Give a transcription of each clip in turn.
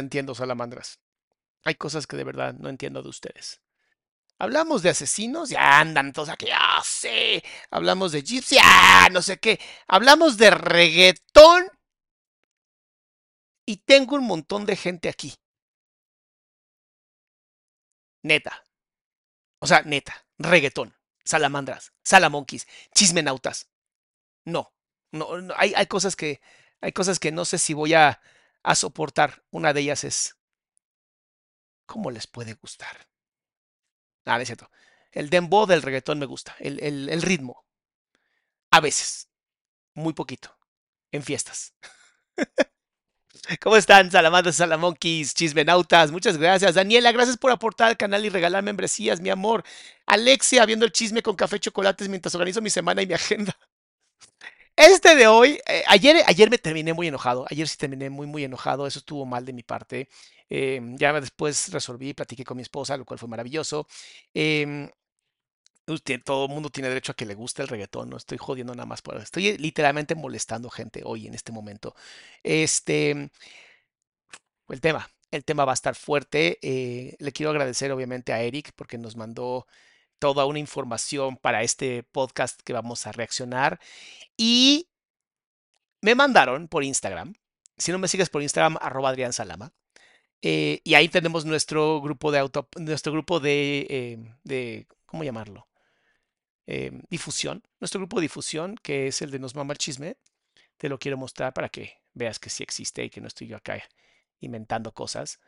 Entiendo, salamandras. Hay cosas que de verdad no entiendo de ustedes. Hablamos de asesinos, ya andan todos aquí, ah, sí. Hablamos de gypsy, no sé qué. Hablamos de reggaetón. Y tengo un montón de gente aquí. Neta. O sea, neta. Reggaetón. Salamandras. Salamonquis. Chismenautas. No. No, no hay, hay cosas que. Hay cosas que no sé si voy a a soportar. Una de ellas es, ¿cómo les puede gustar? Ah, es cierto. El dembow del reggaetón me gusta, el, el, ritmo. A veces, muy poquito, en fiestas. ¿Cómo están, salamandras, salamonquis, chismenautas? Muchas gracias. Daniela, gracias por aportar al canal y regalar membresías, mi amor. Alexia, viendo el chisme con café y chocolates mientras organizo mi semana y mi agenda. Este de hoy, eh, ayer, ayer me terminé muy enojado, ayer sí terminé muy, muy enojado, eso estuvo mal de mi parte. Em, ya después resolví, platiqué con mi esposa, lo cual fue maravilloso. Em, todo el mundo tiene derecho a que le guste el reggaetón, no estoy jodiendo nada más por eso. Estoy literalmente molestando gente hoy en este momento. Este, el tema, el tema va a estar fuerte. Eh, le quiero agradecer obviamente a Eric porque nos mandó toda una información para este podcast que vamos a reaccionar. Y me mandaron por Instagram, si no me sigues por Instagram, arroba Adrián Salama. Eh, y ahí tenemos nuestro grupo de auto, nuestro grupo de, eh, de ¿cómo llamarlo? Eh, difusión, nuestro grupo de difusión, que es el de Nos Mama el Chisme. Te lo quiero mostrar para que veas que sí existe y que no estoy yo acá inventando cosas.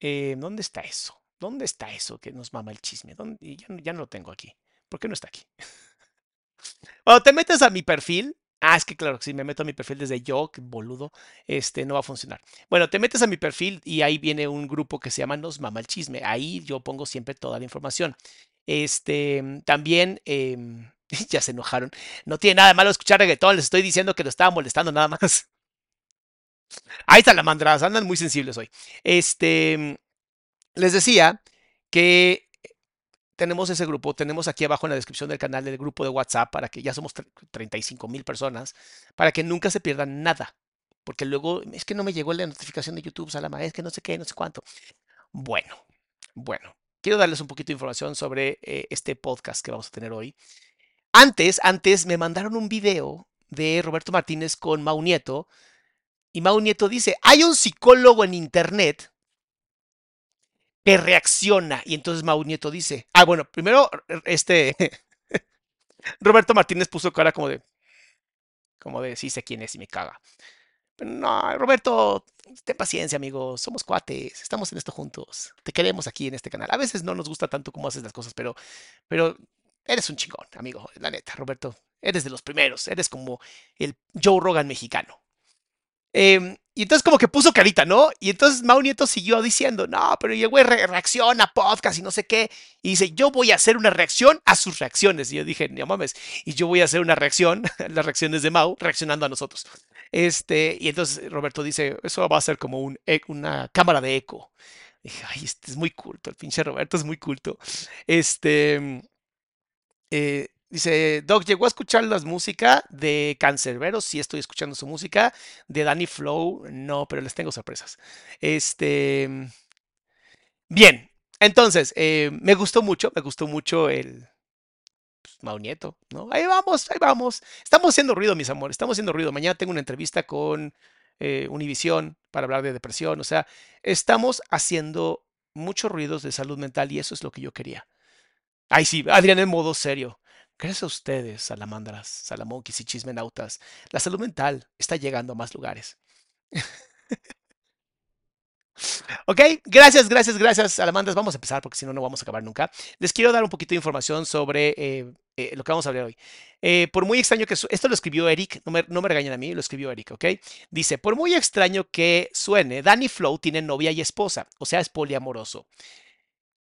¿Dónde está eso? ¿Dónde está eso que nos mama el chisme? Ya, ya, no lo tengo aquí. ¿Por qué no está aquí? Cuando te metes a mi perfil, ah, es que claro, si me meto a mi perfil desde yo, que boludo, este no va a funcionar. Bueno, te metes a mi perfil y ahí viene un grupo que se llama Nos mama el chisme. Ahí yo pongo siempre toda la información. Este, también, eh, ya se enojaron. No tiene nada de malo escuchar reggaetón, les estoy diciendo que lo estaba molestando nada más. Ahí está la mandras, andan muy sensibles hoy. Este, les decía que tenemos ese grupo, tenemos aquí abajo en la descripción del canal el grupo de WhatsApp para que ya somos 35 mil personas, para que nunca se pierdan nada, porque luego es que no me llegó la notificación de YouTube, Salama, es que no sé qué, no sé cuánto. Bueno, bueno, quiero darles un poquito de información sobre eh, este podcast que vamos a tener hoy. Antes, antes me mandaron un video de Roberto Martínez con Mau Nieto y Mau Nieto dice, hay un psicólogo en internet que reacciona. Y entonces Mau Nieto dice, ah, bueno, primero este Roberto Martínez puso cara como de, como de, sí sé quién es y me caga. Pero no, Roberto, ten paciencia, amigo. Somos cuates, estamos en esto juntos. Te queremos aquí en este canal. A veces no nos gusta tanto como haces las cosas, pero, pero eres un chingón, amigo. La neta, Roberto. Eres de los primeros. Eres como el Joe Rogan mexicano. Eh, y entonces como que puso carita, ¿no? Y entonces Mau Nieto siguió diciendo, no, pero el güey reacciona a podcast y no sé qué. Y dice, yo voy a hacer una reacción a sus reacciones. Y yo dije, no mames. Y yo voy a hacer una reacción, las reacciones de Mau, reaccionando a nosotros. Este, y entonces Roberto dice, eso va a ser como e, una cámara de eco. Dije, ay, este es muy culto, el pinche Roberto es muy culto. Este, eh, Dice, Doc, ¿llegó a escuchar la música de Cancerbero? Sí, estoy escuchando su música. De Danny Flow, no, pero les tengo sorpresas. Este. Bien, entonces, eh, me gustó mucho, me gustó mucho el. Pues, Mau Nieto, ¿no? Ahí vamos, ahí vamos. Estamos haciendo ruido, mis amores, estamos haciendo ruido. Mañana tengo una entrevista con eh, Univisión para hablar de depresión. O sea, estamos haciendo muchos ruidos de salud mental y eso es lo que yo quería. Ay, sí, Adrián en modo serio. Gracias a ustedes, salamandras, salamonquis y chismenautas, la salud mental está llegando a más lugares. ok, gracias, gracias, gracias, salamandras. Vamos a empezar porque si no, no vamos a acabar nunca. Les quiero dar un poquito de información sobre eh, eh, lo que vamos a hablar hoy. Eh, por muy extraño que esto lo escribió Eric, no me, no me regañen a mí, lo escribió Eric, ¿ok? Dice, por muy extraño que suene, Danny Flow tiene novia y esposa, o sea, es poliamoroso.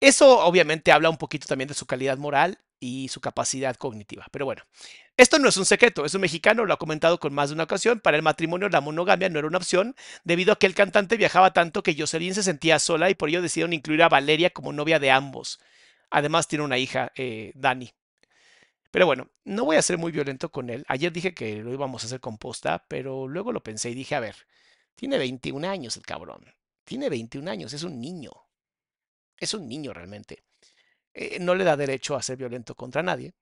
Eso obviamente habla un poquito también de su calidad moral y su capacidad cognitiva. Pero bueno, esto no es un secreto, es un mexicano, lo ha comentado con más de una ocasión, para el matrimonio la monogamia no era una opción, debido a que el cantante viajaba tanto que Jocelyn se sentía sola y por ello decidieron incluir a Valeria como novia de ambos. Además tiene una hija, eh, Dani. Pero bueno, no voy a ser muy violento con él. Ayer dije que lo íbamos a hacer composta, pero luego lo pensé y dije, a ver, tiene 21 años el cabrón. Tiene 21 años, es un niño. Es un niño realmente. Eh, no le da derecho a ser violento contra nadie.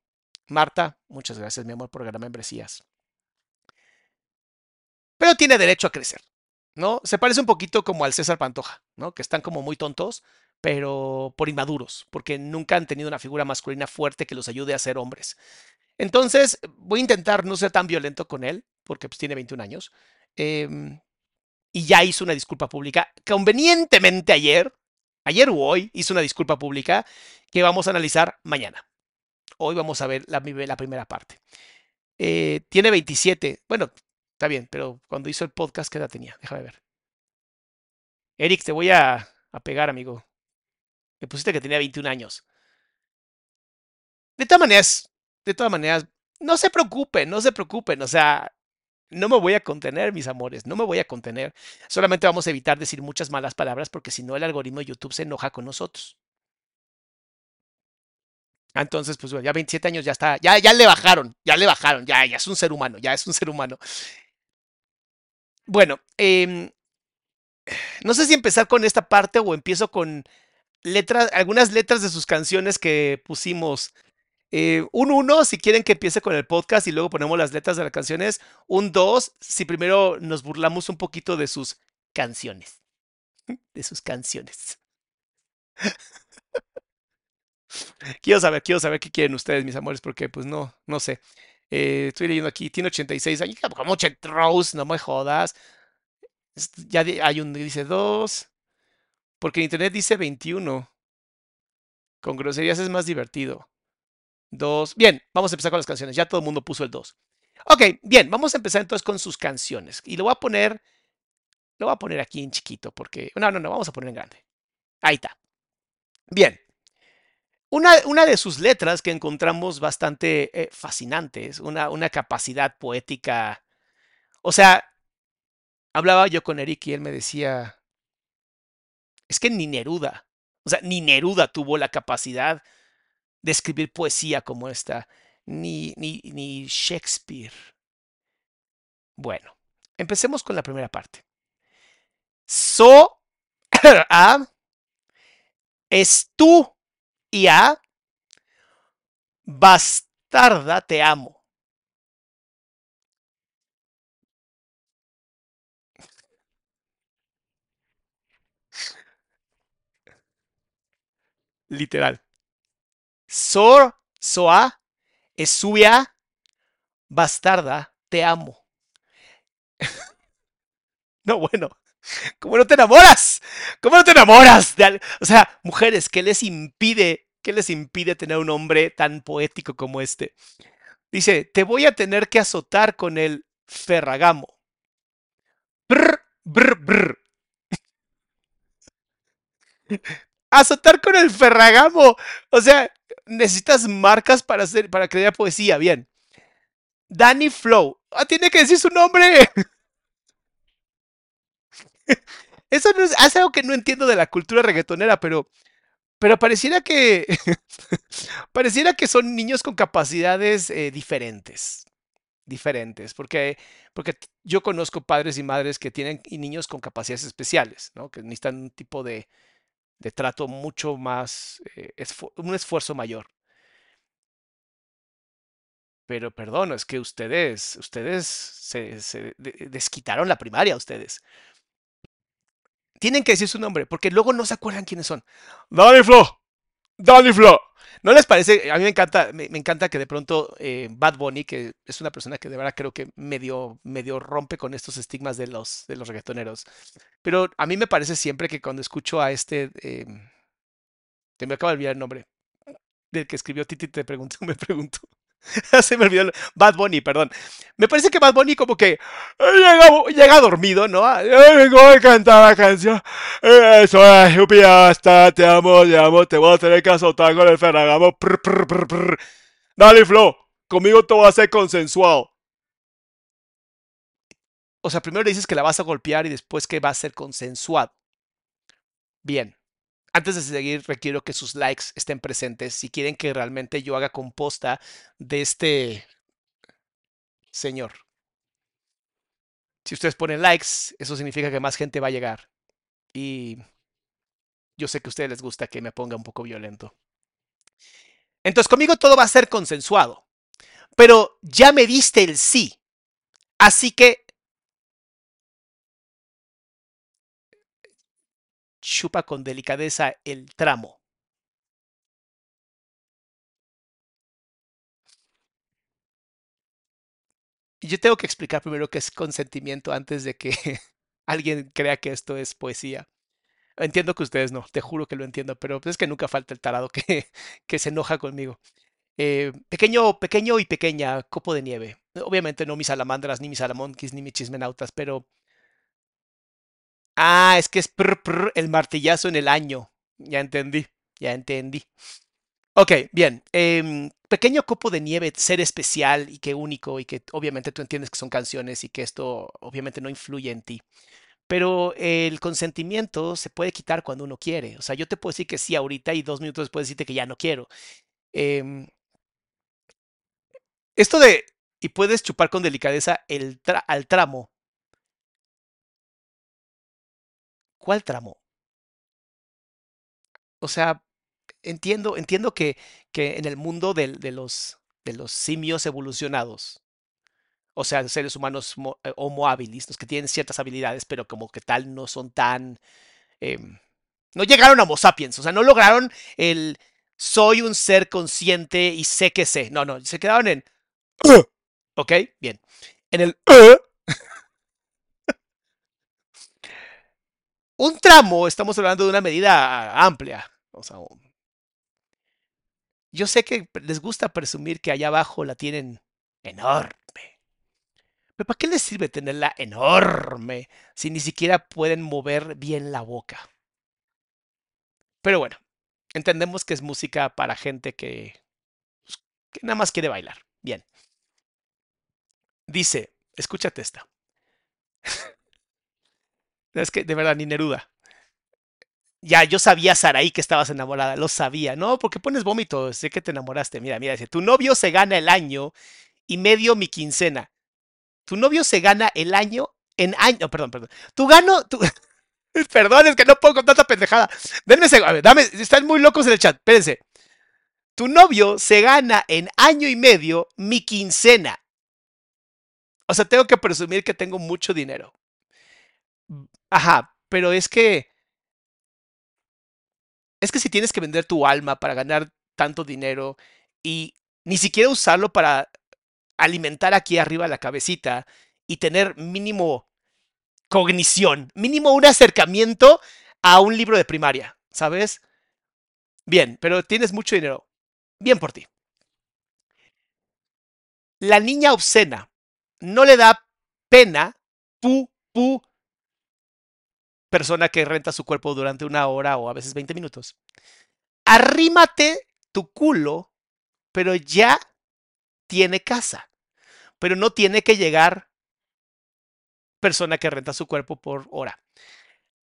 Marta, muchas gracias, mi amor, por ganar membresías. Pero tiene derecho a crecer, ¿no? Se parece un poquito como al César Pantoja, ¿no? Que están como muy tontos, pero por inmaduros, porque nunca han tenido una figura masculina fuerte que los ayude a ser hombres. Entonces, voy a intentar no ser tan violento con él, porque pues, tiene 21 años. Em, y ya hizo una disculpa pública convenientemente ayer, ayer o hoy hizo una disculpa pública que vamos a analizar mañana. Hoy vamos a ver la, la primera parte. Eh, tiene 27. Bueno, está bien, pero cuando hizo el podcast, ¿qué edad tenía? Déjame ver. Eric, te voy a, a pegar, amigo. Me pusiste que tenía 21 años. De todas maneras, de todas maneras, no se preocupen, no se preocupen. O sea, no me voy a contener, mis amores, no me voy a contener. Solamente vamos a evitar decir muchas malas palabras porque si no el algoritmo de YouTube se enoja con nosotros. Entonces, pues bueno, ya 27 años ya está, ya, ya le bajaron, ya le bajaron, ya, ya es un ser humano, ya es un ser humano. Bueno, eh, no sé si empezar con esta parte o empiezo con letras, algunas letras de sus canciones que pusimos eh, un 1 si quieren que empiece con el podcast y luego ponemos las letras de las canciones. Un 2 si primero nos burlamos un poquito de sus canciones. De sus canciones. quiero saber, quiero saber qué quieren ustedes, mis amores, porque pues no, no sé. Eh, estoy leyendo aquí, tiene 86 años. Como 80 Rose, no me jodas. Ya hay un dice 2. Porque en internet dice 21. Con groserías es más divertido. 2. Bien, vamos a empezar con las canciones. Ya todo el mundo puso el 2. Ok, bien, vamos a empezar entonces con sus canciones. Y lo voy a poner. Lo voy a poner aquí en chiquito porque. No, no, no, vamos a poner en grande. Ahí está. Bien. Una, una de sus letras que encontramos bastante eh, fascinantes, una, una capacidad poética. O sea, hablaba yo con Eric y él me decía. Es que ni Neruda, o sea, ni Neruda tuvo la capacidad de escribir poesía como esta, ni, ni, ni Shakespeare. Bueno, empecemos con la primera parte. So, a, es tú y a, bastarda, te amo. Literal. So, soa, es suya, bastarda, te amo. no, bueno. ¿Cómo no te enamoras? ¿Cómo no te enamoras? De o sea, mujeres, ¿qué les impide, qué les impide tener un hombre tan poético como este? Dice, te voy a tener que azotar con el ferragamo. Brr, brr, brr. Azotar con el ferragamo. O sea, necesitas marcas para hacer, para crear poesía. Bien. Danny Flow. Ah, tiene que decir su nombre. Eso no es, algo que no entiendo de la cultura reggaetonera, pero, pero pareciera que, pareciera que son niños con capacidades eh, diferentes, diferentes, porque, porque yo conozco padres y madres que tienen niños con capacidades especiales, ¿no? que necesitan un tipo de, de trato mucho más, eh, un esfuerzo mayor. Pero perdón, es que ustedes, ustedes se, desquitaron la primaria, ustedes. Tienen que decir su nombre, porque luego no se acuerdan quiénes son. Danny Flo. Danny Flo. ¿No les parece? A mí me encanta, me, encanta que de pronto eh, Bad Bunny, que es una persona que de verdad creo que medio, medio rompe con estos estigmas de los, de los reggaetoneros. Pero a mí me parece siempre que cuando escucho a este. Eh, te me acaba de olvidar el nombre. Del que escribió Titi, te pregunto, me pregunto. Se me olvidó. Bad Bunny, perdón. Me parece que Bad Bunny como que llega, llega dormido, ¿no? Vengo a cantar la canción. Eso es, hasta te amo, te amo, te voy a tener que azotar con el Ferragamo. Dale, Flo, conmigo todo va a ser consensuado. O sea, primero le dices que la vas a golpear y después que va a ser consensuado. Bien. Antes de seguir, requiero que sus likes estén presentes si quieren que realmente yo haga composta de este señor. Si ustedes ponen likes, eso significa que más gente va a llegar. Y yo sé que a ustedes les gusta que me ponga un poco violento. Entonces conmigo todo va a ser consensuado. Pero ya me diste el sí. Así que chupa con delicadeza el tramo. Yo tengo que explicar primero qué es consentimiento antes de que alguien crea que esto es poesía. Entiendo que ustedes no, te juro que lo entiendo, pero es que nunca falta el tarado que, que se enoja conmigo. Eh, pequeño, pequeño y pequeña, copo de nieve. Obviamente no mis salamandras, ni mis salamonquis, ni mis chismenautas, pero Ah, es que es el martillazo en el año. Ya entendí, ya entendí. Ok, bien. Em, pequeño copo de nieve, ser especial y que único y que obviamente tú entiendes que son canciones y que esto obviamente no influye en ti. Pero el consentimiento se puede quitar cuando uno quiere. O sea, yo te puedo decir que sí ahorita y dos minutos después decirte que ya no quiero. Em, esto de, y puedes chupar con delicadeza el al tramo, ¿Cuál tramo? O sea, entiendo, entiendo que, que en el mundo de, de, los, de los simios evolucionados, o sea, seres humanos eh, homo habilis, los que tienen ciertas habilidades, pero como que tal no son tan... Em, no llegaron a Homo sapiens, o sea, no lograron el soy un ser consciente y sé que sé. No, no, se quedaron en... ¿Ok? Bien. En el... Un tramo, estamos hablando de una medida amplia. O sea, yo sé que les gusta presumir que allá abajo la tienen enorme. Pero ¿para qué les sirve tenerla enorme si ni siquiera pueden mover bien la boca? Pero bueno, entendemos que es música para gente que, pues, que nada más quiere bailar. Bien. Dice, escúchate esta. Es que de verdad, ni Neruda. Ya, yo sabía, Saraí, que estabas enamorada, lo sabía. No, porque pones vómito, sé que te enamoraste. Mira, mira, dice, tu novio se gana el año y medio mi quincena. Tu novio se gana el año en año, perdón, perdón. Tu gano, perdón, es que no puedo con tanta pendejada. Denme, a ver, dame, están muy locos en el chat, espérense. Tu novio se gana en año y medio mi quincena. O sea, tengo que presumir que tengo mucho dinero. Ajá, pero es que... Es que si tienes que vender tu alma para ganar tanto dinero y ni siquiera usarlo para alimentar aquí arriba la cabecita y tener mínimo cognición, mínimo un acercamiento a un libro de primaria, ¿sabes? Bien, pero tienes mucho dinero. Bien por ti. La niña obscena no le da pena, pu, pu, persona que renta su cuerpo durante una hora o a veces 20 minutos. Arrímate tu culo, pero ya tiene casa. Pero no tiene que llegar persona que renta su cuerpo por hora.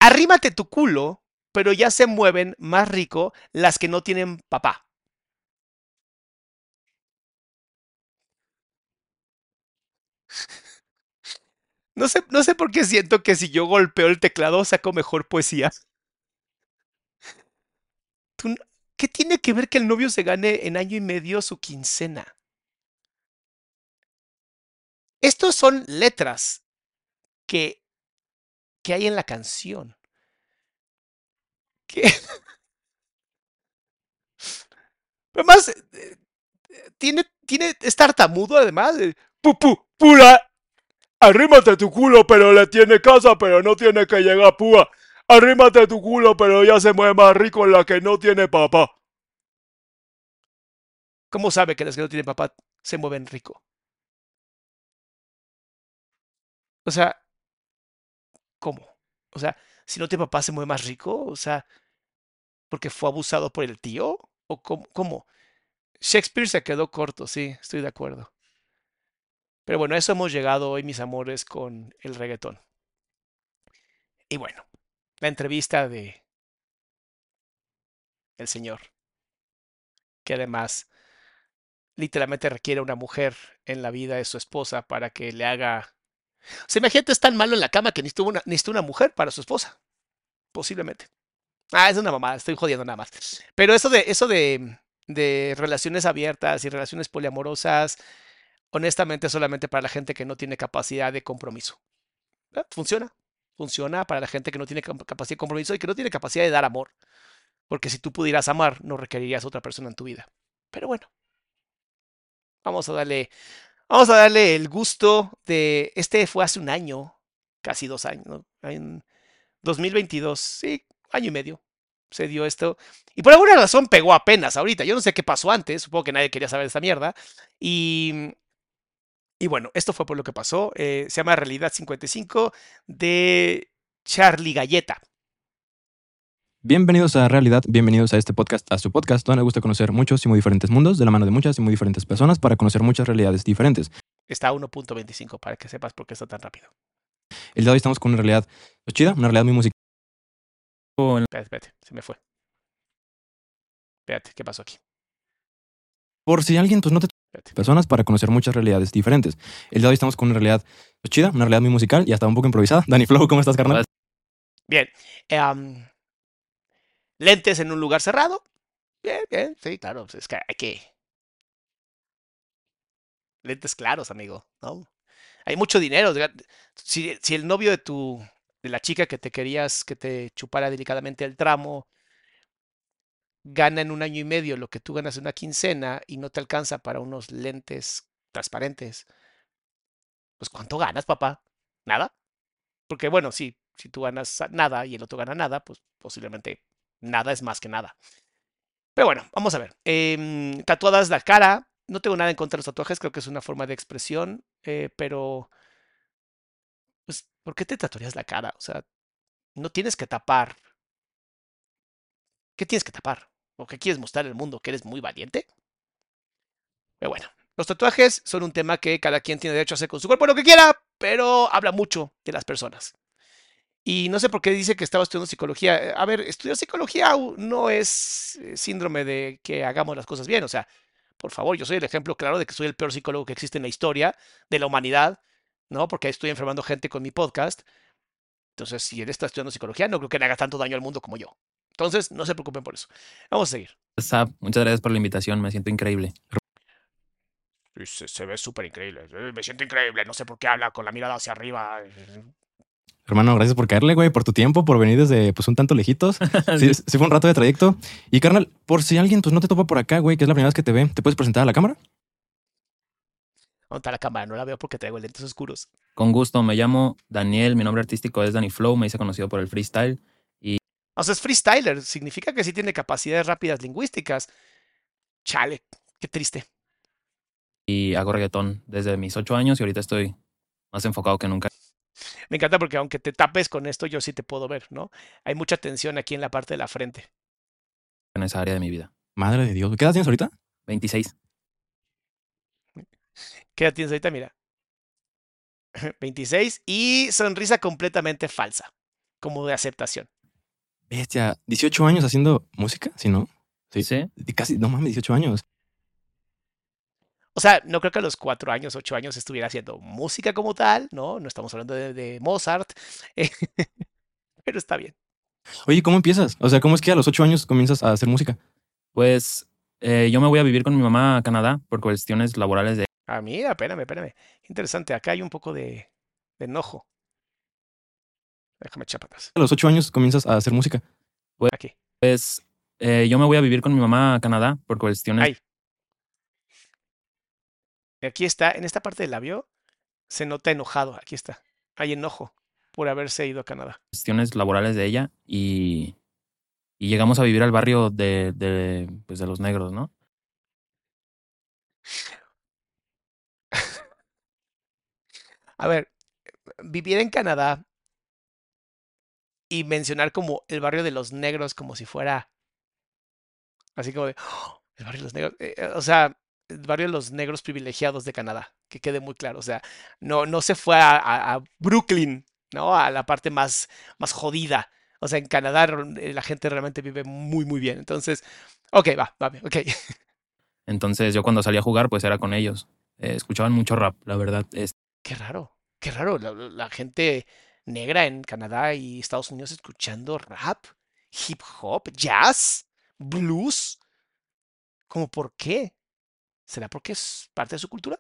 Arrímate tu culo, pero ya se mueven más rico las que no tienen papá. No sé, no sé por qué siento que si yo golpeo el teclado saco mejor poesía. ¿Qué tiene que ver que el novio se gane en año y medio su quincena? Estos son letras que, que hay en la canción. Que... Eh, eh, tiene, tiene, es tartamudo además. Pu, pura. Arrímate tu culo, pero le tiene casa, pero no tiene que llegar púa. Arrímate tu culo, pero ya se mueve más rico la que no tiene papá. ¿Cómo sabe que las que no tienen papá se mueven rico? O sea, ¿cómo? O sea, si no tiene papá se mueve más rico, o sea, porque fue abusado por el tío, o cómo, cómo? Shakespeare se quedó corto, sí, estoy de acuerdo. Pero bueno, a eso hemos llegado hoy, mis amores, con el reggaetón. Y bueno, la entrevista de el señor, que además literalmente requiere una mujer en la vida de su esposa para que le haga... O sea, imagínate, es tan malo en la cama que necesita una, una mujer para su esposa. Posiblemente. Ah, es una mamada, estoy jodiendo nada más. Pero eso de, eso de, de relaciones abiertas y relaciones poliamorosas honestamente solamente para la gente que no tiene capacidad de compromiso. Ah, funciona. Funciona para la gente que no tiene capacidad de compromiso y que no tiene capacidad de dar amor. Porque si tú pudieras amar, no requerirías otra persona en tu vida. Pero bueno. Vamos a darle. Vamos a darle el gusto de. Este fue hace un año. Casi dos años. En 2022. Sí, año y medio. Se dio esto. Y por alguna razón pegó apenas ahorita. Yo no sé qué pasó antes. Supongo que nadie quería saber esta mierda. Y y bueno, esto fue por lo que pasó. Eh, se llama Realidad 55 de Charlie Galleta. Bienvenidos a Realidad, bienvenidos a este podcast, a su podcast, donde me gusta conocer muchos y muy diferentes mundos de la mano de muchas y muy diferentes personas para conocer muchas realidades diferentes. Está a 1.25 para que sepas por qué está tan rápido. El día de hoy estamos con una realidad pues, chida, una realidad muy musical. Espérate, espérate, se me fue. Espérate, ¿qué pasó aquí? Por si alguien pues, no te personas para conocer muchas realidades diferentes. El día de hoy estamos con una realidad pues, chida, una realidad muy musical y hasta un poco improvisada. Dani Flow, ¿cómo estás, carnal? Bien. lentes en un lugar cerrado. Bien, bien, sí, claro. Pues, es que hay que. Lentes claros, amigo, ¿no? Hay mucho dinero. Si, si el novio de tu. de la chica que te querías que te chupara delicadamente el tramo gana en un año y medio lo que tú ganas en una quincena y no te alcanza para unos lentes transparentes, pues ¿cuánto ganas, papá? ¿Nada? Porque bueno, si, si tú ganas nada y el otro gana nada, pues posiblemente nada es más que nada. Pero bueno, vamos a ver. Eh, tatuadas la cara. No tengo nada en contra de los tatuajes, creo que es una forma de expresión, eh, pero... Pues, ¿por qué te tatuarías la cara? O sea, no tienes que tapar. ¿Qué tienes que tapar? O que quieres mostrar al mundo que eres muy valiente. Pero bueno, los tatuajes son un tema que cada quien tiene derecho a hacer con su cuerpo lo que quiera, pero habla mucho de las personas. Y no sé por qué dice que estaba estudiando psicología. A ver, estudiar psicología no es eh, síndrome de que hagamos las cosas bien. O sea, por favor, yo soy el ejemplo claro de que soy el peor psicólogo que existe en la historia de la humanidad. ¿no? Porque estoy enfermando gente con mi podcast. Entonces, si él está estudiando psicología, no creo que le haga tanto daño al mundo como yo. Entonces, no se preocupen por eso. Vamos a seguir. Sab, muchas gracias por la invitación, me siento increíble. Se, se ve súper increíble. Eh, Me siento increíble. No sé por qué habla con la mirada hacia arriba. Hermano, gracias por caerle, güey, por tu tiempo, por venir desde pues un tanto lejitos. Sí, sí fue un rato de trayecto. Y carnal, por si alguien pues no te topa por acá, güey, que es la primera vez que te ve, ¿te puedes presentar a la cámara? ¿Dónde está la cámara? No la veo porque traigo lentes oscuros. Con gusto, me llamo Daniel, mi nombre artístico es Danny Flow, me hice conocido por el freestyle O sea, es freestyler. Significa que sí tiene capacidades rápidas lingüísticas. Chale, qué triste. y hago reggaetón desde mis ocho años y ahorita estoy más enfocado que nunca Me encanta porque aunque te tapes con esto, yo sí te puedo ver, ¿no? Hay mucha tensión aquí en la parte de la frente. en esa área de mi vida. Madre de Dios. ¿Qué edad tienes ahorita? 26. ¿Qué edad tienes ahorita? Mira. 26 y sonrisa completamente falsa, como de aceptación. Bestia, 18 años haciendo música, ¿sí no? Sí. ¿Sí? Casi, no mames, 18 años. O sea, no creo que a los cuatro años, ocho años estuviera haciendo música como tal, ¿no? No estamos hablando de, de Mozart, eh, pero está bien. Oye, ¿cómo empiezas? O sea, ¿cómo es que a los 8 años comienzas a hacer música? Pues eh, yo me voy a vivir con mi mamá a Canadá por cuestiones laborales de Ah, mira, espérame, espérame. Interesante, acá hay un poco de, de enojo. Déjame echar atrás. A los 8 años comienzas a hacer música. Aquí. Pues eh, yo me voy a vivir con mi mamá a Canadá por cuestiones Ahí. Aquí está, en esta parte del labio, se nota enojado. Aquí está. Hay enojo por haberse ido a Canadá. cuestiones laborales de ella y, y llegamos a vivir al barrio de, de, pues de los negros, ¿no? A ver, vivir en Canadá y mencionar como el barrio de los negros como si fuera así como de "Oh, el barrio de los negros, eh, o sea, el barrio de los negros privilegiados de Canadá, que quede muy claro, o sea, no, no se fue a, a- a Brooklyn, ¿no? A la parte más, más jodida. O sea, en Canadá eh, la gente realmente vive muy, muy bien. Entonces, ok, va, va, bien, ok. Entonces yo cuando salía a jugar pues era con ellos. Eh, escuchaban mucho rap, la verdad. Es, Qué raro, qué raro. La gente negra en Canadá y Estados Unidos escuchando rap, hip hop, jazz, blues. ¿Cómo por qué? ¿Será porque es parte de su cultura?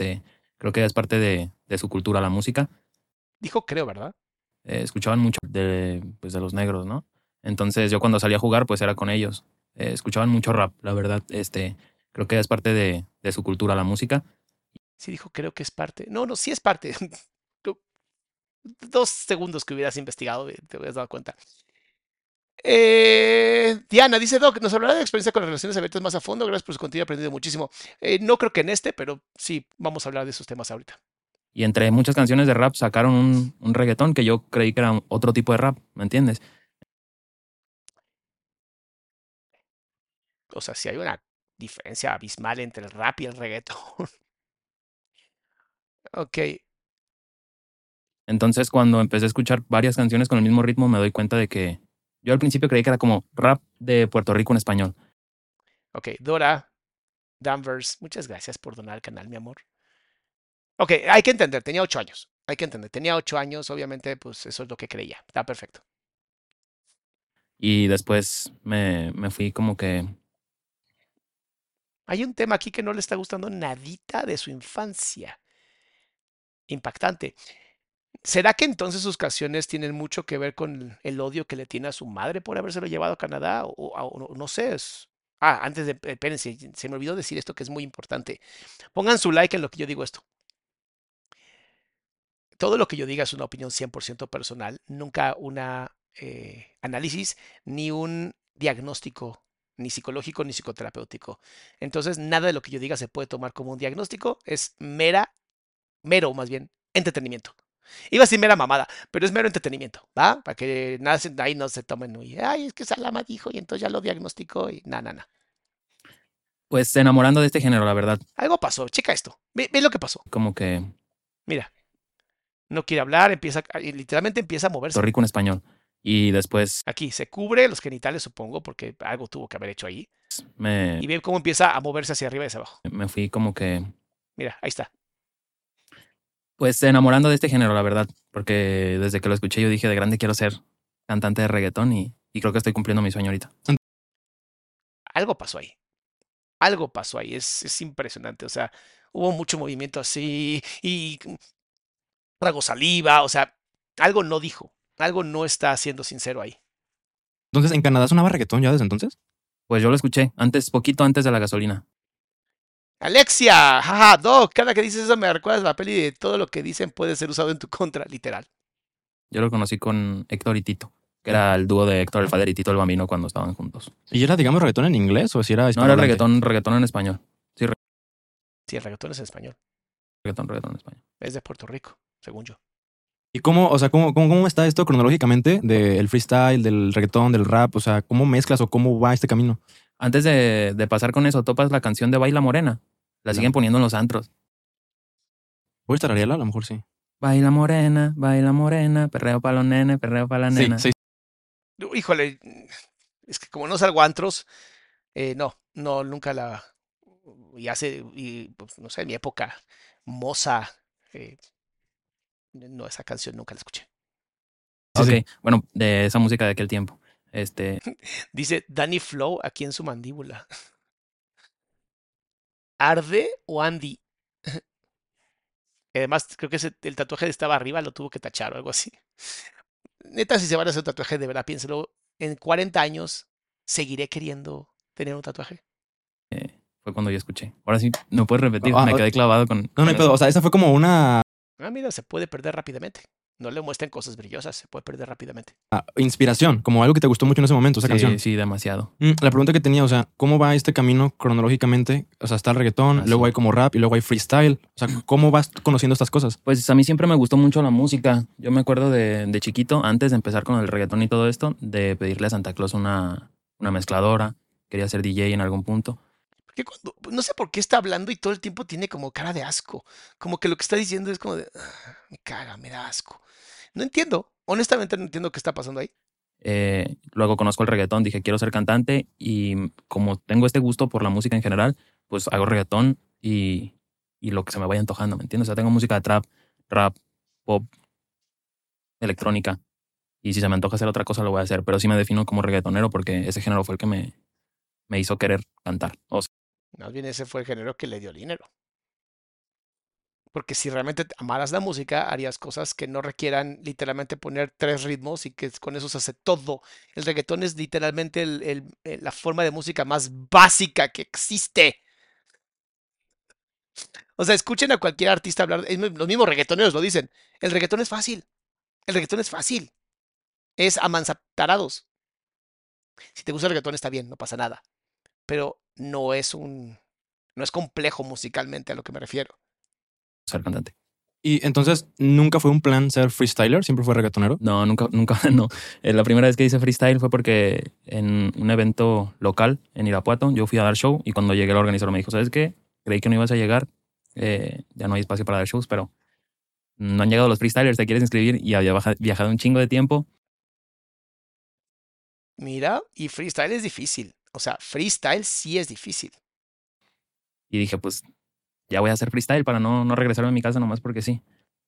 este, creo que es parte de, de su cultura la música. Dijo creo, ¿verdad? Eh, escuchaban mucho de, pues de los negros, ¿no? Entonces yo cuando salía a jugar pues era con ellos. Eh, escuchaban mucho rap, la verdad. Este, creo que es parte de, de su cultura la música. Sí dijo creo que es parte. No, no, sí es parte. Dos segundos que hubieras investigado, eh, te hubieras dado cuenta. Eh, Diana dice, Doc, nos hablará de experiencia con las relaciones abiertas más a fondo. Gracias por su contenido, he aprendido muchísimo. Eh, no creo que en este, pero sí, vamos a hablar de esos temas ahorita. Y entre muchas canciones de rap sacaron un, un reggaetón que yo creí que era otro tipo de rap, ¿me entiendes? O sea, si hay una diferencia abismal entre el rap y el reggaetón. Ok, Entonces, cuando empecé a escuchar varias canciones con el mismo ritmo, me doy cuenta de que yo al principio creí que era como rap de Puerto Rico en español. ok. Dora Danvers, muchas gracias por donar al canal, mi amor. Ok, hay que entender, tenía ocho años. Hay que entender, tenía ocho años, obviamente, pues eso es lo que creía. Está perfecto. Y después me, me fui como que Hay un tema aquí que no le está gustando nadita de su infancia. Impactante. ¿Será que entonces sus canciones tienen mucho que ver con el odio que le tiene a su madre por habérselo llevado a Canadá? O, no sé. es- Ah, antes de... Espérense, se me olvidó decir esto que es muy importante. Pongan su like en lo que yo digo esto. Todo lo que yo diga es una opinión 100% personal, nunca una eh, análisis ni un diagnóstico, ni psicológico ni psicoterapéutico. Entonces, nada de lo que yo diga se puede tomar como un diagnóstico, es mera, mero más bien, entretenimiento. Iba a decir mera mamada, pero es mero entretenimiento, ¿va? Para que nada, ahí no se tomen, y, ay, es que Salama dijo y entonces ya lo diagnosticó y nada, nada. pues enamorando de este género, la verdad. Algo pasó, checa esto, ve, ve lo que pasó. Como que Mira, no quiere hablar, empieza, a- y literalmente empieza a moverse. Rico en español. Y después Aquí se cubre los genitales, supongo, porque algo tuvo que haber hecho ahí. me, Y ve cómo empieza a moverse hacia arriba y hacia abajo. me fui como que Mira, ahí está. Pues enamorando de este género, la verdad. Porque desde que lo escuché yo dije de grande quiero ser cantante de reggaetón y, y creo que estoy cumpliendo mi sueño ahorita. Algo pasó ahí. Algo pasó ahí. Es, es impresionante. O sea, hubo mucho movimiento así y trago saliva. O sea, algo no dijo. Algo no está siendo sincero ahí. Entonces, ¿en Canadá sonaba reggaetón ya desde entonces? Pues yo lo escuché antes, poquito antes de la gasolina. Alexia, jaja, Doc, cada que dices eso me recuerdas la peli de todo lo que dicen puede ser usado en tu contra, literal. Yo lo conocí con Héctor y Tito, que era el dúo de Héctor el Fader y Tito el Bambino cuando estaban juntos. ¿Y era, digamos, reggaetón en inglés o si era No, era reggaetón, reggaetón en español. Sí, el reggaetón es en español. Reggaetón, reggaetón en español. Es de Puerto Rico, según yo. ¿Y cómo, o sea, cómo, cómo, cómo está esto cronológicamente del freestyle, del reggaetón, del rap? O sea, ¿cómo mezclas o cómo va este camino? Antes de, de pasar con eso, topas la canción de Baila Morena. La No. siguen poniendo en los antros. ¿Puedes estar Ariela? A lo mejor sí. Baila morena, baila morena, perreo para los nenes, perreo para la Sí, nena. sí. Híjole, es que como no salgo a antros, eh, no, no, nunca la. Y hace, y, pues, no sé, en mi época, Moza, eh, no, esa canción nunca la escuché. Sí, ok, sí. bueno, de esa música de aquel tiempo. Este, Dice Danny Flow aquí en su mandíbula. ¿Arde o Andy? Además, creo que ese- el tatuaje estaba arriba, lo tuvo que tachar o algo así. Neta, si se van a hacer un tatuaje, de verdad, piénselo. En 40 años, ¿seguiré queriendo tener un tatuaje? eh, fue cuando yo escuché. Ahora sí, no puedes repetir, Ah, me ah, quedé clavado con. No, no pedo. O sea, esa fue como una Ah, mira, se puede perder rápidamente. No le muestren cosas brillosas, se puede perder rápidamente. ah, inspiración, como algo que te gustó mucho en ese momento, esa sí, canción. sí, demasiado. Mm, La pregunta que tenía, o sea, ¿cómo va este camino cronológicamente? O sea, está el reggaetón, Ah, luego sí. hay como rap y luego hay freestyle. O sea, ¿cómo vas conociendo estas cosas? Pues a mí siempre me gustó mucho la música. Yo me acuerdo de, de chiquito, antes de empezar con el reggaetón y todo esto, de pedirle a Santa Claus una, una mezcladora. Quería ser DJ en algún punto. Porque cuando, no sé por qué está hablando y todo el tiempo tiene como cara de asco. Como que lo que está diciendo es como de, "Ah, me caga, me da asco. No entiendo, honestamente no entiendo qué está pasando ahí. Eh, luego conozco el reggaetón, dije quiero ser cantante y como tengo este gusto por la música en general, pues hago reggaetón y, y lo que se me vaya antojando, ¿me entiendes? O sea, tengo música de trap, rap, pop, electrónica. Y si se me antoja hacer otra cosa, lo voy a hacer. Pero sí me defino como reggaetonero porque ese género fue el que me, me hizo querer cantar. O sea, Más bien ese fue el género que le dio dinero. Porque si realmente te amaras la música, harías cosas que no requieran literalmente poner tres ritmos y que con eso se hace todo. El reggaetón es literalmente el- la forma de música más básica que existe. O sea, escuchen a cualquier artista hablar, los mismos reggaetoneros lo dicen. El reggaetón es fácil. El reggaetón es fácil. Es amansatarados. Si te gusta el reggaetón está bien, no pasa nada. Pero no es un, no es complejo musicalmente a lo que me refiero. Ser cantante. Y entonces, ¿nunca fue un plan ser freestyler? ¿Siempre fue reggaetonero? No, nunca, nunca, no. Eh, La primera vez que hice freestyle fue porque en un evento local en Irapuato yo fui a dar show y cuando llegué el organizador me dijo, ¿sabes qué? Creí que no ibas a llegar, eh, ya no hay espacio para dar shows, pero no han llegado los freestylers, ¿te quieres inscribir? Y había viajado un chingo de tiempo. Mira, y freestyle es difícil. O sea, freestyle sí es difícil. Y dije, pues ya voy a hacer freestyle para no, no regresarme a mi casa nomás porque sí.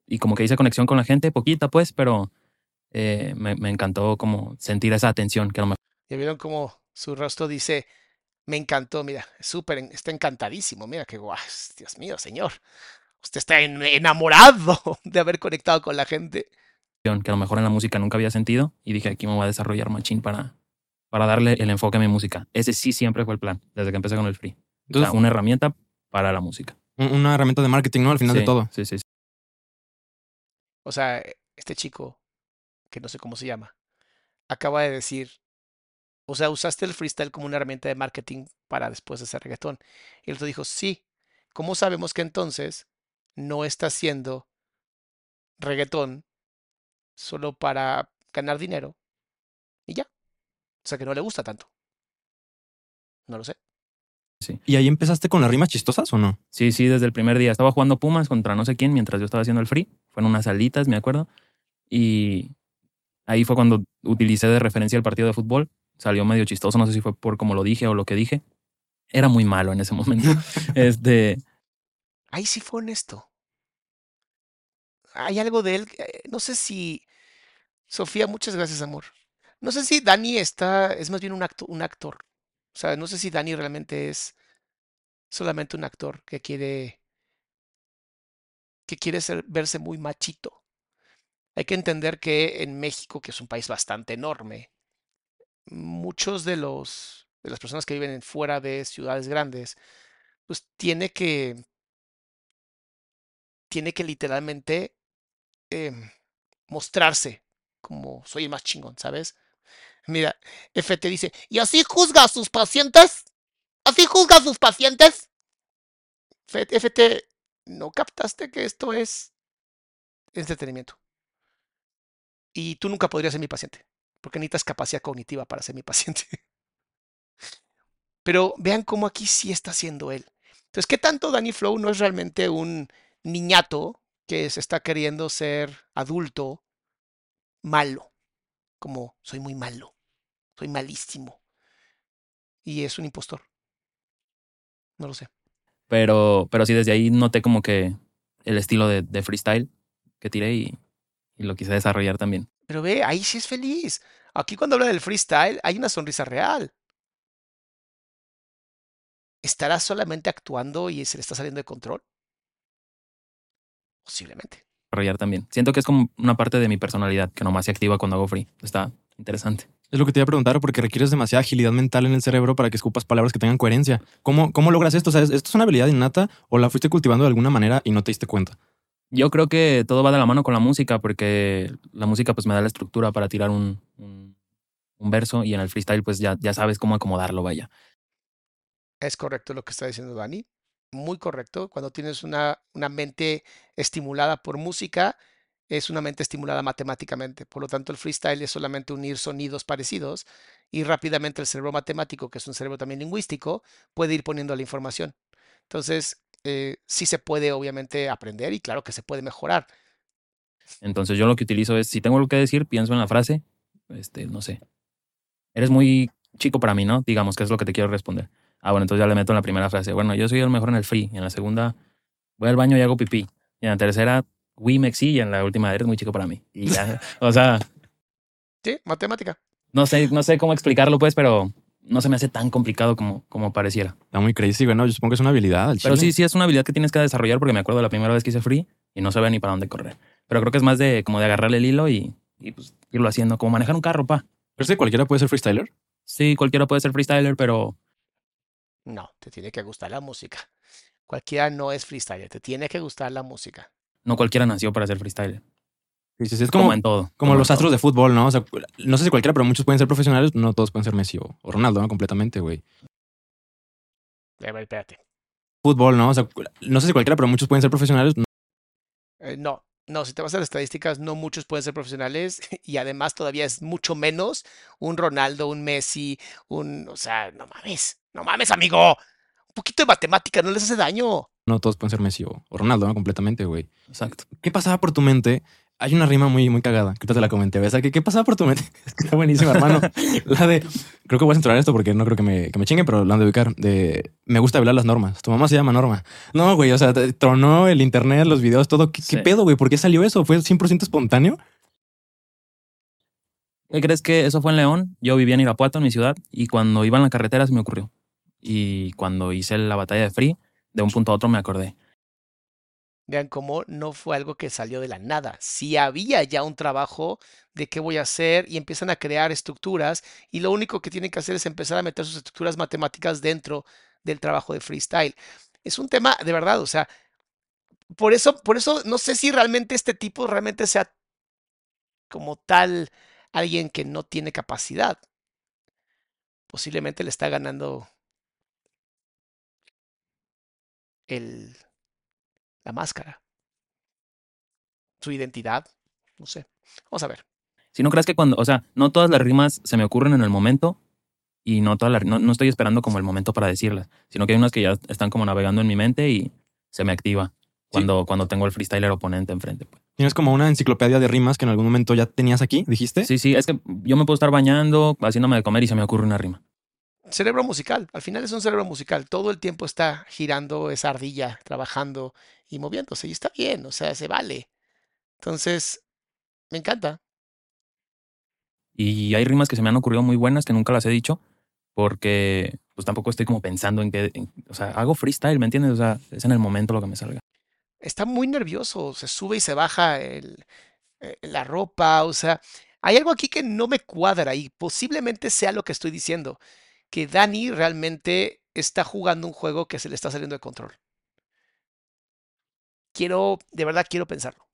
Y como que hice conexión con la gente, poquita pues, pero eh, me, me encantó como sentir esa atención que a lo mejor Ya vieron cómo su rostro dice, me encantó, mira, súper, está encantadísimo, mira qué guay, Dios mío, señor. Usted está en- enamorado de haber conectado con la gente. que a lo mejor en la música nunca había sentido y dije aquí me voy a desarrollar machín para, para darle el enfoque a mi música. Ese sí siempre fue el plan, desde que empecé con el free. O sea, Entonces, una herramienta para la música. Un- una herramienta de marketing, ¿no? Al final sí, de todo. Sí, sí, sí. O sea, este chico, que no sé cómo se llama, acaba de decir, o sea, usaste el freestyle como una herramienta de marketing para después hacer reggaetón. Y el otro dijo, sí. ¿Cómo sabemos que entonces no está haciendo reggaetón solo para ganar dinero? Y ya. O sea, que no le gusta tanto. No lo sé. ¿Y ahí empezaste con las rimas chistosas o no? Sí, sí, desde el primer día. Estaba jugando Pumas contra no sé quién mientras yo estaba haciendo el free. Fueron unas salitas, me acuerdo. Y ahí fue cuando utilicé de referencia el partido de fútbol. Salió medio chistoso, no sé si fue por cómo lo dije o lo que dije. Era muy malo en ese momento. este, Ahí sí fue honesto. hay algo de él, eh, no sé si, Sofía, muchas gracias, amor. No sé si Dani está, es más bien un, acto, un actor. O sea, no sé si Dani realmente es solamente un actor que quiere, que quiere ser, verse muy machito. Hay que entender que en México, que es un país bastante enorme, muchos de los de las personas que viven fuera de ciudades grandes, pues tiene que tiene que literalmente em, mostrarse como soy el más chingón, ¿sabes? Mira, FT dice, ¿y así juzga a sus pacientes? ¿Así juzga a sus pacientes? FT, ¿no captaste que esto es entretenimiento? Y tú nunca podrías ser mi paciente, porque necesitas capacidad cognitiva para ser mi paciente. Pero vean cómo aquí sí está siendo él. Entonces, ¿qué tanto Danny Flow no es realmente un niñato que se está queriendo ser adulto malo? Como soy muy malo, soy malísimo. Y es un impostor. No lo sé. Pero, pero sí, desde ahí noté como que el estilo de, de freestyle que tiré y, y lo quise desarrollar también. Pero ve, ahí sí es feliz. Aquí cuando habla del freestyle hay una sonrisa real. ¿Estará solamente actuando y se le está saliendo de control? Posiblemente. Desarrollar también. Siento que es como una parte de mi personalidad que nomás se activa cuando hago free. Está interesante. Es lo que te iba a preguntar porque requieres demasiada agilidad mental en el cerebro para que escupas palabras que tengan coherencia. ¿Cómo, cómo logras esto? O sea, ¿esto es una habilidad innata o la fuiste cultivando de alguna manera y no te diste cuenta? Yo creo que todo va de la mano con la música porque la música pues me da la estructura para tirar un, un, un verso y en el freestyle pues ya, ya sabes cómo acomodarlo, vaya. Es correcto lo que está diciendo Dani. Muy correcto. Cuando tienes una, una mente estimulada por música, es una mente estimulada matemáticamente. Por lo tanto, el freestyle es solamente unir sonidos parecidos y rápidamente el cerebro matemático, que es un cerebro también lingüístico, puede ir poniendo la información. Entonces, eh, sí se puede obviamente aprender y claro que se puede mejorar. Entonces yo lo que utilizo es, si tengo algo que decir, pienso en la frase, este, no sé. Eres muy chico para mí, ¿no? Digamos que es lo que te quiero responder. Ah, bueno, entonces ya le meto en la primera frase. Bueno, yo soy el mejor en el free. En la segunda, voy al baño y hago pipí. Y en la tercera, we mexi. Y en la última, eres muy chico para mí. Y ya, o sea, Sí, matemática. no sé, no sé cómo explicarlo, pues, pero no se me hace tan complicado como, como pareciera. Está muy crazy, güey. No, yo supongo que es una habilidad. al Pero chile. sí, sí es una habilidad que tienes que desarrollar porque me acuerdo la primera vez que hice free y no sabía ni para dónde correr. Pero creo que es más de como de agarrarle el hilo y, y pues irlo haciendo, como manejar un carro, pa. ¿Crees que cualquiera puede ser freestyler? Sí, cualquiera puede ser freestyler, pero No, te tiene que gustar la música. Cualquiera no es freestyler, te tiene que gustar la música. No cualquiera nació para ser freestyler. Sí, sí, sí, es Como, como, en todo. como los todo. astros de fútbol, ¿no? O sea, no sé si cualquiera, pero muchos pueden ser profesionales. No todos pueden ser Messi o, o Ronaldo, ¿no? Completamente, güey. A ver, espérate. Fútbol, ¿no? O sea, no sé si cualquiera, pero muchos pueden ser profesionales. Eh, no, no, si te vas a las estadísticas, no muchos pueden ser profesionales y además todavía es mucho menos un Ronaldo, un Messi, un, o sea, no mames, no mames, amigo. Un poquito de matemática no les hace daño. No todos pueden ser Messi o, o Ronaldo, ¿no? Completamente, güey. Exacto. ¿Qué pasaba por tu mente? Hay una rima muy, muy cagada, que te la comenté. ¿ves? ¿Qué, ¿Qué pasaba por tu mente? Es que está buenísima, hermano. La de. Creo que voy a censurar esto porque no creo que me, que me chingue, pero la han de ubicar. De. Me gusta hablar las normas. Tu mamá se llama Norma. No, güey. O sea, te- tronó el internet, los videos, todo. ¿Qué, qué pedo, güey? ¿Por qué salió eso? ¿Fue 100% espontáneo? ¿Qué crees que eso fue en León? Yo vivía en Irapuato, en mi ciudad, y cuando iba en la carretera se me ocurrió. Y cuando hice la batalla de Free, de un punto a otro me acordé. Vean cómo no fue algo que salió de la nada. Si había ya un trabajo de qué voy a hacer y empiezan a crear estructuras y lo único que tienen que hacer es empezar a meter sus estructuras matemáticas dentro del trabajo de freestyle. Es un tema de verdad, o sea, por eso, por eso no sé si realmente este tipo realmente sea como tal alguien que no tiene capacidad. Posiblemente le está ganando el, la máscara, su identidad, no sé. Vamos a ver. Si no crees que cuando, o sea, no todas las rimas se me ocurren en el momento y no todas las, no, no estoy esperando como el momento para decirlas, sino que hay unas que ya están como navegando en mi mente y se me activa cuando, cuando tengo el freestyler oponente enfrente. pues. Tienes como una enciclopedia de rimas que en algún momento ya tenías aquí, dijiste. Sí, sí, es que yo me puedo estar bañando, haciéndome de comer y se me ocurre una rima. Cerebro musical, al final es un cerebro musical, todo el tiempo está girando esa ardilla, trabajando y moviéndose y está bien, o sea, se vale. Entonces, me encanta. Y hay rimas que se me han ocurrido muy buenas que nunca las he dicho porque pues tampoco estoy como pensando en que, en- o sea, hago freestyle, ¿me entiendes? O sea, es en el momento lo que me salga. Está muy nervioso, se sube y se baja el- eh, la ropa, o sea, hay algo aquí que no me cuadra y posiblemente sea lo que estoy diciendo, que Dani realmente está jugando un juego que se le está saliendo de control. Quiero, de verdad quiero pensarlo.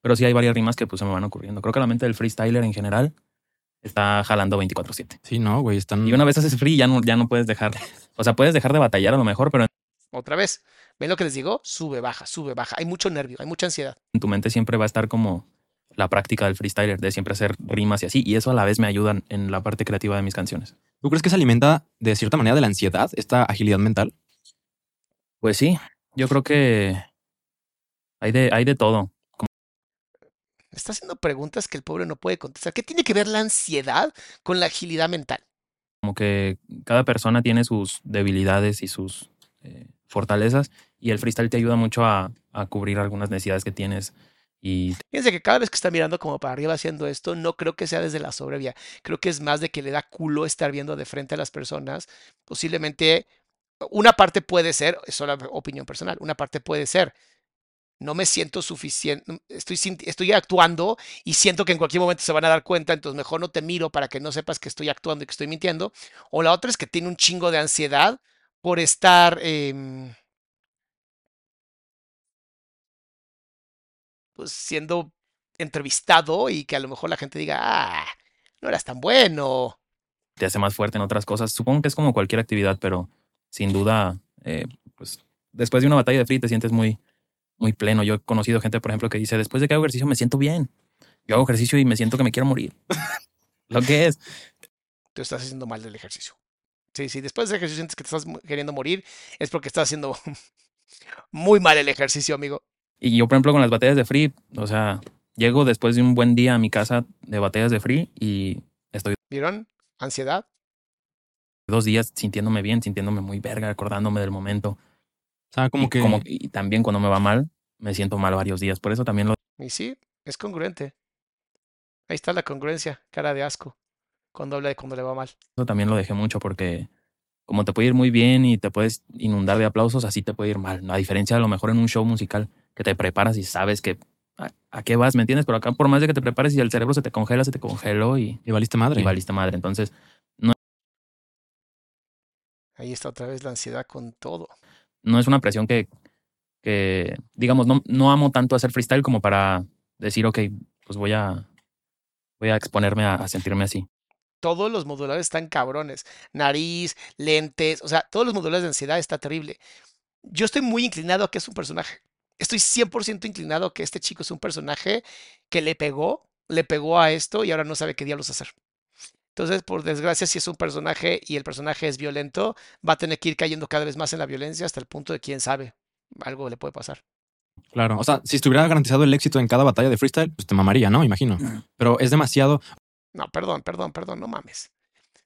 Pero sí hay varias rimas que pues se me van ocurriendo. Creo que la mente del freestyler en general está jalando 24/7. Sí, no, güey, están... Y una vez haces free ya no, ya no puedes dejar, o sea, puedes dejar de batallar a lo mejor, pero Otra vez, ¿ven lo que les digo? Sube, baja, sube, baja. Hay mucho nervio, hay mucha ansiedad. en tu mente siempre va a estar como la práctica del freestyler, de siempre hacer rimas y así. Y eso a la vez me ayuda en la parte creativa de mis canciones. ¿Tú crees que se alimenta de cierta manera de la ansiedad, esta agilidad mental? Pues sí, yo creo que hay de, hay de todo. Está haciendo preguntas que el pobre no puede contestar. ¿Qué tiene que ver la ansiedad con la agilidad mental? Como que cada persona tiene sus debilidades y sus eh, fortalezas y el freestyle te ayuda mucho a, a cubrir algunas necesidades que tienes y Fíjense que cada vez que está mirando como para arriba haciendo esto, no creo que sea desde la sobrevía. Creo que es más de que le da culo estar viendo de frente a las personas. Posiblemente una parte puede ser, es solo opinión personal, una parte puede ser. No me siento suficiente, estoy, estoy actuando y siento que en cualquier momento se van a dar cuenta, entonces mejor no te miro para que no sepas que estoy actuando y que estoy mintiendo. O la otra es que tiene un chingo de ansiedad por estar em, pues siendo entrevistado y que a lo mejor la gente diga, ah, no eras tan bueno. te hace más fuerte en otras cosas. Supongo que es como cualquier actividad, pero sin duda, eh, pues después de una batalla de free te sientes muy, muy pleno. Yo he conocido gente, por ejemplo, que dice, después de que hago ejercicio me siento bien. Yo hago ejercicio y me siento que me quiero morir. Lo que es. Tú estás haciendo mal del ejercicio. Sí, sí, después del ejercicio sientes que te estás queriendo morir, es porque estás haciendo muy mal el ejercicio, amigo. Y yo, por ejemplo, con las batallas de free, o sea, llego después de un buen día a mi casa de batallas de free y estoy ¿Vieron? Ansiedad. dos días sintiéndome bien, sintiéndome muy verga, acordándome del momento. O sea, como y, que... como- y también cuando me va mal, me siento mal varios días. Por eso también lo Y sí, es congruente. Ahí está la congruencia, cara de asco, cuando habla de cuando le va mal. Eso también lo dejé mucho porque como te puede ir muy bien y te puedes inundar de aplausos, así te puede ir mal. A diferencia de lo mejor en un show musical que te preparas y sabes que a, a qué vas, ¿me entiendes? Pero acá por más de que te prepares y el cerebro se te congela, se te congeló y, Y valiste madre. y valiste madre. Entonces, Ahí está otra vez la ansiedad con todo. no es una presión que, que digamos, no, no amo tanto hacer freestyle como para decir, ok, pues voy a, voy a exponerme a, a sentirme así. Todos los modulares están cabrones. Nariz, lentes, o sea, todos los modulares de ansiedad está terrible. Yo estoy muy inclinado a que es un personaje. Estoy 100% inclinado a que este chico es un personaje que le pegó, le pegó a esto y ahora no sabe qué diablos hacer. Entonces, por desgracia, si es un personaje y el personaje es violento, va a tener que ir cayendo cada vez más en la violencia hasta el punto de quién sabe. Algo le puede pasar. Claro. O sea, si estuviera garantizado el éxito en cada batalla de freestyle, pues te mamaría, ¿no? Imagino. Pero es demasiado... No, perdón, perdón, perdón, no mames.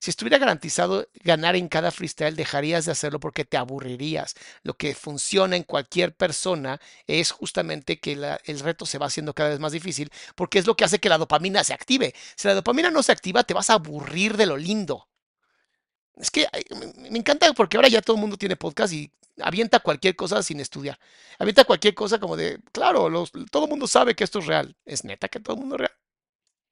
Si estuviera garantizado ganar en cada freestyle, dejarías de hacerlo porque te aburrirías. Lo que funciona en cualquier persona es justamente que el reto se va haciendo cada vez más difícil porque es lo que hace que la dopamina se active. Si la dopamina no se activa, te vas a aburrir de lo lindo. Es que me, encanta porque ahora ya todo el mundo tiene podcast y avienta cualquier cosa sin estudiar. Avienta cualquier cosa como de, claro, todo el mundo sabe que esto es real. Es neta que todo el mundo es real.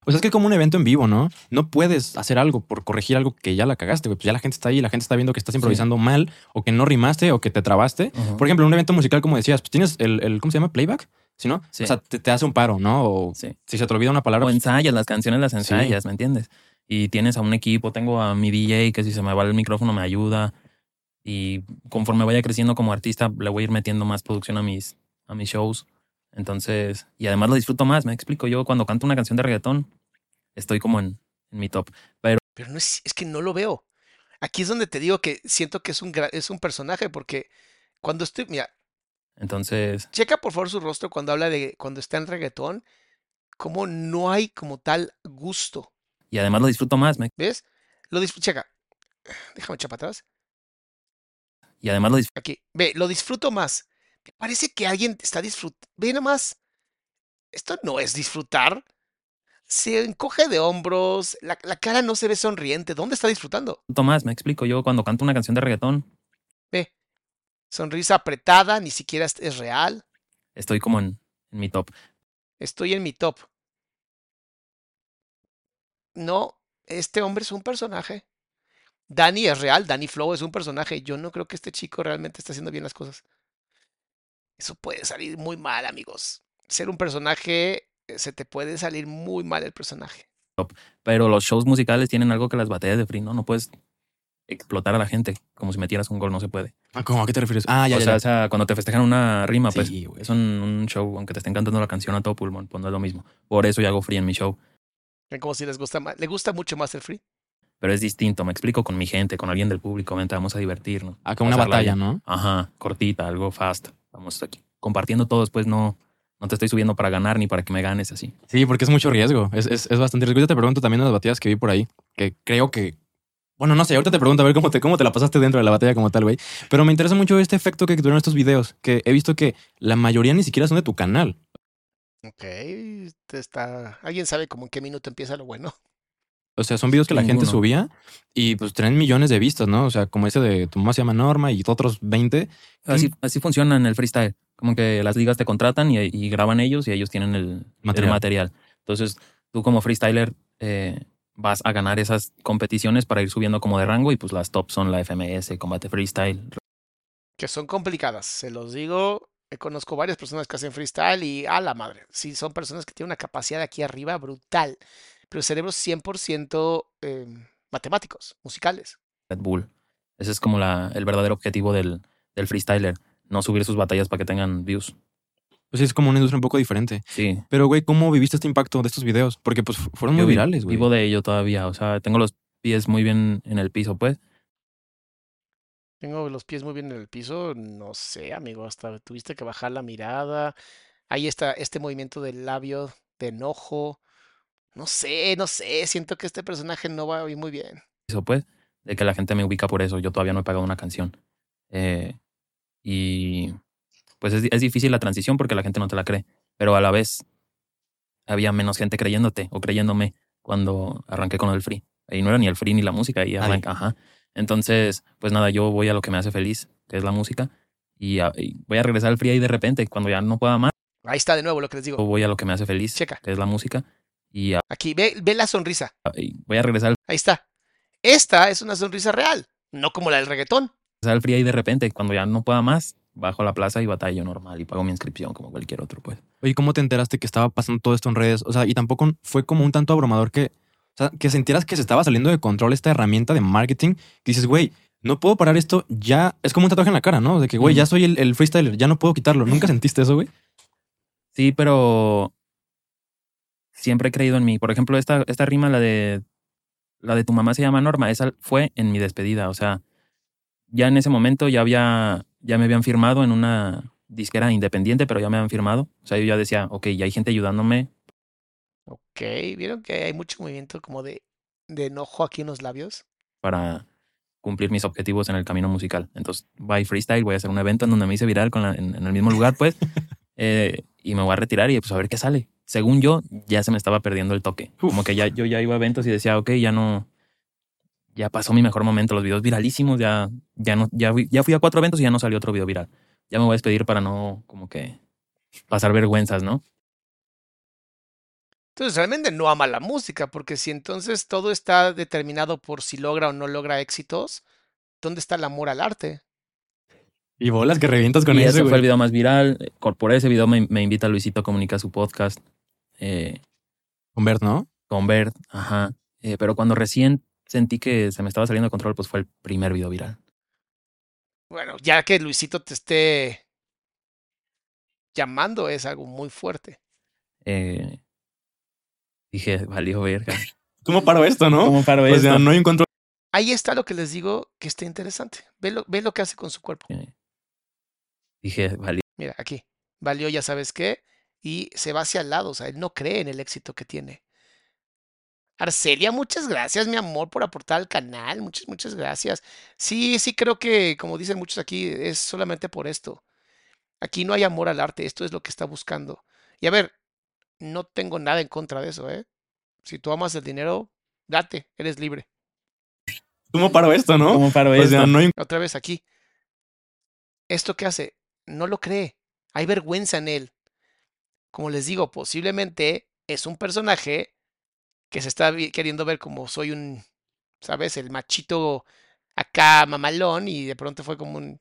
Pues es que es como un evento en vivo, ¿no? No puedes hacer algo por corregir algo que ya la cagaste, güey. Pues ya la gente está ahí, la gente está viendo que estás improvisando mal o que no rimaste o que te trabaste. Por ejemplo, en un evento musical, como decías, pues tienes el, el ¿cómo se llama? Playback, ¿sí no? Sí. O sea, te, te hace un paro, ¿no? O Sí. si se te olvida una palabra, O pues, ensayas, las canciones las ensayas, ¿me entiendes? Y tienes a un equipo, tengo a mi DJ que si se me va el micrófono me ayuda. Y conforme vaya creciendo como artista, le voy a ir metiendo más producción a mis, a mis shows. Entonces, y además lo disfruto más, me explico. Yo cuando canto una canción de reggaetón, estoy como en, en mi top. Pero no es, es que no lo veo. Aquí es donde te digo que siento que es un, es un personaje, porque cuando estoy, mira, Entonces, checa por favor su rostro cuando habla de, cuando está en reggaetón, como no hay como tal gusto, y además lo disfruto más, me- ¿ves? Lo disfruto, checa, déjame echar para atrás, y además lo disfruto. aquí, ve, lo disfruto más. Parece que alguien está disfrutando, ve nomás, esto no es disfrutar. Se encoge de hombros, la, la cara no se ve sonriente. ¿Dónde está disfrutando? Tomás, me explico. Yo cuando canto una canción de reggaetón, Ve, sonrisa apretada, ni siquiera es, real. estoy como en, en mi top. Estoy en mi top. No, este hombre es un personaje. Danny es real, Danny Flow es un personaje. Yo no creo que este chico realmente esté haciendo bien las cosas. Eso puede salir muy mal, amigos. Ser un personaje, eh, se te puede salir muy mal el personaje. Pero los shows musicales tienen algo que las batallas de free, ¿no? No puedes explotar a la gente como si metieras un gol, no se puede. Ah, ¿Cómo? ¿A qué te refieres? Ah, ya, o ya, sea, ya. o sea, cuando te festejan una rima, pues Sí, güey. es un, un show, aunque te estén cantando la canción a todo pulmón, pues no es lo mismo. Por eso yo hago free en mi show. Como si les gusta más. Le gusta mucho más el free. Pero es distinto, me explico con mi gente, con alguien del público, vente, vamos a divertirnos. Acá Ah, una pasarla batalla, bien. ¿no? Ajá, cortita, algo fast. Vamos aquí compartiendo todos, pues no, no te estoy subiendo para ganar ni para que me ganes así. Sí, porque es mucho riesgo. Es, es, es bastante riesgo. Yo te pregunto también de las batallas que vi por ahí, que creo que. Bueno, no sé, ahorita te pregunto a ver cómo te, cómo te la pasaste dentro de la batalla como tal, güey. Pero me interesa mucho este efecto que tuvieron estos videos, que he visto que la mayoría ni siquiera son de tu canal. Ok, está. ¿Alguien sabe como en qué minuto empieza lo bueno? O sea, son videos que la gente subía y pues traen millones de vistas, ¿no? O sea, como ese de tu mamá se llama Norma y otros 20. Así, así funciona en el freestyle. Como que las ligas te contratan y, y graban ellos y ellos tienen el el Material. Entonces, tú como freestyler eh, vas a ganar esas competiciones para ir subiendo como de rango y pues las top son la FMS, Combate Freestyle. Que son complicadas. Se los digo. Conozco varias personas que hacen freestyle y a la madre. Sí, son personas que tienen una capacidad aquí arriba brutal. Pero cerebros 100% eh, matemáticos, musicales. Red Bull. Ese es como la, el verdadero objetivo del, del freestyler. No subir sus batallas para que tengan views. Pues sí, es como una industria un poco diferente. Sí. Pero, güey, ¿cómo viviste este impacto de estos videos? Porque pues fu- fueron muy vi- virales, güey. Vivo de ello todavía. O sea, tengo los pies muy bien en el piso, pues. Tengo los pies muy bien en el piso. No sé, amigo. Hasta tuviste que bajar la mirada. Ahí está este movimiento del labio de enojo. No sé, no sé. Siento que este personaje no va a ir muy bien. Eso, pues. De que la gente me ubica por eso. Yo todavía no he pagado una canción. Eh, y pues es, es difícil la transición porque la gente no te la cree. Pero a la vez había menos gente creyéndote o creyéndome cuando arranqué con el free. Ahí no era ni el free ni la música. Ahí arranca, ajá. Entonces, pues nada, yo voy a lo que me hace feliz, que es la música. Y, a- y voy a regresar al free ahí de repente, cuando ya no pueda más. Ahí está de nuevo lo que les digo. voy a lo que me hace feliz, Checa. que es la música. Y, a- Aquí, ve, ve la sonrisa. y voy a regresar al Ahí está. Esta es una sonrisa real, no como la del reggaetón. al free ahí de repente, cuando ya no pueda más, bajo a la plaza y batallo normal y pago mi inscripción como cualquier otro, pues. Oye, ¿cómo te enteraste que estaba pasando todo esto en redes? O sea, y tampoco fue como un tanto abrumador que, o sea, que sintieras que se estaba saliendo de control esta herramienta de marketing. Que dices, güey, no puedo parar esto, ya es como un tatuaje en la cara, ¿no? De que, güey, ya soy el, el freestyler, ya no puedo quitarlo. ¿Nunca sentiste eso, güey? Sí, pero siempre he creído en mí. Por ejemplo, esta, esta rima, la de la de tu mamá se llama Norma, esa fue en mi despedida. O sea, ya en ese momento ya había, ya me habían firmado en una disquera independiente, pero ya me habían firmado. O sea, yo ya decía, ok, ya hay gente ayudándome. Ok, ¿vieron que hay mucho movimiento como de, de enojo aquí en los labios? para cumplir mis objetivos en el camino musical. Entonces, by freestyle, voy a hacer un evento en donde me hice viral con la- en, en el mismo lugar, pues, eh, y me voy a retirar y pues a ver qué sale. Según yo, ya se me estaba perdiendo el toque. Como que ya yo ya iba a eventos y decía, ok, ya no, ya pasó mi mejor momento. Los videos viralísimos, ya, ya no, ya fui, ya fui a cuatro eventos y ya no salió otro video viral. Ya me voy a despedir para no, como que, pasar vergüenzas, ¿no? Entonces realmente no ama la música, porque si entonces todo está determinado por si logra o no logra éxitos, ¿dónde está el amor al arte? Y bolas que revientas con y eso, ese fue el video más viral. Por ese video me, me invita Luisito a su podcast. Eh, Con Bert, ¿no? con Bert, ajá. Eh, pero cuando recién sentí que se me estaba saliendo de control, pues fue el primer video viral. Bueno, ya que Luisito te esté llamando es algo muy fuerte. Eh, dije, valió verga. ¿Cómo paro esto, no? ¿Cómo paro O esto? sea, no hay un control. Ahí está lo que les digo que está interesante. Ve lo, ve lo que hace con su cuerpo. Eh, dije, valió. Mira, aquí. Valió ya sabes qué. Y se va hacia el lado. O sea, él no cree en el éxito que tiene. Arcelia, muchas gracias, mi amor, por aportar al canal. Muchas, muchas gracias. Sí, sí, creo que, como dicen muchos aquí, es solamente por esto. Aquí no hay amor al arte. Esto es lo que está buscando. Y a ver, no tengo nada en contra de eso, ¿eh? Si tú amas el dinero, date, eres libre. ¿Cómo paro esto, no? ¿Cómo paro esto? no hay Otra vez aquí. ¿Esto qué hace? No lo cree. Hay vergüenza en él. Como les digo, posiblemente es un personaje que se está queriendo ver como soy un, ¿sabes? El machito acá mamalón y de pronto fue como un...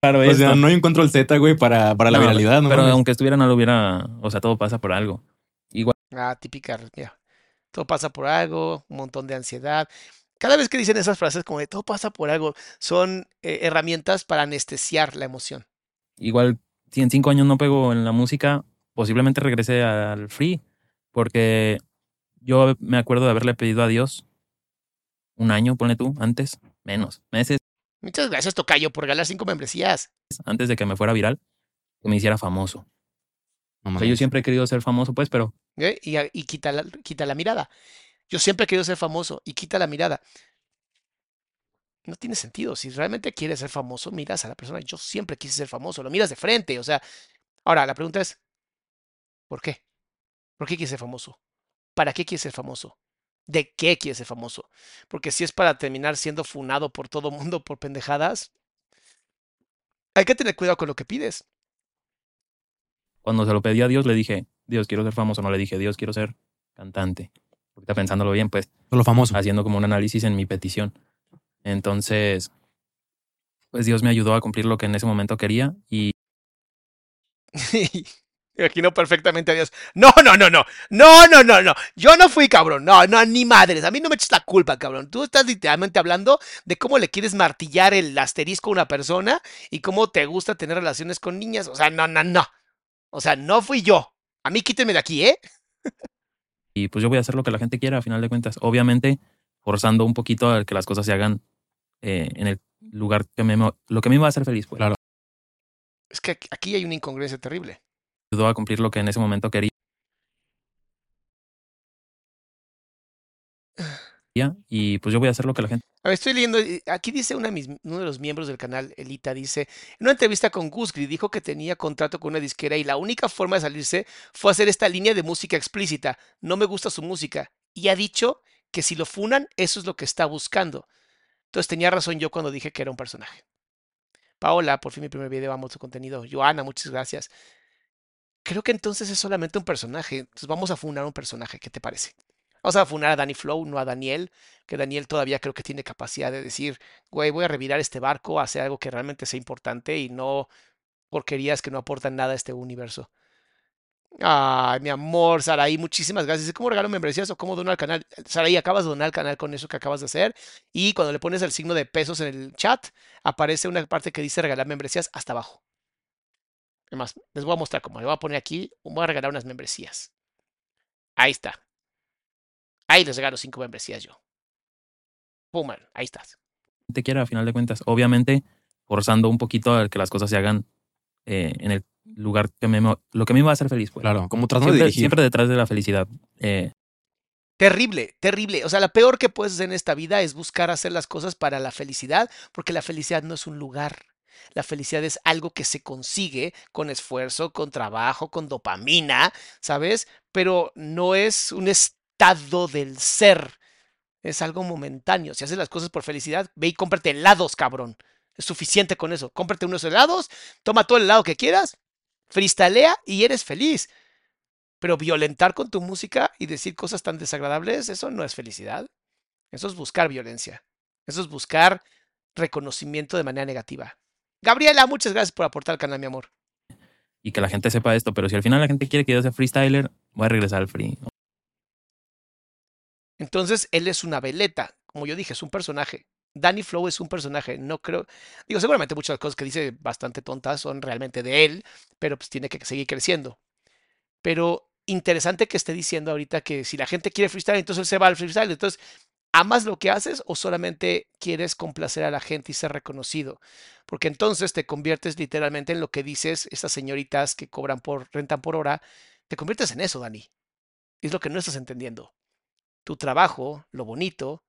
paro O sea, no encuentro el Z, güey, para, para la No, viralidad, ¿no? Pero aunque estuviera, no lo hubiera. O sea, todo pasa por algo. Igual, Ah, típica, mira, todo pasa por algo, un montón de ansiedad. Cada vez que dicen esas frases como de todo pasa por algo, son eh, herramientas para anestesiar la emoción. igual, si en cinco años no pego en la música, posiblemente regrese al free. Porque yo me acuerdo de haberle pedido a Dios un año, ponle tú, antes, menos, meses Muchas gracias, Tocayo, por regalar cinco membresías. antes de que me fuera viral, que me hiciera famoso. No O sea, yo siempre he querido ser famoso, pues, pero ¿eh? Y, y quita, la, quita la mirada. Yo siempre he querido ser famoso y quita la mirada. No tiene sentido. Si realmente quieres ser famoso, miras a la persona. Yo siempre quise ser famoso. Lo miras de frente. O sea, ahora la pregunta es, ¿por qué? ¿Por qué quieres ser famoso? ¿Para qué quieres ser famoso? ¿De qué quieres ser famoso? Porque si es para terminar siendo funado por todo mundo por pendejadas, hay que tener cuidado con lo que pides. cuando se lo pedí a Dios, le dije, Dios, quiero ser famoso. No le dije, Dios, quiero ser cantante. Ahorita pensándolo bien, pues, Solo famoso. haciendo como un análisis en mi petición. Entonces, pues Dios me ayudó a cumplir lo que en ese momento quería y imagino perfectamente a Dios. No, no, no, no. No, no, no, no. Yo no fui cabrón. No, no, ni madres. A mí no me eches la culpa, cabrón. Tú estás literalmente hablando de cómo le quieres martillar el asterisco a una persona y cómo te gusta tener relaciones con niñas. O sea, no, no, no. O sea, no fui yo. A mí quítenme de aquí, ¿eh? y pues yo voy a hacer lo que la gente quiera a final de cuentas. Obviamente, forzando un poquito a que las cosas se hagan eh, en el lugar que me, lo que a mí me va a hacer feliz, pues. Claro. Es que aquí- aquí hay una incongruencia terrible. Ayudó a cumplir lo que en ese momento quería. Y pues yo voy a hacer lo que la gente A ver, estoy leyendo, eh, aquí dice uno de los miembros del canal, Elita, dice, en una entrevista con Gusgri, dijo que tenía contrato con una disquera y la única forma de salirse fue hacer esta línea de música explícita. No me gusta su música. Y ha dicho que si lo funan, eso es lo que está buscando. Entonces tenía razón yo cuando dije que era un personaje. Paola, por fin mi primer video, amo tu contenido. Joana, muchas gracias. Creo que entonces es solamente un personaje. Entonces vamos a funar un personaje. ¿Qué te parece? Vamos a funar a Danny Flow, no a Daniel que Daniel todavía creo que tiene capacidad de decir, güey, voy a revirar este barco, hacer algo que realmente sea importante y no porquerías que no aportan nada a este universo. Ay, mi amor, Saraí, muchísimas gracias. ¿Cómo regalo membresías o cómo dono al canal? Saraí, acabas de donar al canal con eso que acabas de hacer. Y cuando le pones el signo de pesos en el chat, aparece una parte que dice regalar membresías hasta abajo. Además, les voy a mostrar cómo. Le voy a poner aquí, voy a regalar unas membresías. Ahí está. Ahí les regalo cinco membresías yo. Pum, man, ahí estás. quiera a final de cuentas. Obviamente, forzando un poquito a que las cosas se hagan eh, en el lugar que me, lo que a mí me va a hacer feliz, pues. Claro, como tratando de Siempre, dirigir. siempre detrás de la felicidad. Eh, Terrible, terrible. O sea, la peor que puedes hacer en esta vida es buscar hacer las cosas para la felicidad, porque la felicidad no es un lugar. La felicidad es algo que se consigue con esfuerzo, con trabajo, con dopamina, ¿sabes? Pero no es un estado del ser. Es algo momentáneo. Si haces las cosas por felicidad, ve y cómprate helados, cabrón. Es suficiente con eso. Cómprate unos helados, toma todo el helado que quieras, freestalea y eres feliz. Pero violentar con tu música y decir cosas tan desagradables, eso no es felicidad. Eso es buscar violencia. Eso es buscar reconocimiento de manera negativa. Gabriela, muchas gracias por aportar al canal, mi amor. y que la gente sepa esto, pero si al final la gente quiere que yo sea freestyler, voy a regresar al free. Entonces, él es una veleta. Como yo dije, es un personaje. Danny Flow es un personaje. No creo. Digo, seguramente muchas cosas que dice bastante tontas son realmente de él, pero pues tiene que seguir creciendo. Pero interesante que esté diciendo ahorita que si la gente quiere freestyle, entonces él se va al freestyle. Entonces, ¿amas lo que haces o solamente quieres complacer a la gente y ser reconocido? Porque entonces te conviertes literalmente en lo que dices estas señoritas que cobran por, rentan por hora. Te conviertes en eso, Dani. Es lo que no estás entendiendo. Tu trabajo, lo bonito,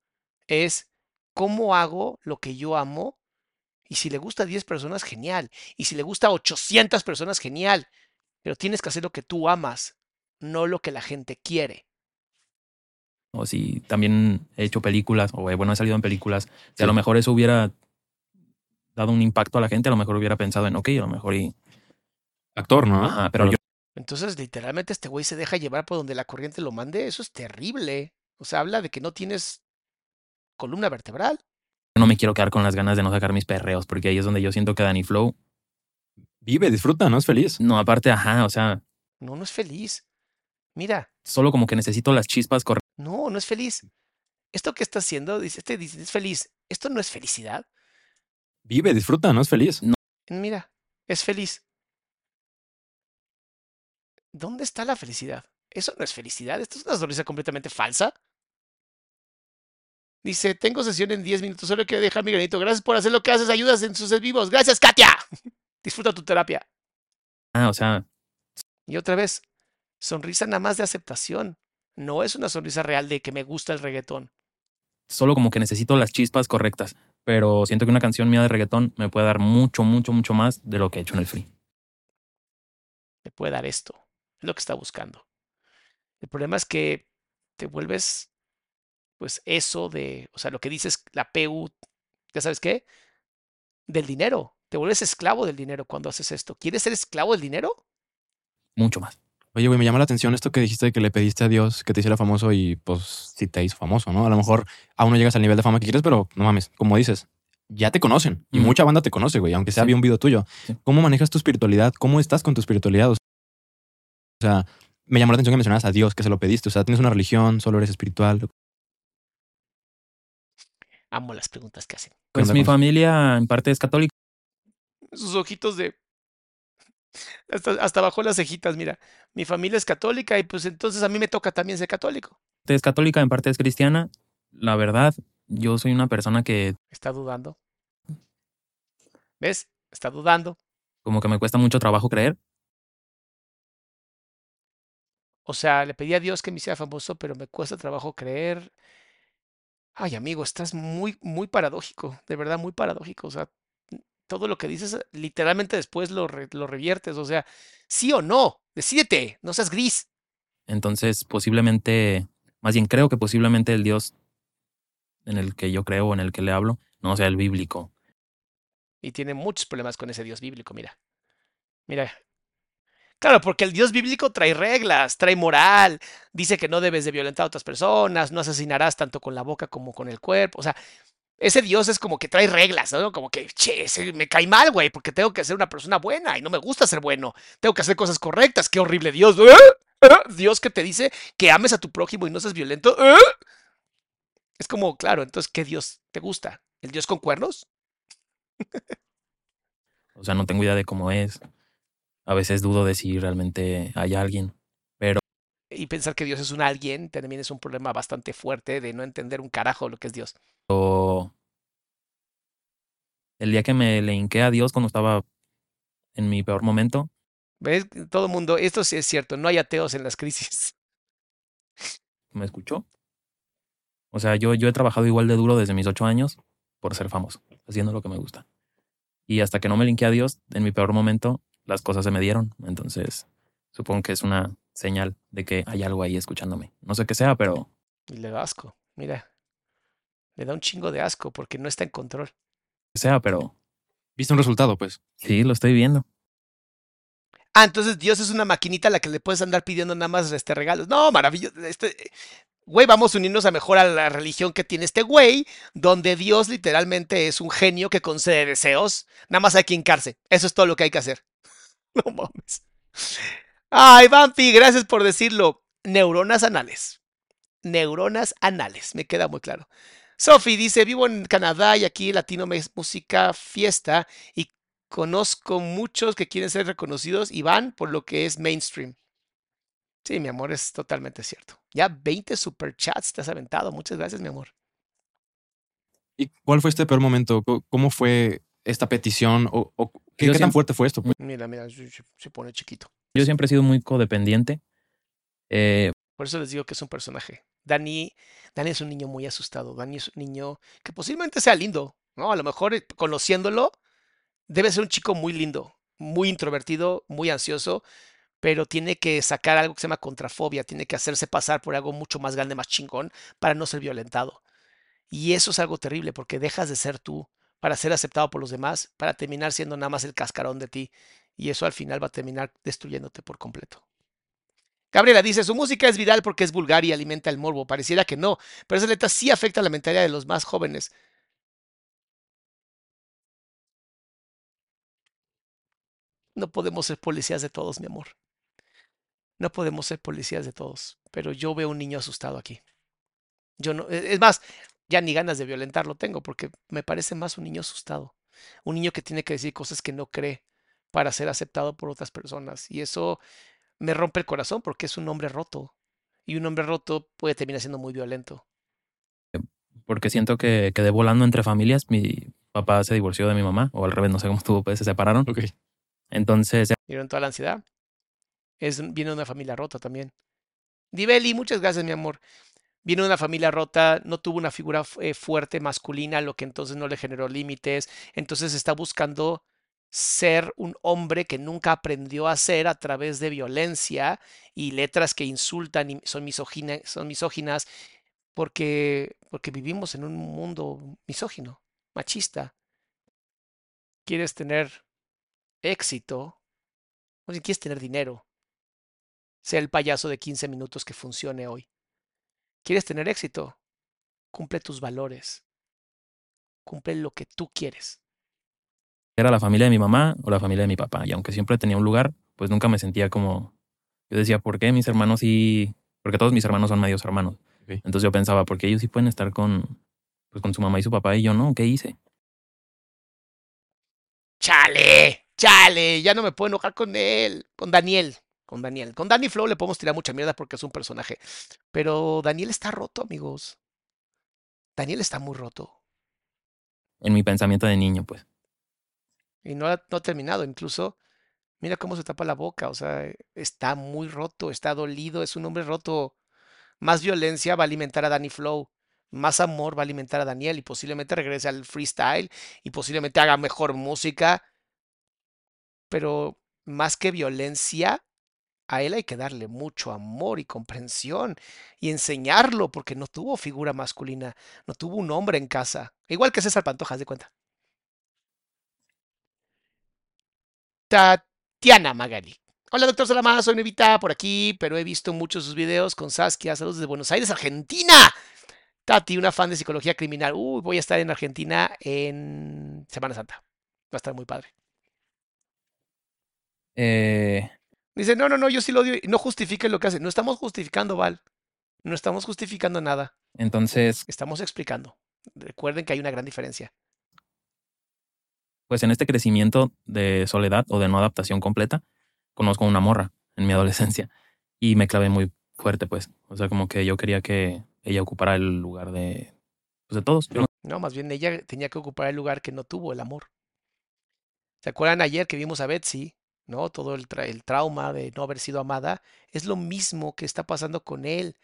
es cómo hago lo que yo amo. Y si le gusta a 10 personas, genial. Y si le gusta a 800 personas, genial. Pero tienes que hacer lo que tú amas. no lo que la gente quiere. O si también he hecho películas, o eh, bueno, he salido en películas, si Sí. a lo mejor eso hubiera dado un impacto a la gente, a lo mejor hubiera pensado en, ok, a lo mejor y... Actor, ¿no? Ajá, pero yo Entonces, literalmente, este güey se deja llevar por donde la corriente lo mande. Eso es terrible. O sea, habla de que no tienes columna vertebral. no me quiero quedar con las ganas de no sacar mis perreos, porque ahí es donde yo siento que Danny Flow, Vive, disfruta, ¿no? Es feliz. no, aparte, ajá, o sea, No, no es feliz. Mira, solo como que necesito las chispas correctas. no, no es feliz. Esto que está haciendo, dice, este dice, es feliz. Esto no es felicidad. Vive, disfruta, ¿no? Es feliz. Mira, es feliz. ¿Dónde está la felicidad? Eso no es felicidad. Esto es una sonrisa completamente falsa. Dice, tengo sesión en 10 minutos, solo quiero dejar mi granito. Gracias por hacer lo que haces, ayudas en sus vivos. Gracias, Katia. Disfruta tu terapia. Ah, o sea, Y otra vez, sonrisa nada más de aceptación. No es una sonrisa real de que me gusta el reggaetón. solo como que necesito las chispas correctas. Pero siento que una canción mía de reggaetón me puede dar mucho, mucho, mucho más de lo que he hecho en el free. Me puede dar esto. Es lo que está buscando. El problema es que te vuelves, pues, eso de, o sea, lo que dices, la PU, ¿ya sabes qué? Del dinero. Te vuelves esclavo del dinero cuando haces esto. ¿Quieres ser esclavo del dinero? Mucho más. Oye, güey, me llama la atención esto que dijiste de que le pediste a Dios que te hiciera famoso y pues sí te hizo famoso, ¿no? A lo mejor aún no llegas al nivel de fama que quieres, pero no mames, como dices, ya te conocen y mucha banda te conoce, güey, aunque sea Sí. vi un video tuyo. Sí. ¿Cómo manejas tu espiritualidad? ¿Cómo estás con tu espiritualidad? O sea, me llamó la atención que mencionabas a Dios, que se lo pediste. O sea, tienes una religión, solo eres espiritual. Amo las preguntas que hacen. Pues mi familia en parte es católica. Sus ojitos de... Hasta, hasta bajó las cejitas, mira. Mi familia es católica y pues entonces a mí me toca también ser católico. es católica, en parte es cristiana. La verdad, yo soy una persona que Está dudando. ¿Ves? Está dudando. como que me cuesta mucho trabajo creer. O sea, le pedí a Dios que me hiciera famoso, pero me cuesta trabajo creer. Ay, amigo, estás muy, muy paradójico, de verdad, muy paradójico. O sea, todo lo que dices, literalmente después lo, re- lo reviertes. O sea, sí o no, decídete, no seas gris. Entonces, posiblemente, más bien creo que posiblemente el Dios en el que yo creo, en el que le hablo, no sea el bíblico. Y tiene muchos problemas con ese Dios bíblico, mira. Mira. Claro, porque el Dios bíblico trae reglas, trae moral, dice que no debes de violentar a otras personas, no asesinarás tanto con la boca como con el cuerpo. O sea, ese Dios es como que trae reglas, ¿no? Como que, che, me cae mal, güey, porque tengo que ser una persona buena y no me gusta ser bueno. Tengo que hacer cosas correctas. Qué horrible Dios. ¿eh? ¿Eh? Dios que te dice que ames a tu prójimo y no seas violento. ¿eh? Es como, claro, entonces, ¿qué Dios te gusta? ¿El Dios con cuernos? O sea, no tengo idea de cómo es. A veces dudo de si realmente hay alguien. y pensar que Dios es un alguien también es un problema bastante fuerte de no entender un carajo lo que es Dios. Pero el día que me le hinqué a Dios cuando estaba en mi peor momento, ¿Ves? Todo el mundo, esto sí es cierto, no hay ateos en las crisis. me escuchó. O sea, yo, yo he trabajado igual de duro desde mis ocho años por ser famoso, haciendo lo que me gusta. Y hasta que no me linké a Dios, en mi peor momento, las cosas se me dieron. Entonces, supongo que es una señal de que hay algo ahí escuchándome. No sé qué sea, pero Y le da asco, mira. Le da un chingo de asco porque no está en control. que sea, pero Viste un resultado, pues. sí, lo estoy viendo. Ah, entonces Dios es una maquinita a la que le puedes andar pidiendo nada más este regalos. No, maravilloso. Este, güey, vamos a unirnos a mejor a la religión que tiene este güey, donde Dios literalmente es un genio que concede deseos. Nada más hay que hincarse. Eso es todo lo que hay que hacer. No mames. Ay, Vampi, gracias por decirlo. Neuronas anales. Neuronas anales, me queda muy claro. Sophie dice, vivo en Canadá y aquí Latino es música fiesta y conozco muchos que quieren ser reconocidos y van por lo que es mainstream. Sí, mi amor, es totalmente cierto. Ya 20 superchats te has aventado. Muchas gracias, mi amor. ¿Y cuál fue este peor momento? ¿Cómo fue esta petición? ¿O, o qué, tan siempre- fuerte fue esto? pues? Mira, mira, se pone chiquito. Yo siempre he sido muy codependiente. Eh, Por eso les digo que es un personaje. Dani, Dani es un niño muy asustado. Dani es un niño que posiblemente sea lindo, ¿no? A lo mejor eh, conociéndolo, debe ser un chico muy lindo, muy introvertido, muy ansioso, pero tiene que sacar algo que se llama contrafobia, tiene que hacerse pasar por algo mucho más grande, más chingón, para no ser violentado. Y eso es algo terrible porque dejas de ser tú para ser aceptado por los demás, para terminar siendo nada más el cascarón de ti. Y eso al final va a terminar destruyéndote por completo. Gabriela dice, su música es viral porque es vulgar y alimenta el morbo. Pareciera que no, pero esa letra sí afecta la mentalidad de los más jóvenes. No podemos ser policías de todos, mi amor. No podemos ser policías de todos, pero yo veo un niño asustado aquí. Yo no, e, es más, ya ni ganas de violentarlo tengo porque me parece más un niño asustado, un niño que tiene que decir cosas que no cree para ser aceptado por otras personas y eso me rompe el corazón porque es un hombre roto y un hombre roto puede terminar siendo muy violento. Porque siento que quedé volando entre familias. Mi papá se divorció de mi mamá, o al revés, no sé cómo estuvo, pues se separaron. Ok. Entonces, ¿Vieron toda la ansiedad? Es, viene de una familia rota también. Dibeli, muchas gracias, mi amor. Viene de una familia rota, no tuvo una figura eh, fuerte masculina, lo que entonces no le generó límites. Entonces está buscando ser un hombre que nunca aprendió a ser a través de violencia y letras que insultan y son, son misóginas porque, porque vivimos en un mundo misógino, machista. Quieres tener éxito, o quieres tener dinero, sea el payaso de 15 minutos que funcione hoy. ¿Quieres tener éxito? Cumple tus valores. Cumple lo que tú quieres. era la familia de mi mamá o la familia de mi papá. Y aunque siempre tenía un lugar, pues nunca me sentía como... Yo decía, ¿por qué mis hermanos sí...? Porque todos mis hermanos son medios hermanos. Entonces yo pensaba, ¿por qué ellos sí pueden estar con, pues, con su mamá y su papá y yo no? ¿Qué hice? ¡Chale! ¡Chale! Ya no me puedo enojar con él. Con Daniel. Con Daniel. Con Danny Flow le podemos tirar mucha mierda porque es un personaje. Pero Daniel está roto, amigos. Daniel está muy roto. En mi pensamiento de niño, pues. Y no ha, no ha terminado. Incluso, mira cómo se tapa la boca. O sea, está muy roto, está dolido, es un hombre roto. Más violencia va a alimentar a Danny Flow. Más amor va a alimentar a Daniel y posiblemente regrese al freestyle y posiblemente haga mejor música. Pero más que violencia, a él hay que darle mucho amor y comprensión y enseñarlo porque no tuvo figura masculina, no tuvo un hombre en casa. Igual que César Pantoja, haz de cuenta. Tatiana Magali. Hola, doctor Salamá, soy Nevita por aquí, pero he visto muchos sus videos con Saskia. Saludos desde Buenos Aires, Argentina. Tati, una fan de psicología criminal. Uy, voy a estar en Argentina en Semana Santa. Va a estar muy padre. Eh, Dice, no, no, no, yo sí lo odio. y No justifique lo que hace. No estamos justificando, Val. No estamos justificando nada. entonces, Estamos explicando. Recuerden que hay una gran diferencia. pues en este crecimiento de soledad o de no adaptación completa, conozco una morra en mi adolescencia y me clavé muy fuerte, pues. O sea, como que yo quería que ella ocupara el lugar de, pues, de todos. Yo No, más bien ella tenía que ocupar el lugar que no tuvo el amor. ¿Se acuerdan ayer que vimos a Betsy? ¿No? Todo el, tra- el trauma de no haber sido amada. Es lo mismo que está pasando con él.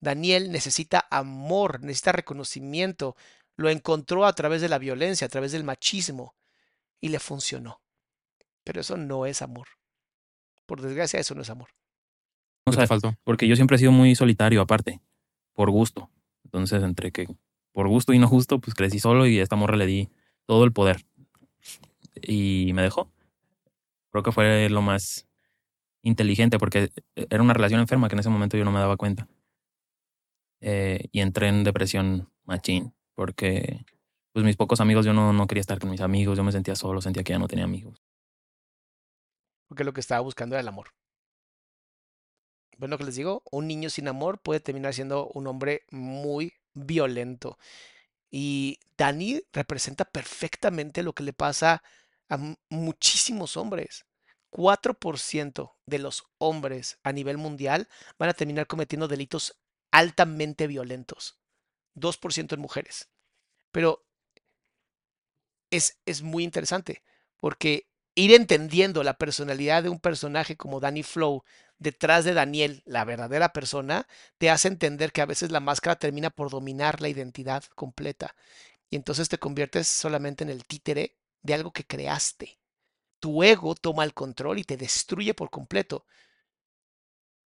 Daniel necesita amor, necesita reconocimiento. Lo encontró a través de la violencia, a través del machismo. Y le funcionó. Pero eso no es amor. Por desgracia, eso no es amor. o ¿Qué sea, te faltó? porque yo siempre he sido muy solitario aparte, por gusto. Entonces, entre que por gusto y no justo, pues crecí solo y a esta morra le di todo el poder. Y me dejó. Creo que fue lo más inteligente porque era una relación enferma que en ese momento yo no me daba cuenta. Eh, y entré en depresión machín porque pues mis pocos amigos, yo no, no quería estar con mis amigos, yo me sentía solo, sentía que ya no tenía amigos. Porque lo que estaba buscando era el amor. Bueno, que les digo, un niño sin amor puede terminar siendo un hombre muy violento. Y Dani representa perfectamente lo que le pasa a mu- muchísimos hombres. 4% de los hombres a nivel mundial van a terminar cometiendo delitos altamente violentos. 2% en mujeres. Pero es, es muy interesante porque ir entendiendo la personalidad de un personaje como Danny Flow detrás de Daniel, la verdadera persona, te hace entender que a veces la máscara termina por dominar la identidad completa. Y entonces te conviertes solamente en el títere de algo que creaste. Tu ego toma el control y te destruye por completo.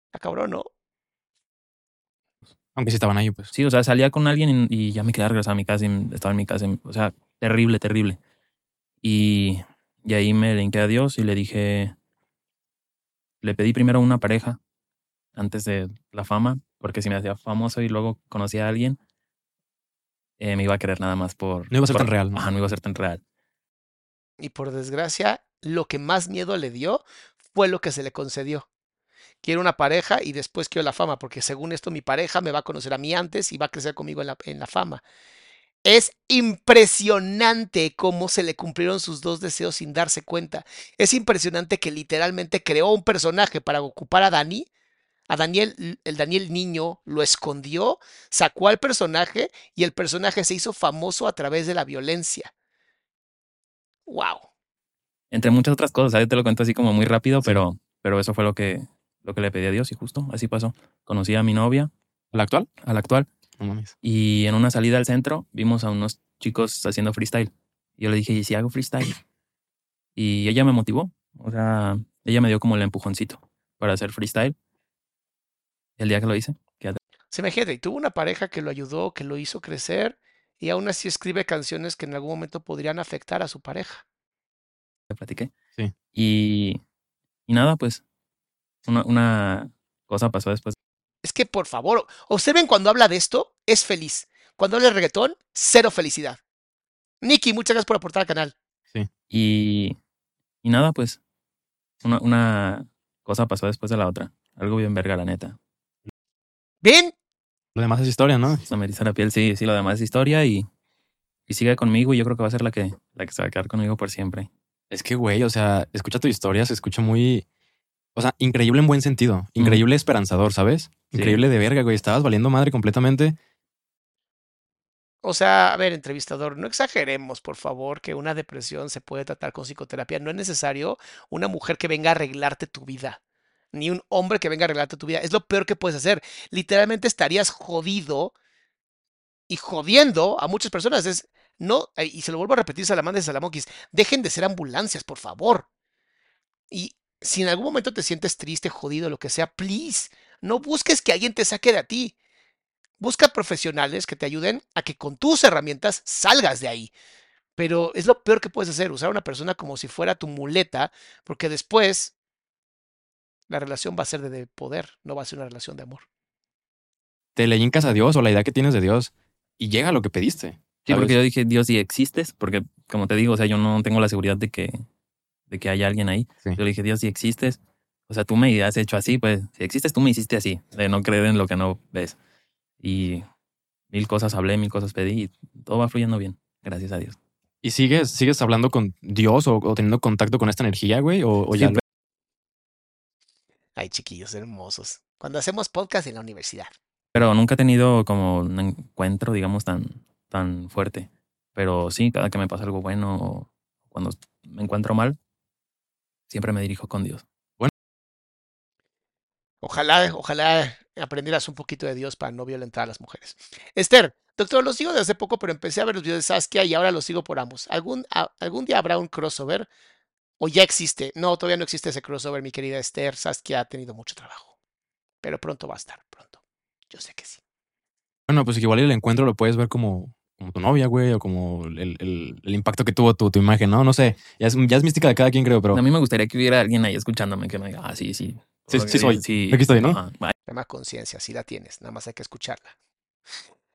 Está cabrón, ¿no? Aunque sí estaban ahí, pues. Sí, o sea, salía con alguien y, ya me quedaba regresar a mi casa y estaba en mi casa. O sea, terrible, terrible. Y, y ahí me linké a Dios y le dije, le pedí primero una pareja antes de la fama, porque si me hacía famoso y luego conocía a alguien, eh, me iba a querer nada más por... No iba a ser por- tan real, ¿no? Ajá, no iba a ser tan real. Y por desgracia, lo que más miedo le dio fue lo que se le concedió. Quiero una pareja y después quiero la fama, porque según esto mi pareja me va a conocer a mí antes y va a crecer conmigo en la, en la fama. Es impresionante cómo se le cumplieron sus dos deseos sin darse cuenta. Es impresionante que literalmente creó un personaje para ocupar a Dani. A Daniel, el Daniel niño lo escondió, sacó al personaje y el personaje se hizo famoso a través de la violencia. ¡Wow! Entre muchas otras cosas, ¿sabes? Te lo cuento así como muy rápido, pero, pero eso fue lo que, lo que le pedí a Dios y justo así pasó. Conocí a mi novia, ¿La actual? a la actual, No mames. Y en una salida al centro vimos a unos chicos haciendo freestyle. Yo le dije, ¿y si hago freestyle? Y ella me motivó. O sea, ella me dio como el empujoncito para hacer freestyle. El día que lo hice, que Se imagínate, y tuvo una pareja que lo ayudó, que lo hizo crecer, y aún así escribe canciones que en algún momento podrían afectar a su pareja. te platiqué. Sí. Y, y nada, pues una, una cosa pasó después. Es que, por favor, observen cuando habla de esto, es feliz. Cuando habla de reggaetón, cero felicidad. Nicky, muchas gracias por aportar al canal. Y, y nada, pues una, una cosa pasó después de la otra. Algo bien verga, la neta. ¿Ven? Lo demás es historia, ¿no? Se me eriza la piel, sí, sí, lo demás es historia y, y sigue conmigo y yo creo que va a ser la que, la que se va a quedar conmigo por siempre. Es que, güey, o sea, escucha tu historia, se escucha muy. O sea, increíble en buen sentido. Increíble esperanzador, ¿sabes? Sí. Increíble de verga, güey. Estabas valiendo madre completamente. O sea, a ver, entrevistador, no exageremos, por favor, que una depresión se puede tratar con psicoterapia. No es necesario una mujer que venga a arreglarte tu vida, ni un hombre que venga a arreglarte tu vida. Es lo peor que puedes hacer. Literalmente estarías jodido y jodiendo a muchas personas. Es, no, y se lo vuelvo a repetir, Salamandra y Salamonquis, dejen de ser ambulancias, por favor. Y si en algún momento te sientes triste, jodido, lo que sea, please, no busques que alguien te saque de ti. Busca profesionales que te ayuden a que con tus herramientas salgas de ahí. Pero es lo peor que puedes hacer, usar a una persona como si fuera tu muleta, porque después la relación va a ser de- de poder, no va a ser una relación de amor. Te le hincas a Dios o la idea que tienes de Dios y llega a lo que pediste. Sí, ¿sabes? porque yo dije, Dios, si existes, porque como te digo, o sea, yo no tengo la seguridad de que, de que haya alguien ahí. Sí. Yo le dije, Dios, si existes, o sea, tú me has hecho así, pues, si existes, tú me hiciste así, de no creer en lo que no ves. Y mil cosas hablé, mil cosas pedí y todo va fluyendo bien, gracias a Dios. ¿Y sigues, sigues hablando con Dios o, o teniendo contacto con esta energía, güey? ¿O, o Sí, ya Ay, chiquillos hermosos. Cuando hacemos podcast en la universidad. Pero nunca he tenido como un encuentro, digamos, tan, tan fuerte. Pero sí, cada que me pasa algo bueno o cuando me encuentro mal, siempre me dirijo con Dios. Ojalá, ojalá aprendieras un poquito de Dios para no violentar a las mujeres. Esther, doctor, los sigo desde hace poco, pero empecé a ver los videos de Saskia y ahora los sigo por ambos. ¿Algún, a- ¿Algún día habrá un crossover? ¿O ya existe? No, todavía no existe ese crossover, mi querida Esther. Saskia ha tenido mucho trabajo. Pero pronto va a estar, pronto. Yo sé que sí. Bueno, pues igual el encuentro lo puedes ver como, como tu novia, güey, o como el, el- el impacto que tuvo tu, tu imagen, ¿no? No sé. Ya es, ya es mística de cada quien, creo, pero. A mí me gustaría que hubiera alguien ahí escuchándome que me diga, ah, sí, sí. Sí, sí soy. Sí, Aquí estoy, ¿no? Ahí llama conciencia, sí la tienes, nada más hay que escucharla.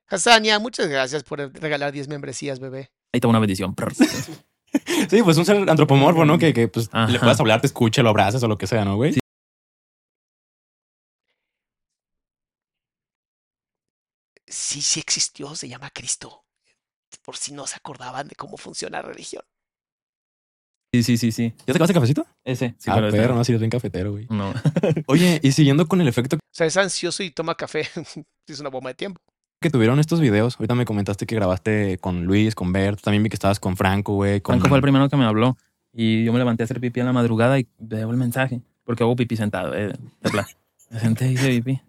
Hassania, muchas gracias por regalar 10 membresías, bebé. está una bendición. Sí, pues un ser antropomorfo, ¿no? Que, que pues Ajá. le puedas hablar, te escuche, lo abraces o lo que sea, ¿no, güey? Sí, sí existió, se llama Cristo. Por si no se acordaban de cómo funciona la religión. Sí, sí, sí, sí. ¿Ya te acabaste cafecito? Ese. Sí, ah, pero perro, no. no, si eres bien cafetero, güey. No. Oye, y siguiendo con el efecto O sea, es ansioso y toma café. es una bomba de tiempo. Que tuvieron estos videos, ahorita me comentaste que grabaste con Luis, con Bert, también vi que estabas con Franco, güey. Con... Franco fue el primero que me habló y yo me levanté a hacer pipí en la madrugada y veo el mensaje porque hago pipí sentado. Eh, de plan. me senté y hice pipí.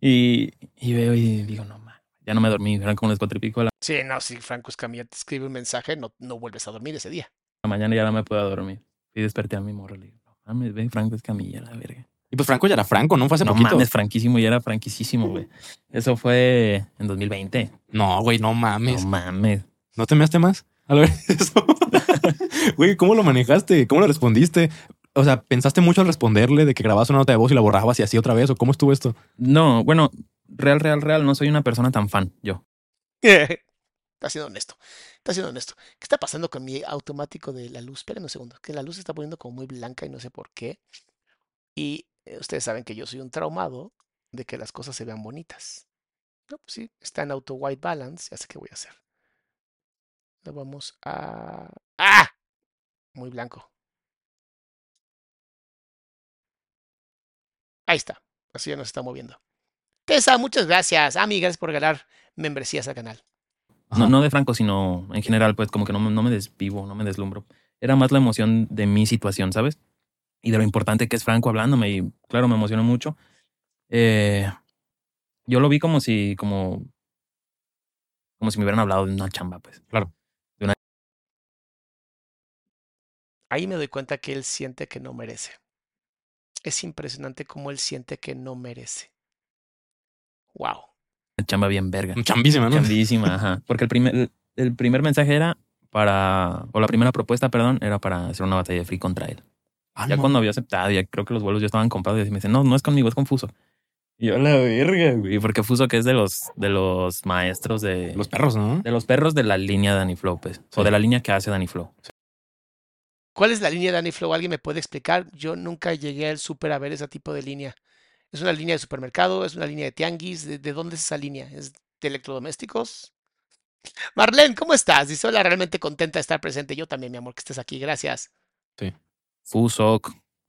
Y, y veo y digo, no, man, ya no me dormí. Eran como las cuatro y pico de la Sí, no, si Franco Escamilla te escribe un mensaje, no, no vuelves a dormir ese día. mañana y ya no me puedo dormir. Y desperté a mi morro. Le digo, no mames, ve Franco Escamilla, la verga. Y pues Franco ya era Franco, ¿no? Fue hace No poquito. mames, franquísimo y era franquísimo, güey. Eso fue en 2020. No, güey, no No mames. mames. ¿No te measte más? A ver, eso. Güey, ¿cómo lo manejaste? ¿Cómo lo respondiste? O sea, ¿pensaste mucho al responderle de que grababas una nota de voz y la borrabas y así otra vez? ¿O cómo estuvo esto? No, bueno, real, real, real, no soy una persona tan fan, yo. Está siendo honesto. Está siendo honesto. ¿Qué está pasando con mi automático de la luz? Espérenme un segundo. Que la luz se está poniendo como muy blanca y no sé por qué. Y ustedes saben que yo soy un traumado de que las cosas se vean bonitas. No, pues sí, está en auto white balance. Ya sé qué voy a hacer. Lo vamos a. ¡Ah! Muy blanco. Ahí está. Así ya nos está moviendo. Tessa, muchas gracias. Ami, gracias por ganar membresías al canal. No, no de Franco, sino en general, pues como que no, me- no me desvivo, no me deslumbro. Era más la emoción de mi situación, ¿sabes? Y de lo importante que es Franco hablándome y claro, me emocionó mucho. Eh, yo lo vi como si, como, como si me hubieran hablado de una chamba, pues. Claro. Ahí me doy cuenta que él siente que no merece. Es impresionante cómo él siente que no merece. Wow. Una chamba bien verga. Chambísima, ¿no? Chambísima, ajá. Porque el primer, el, el primer mensaje era para, o la primera propuesta, perdón, era para hacer una batalla de free contra él. Ah, Ya no. cuando había aceptado, ya creo que los vuelos ya estaban comprados y me dicen, no, no es conmigo, es con Fuso. Y yo, la verga, güey. Porque Fuso que es de los, de los maestros de Los perros, ¿no? de los perros de la línea de Danny Flow, pues. O Sí. de la línea que hace Danny Flow. ¿Cuál es la línea de Danny Flow? ¿Alguien me puede explicar? Yo nunca llegué al súper a ver ese tipo de línea. ¿Es una línea de supermercado? ¿Es una línea de tianguis? ¿De, de dónde es esa línea? ¿Es de electrodomésticos? Marlene, ¿cómo estás? Dice, hola, realmente contenta de estar presente. Yo también, mi amor, que estés aquí. Gracias. Fuso,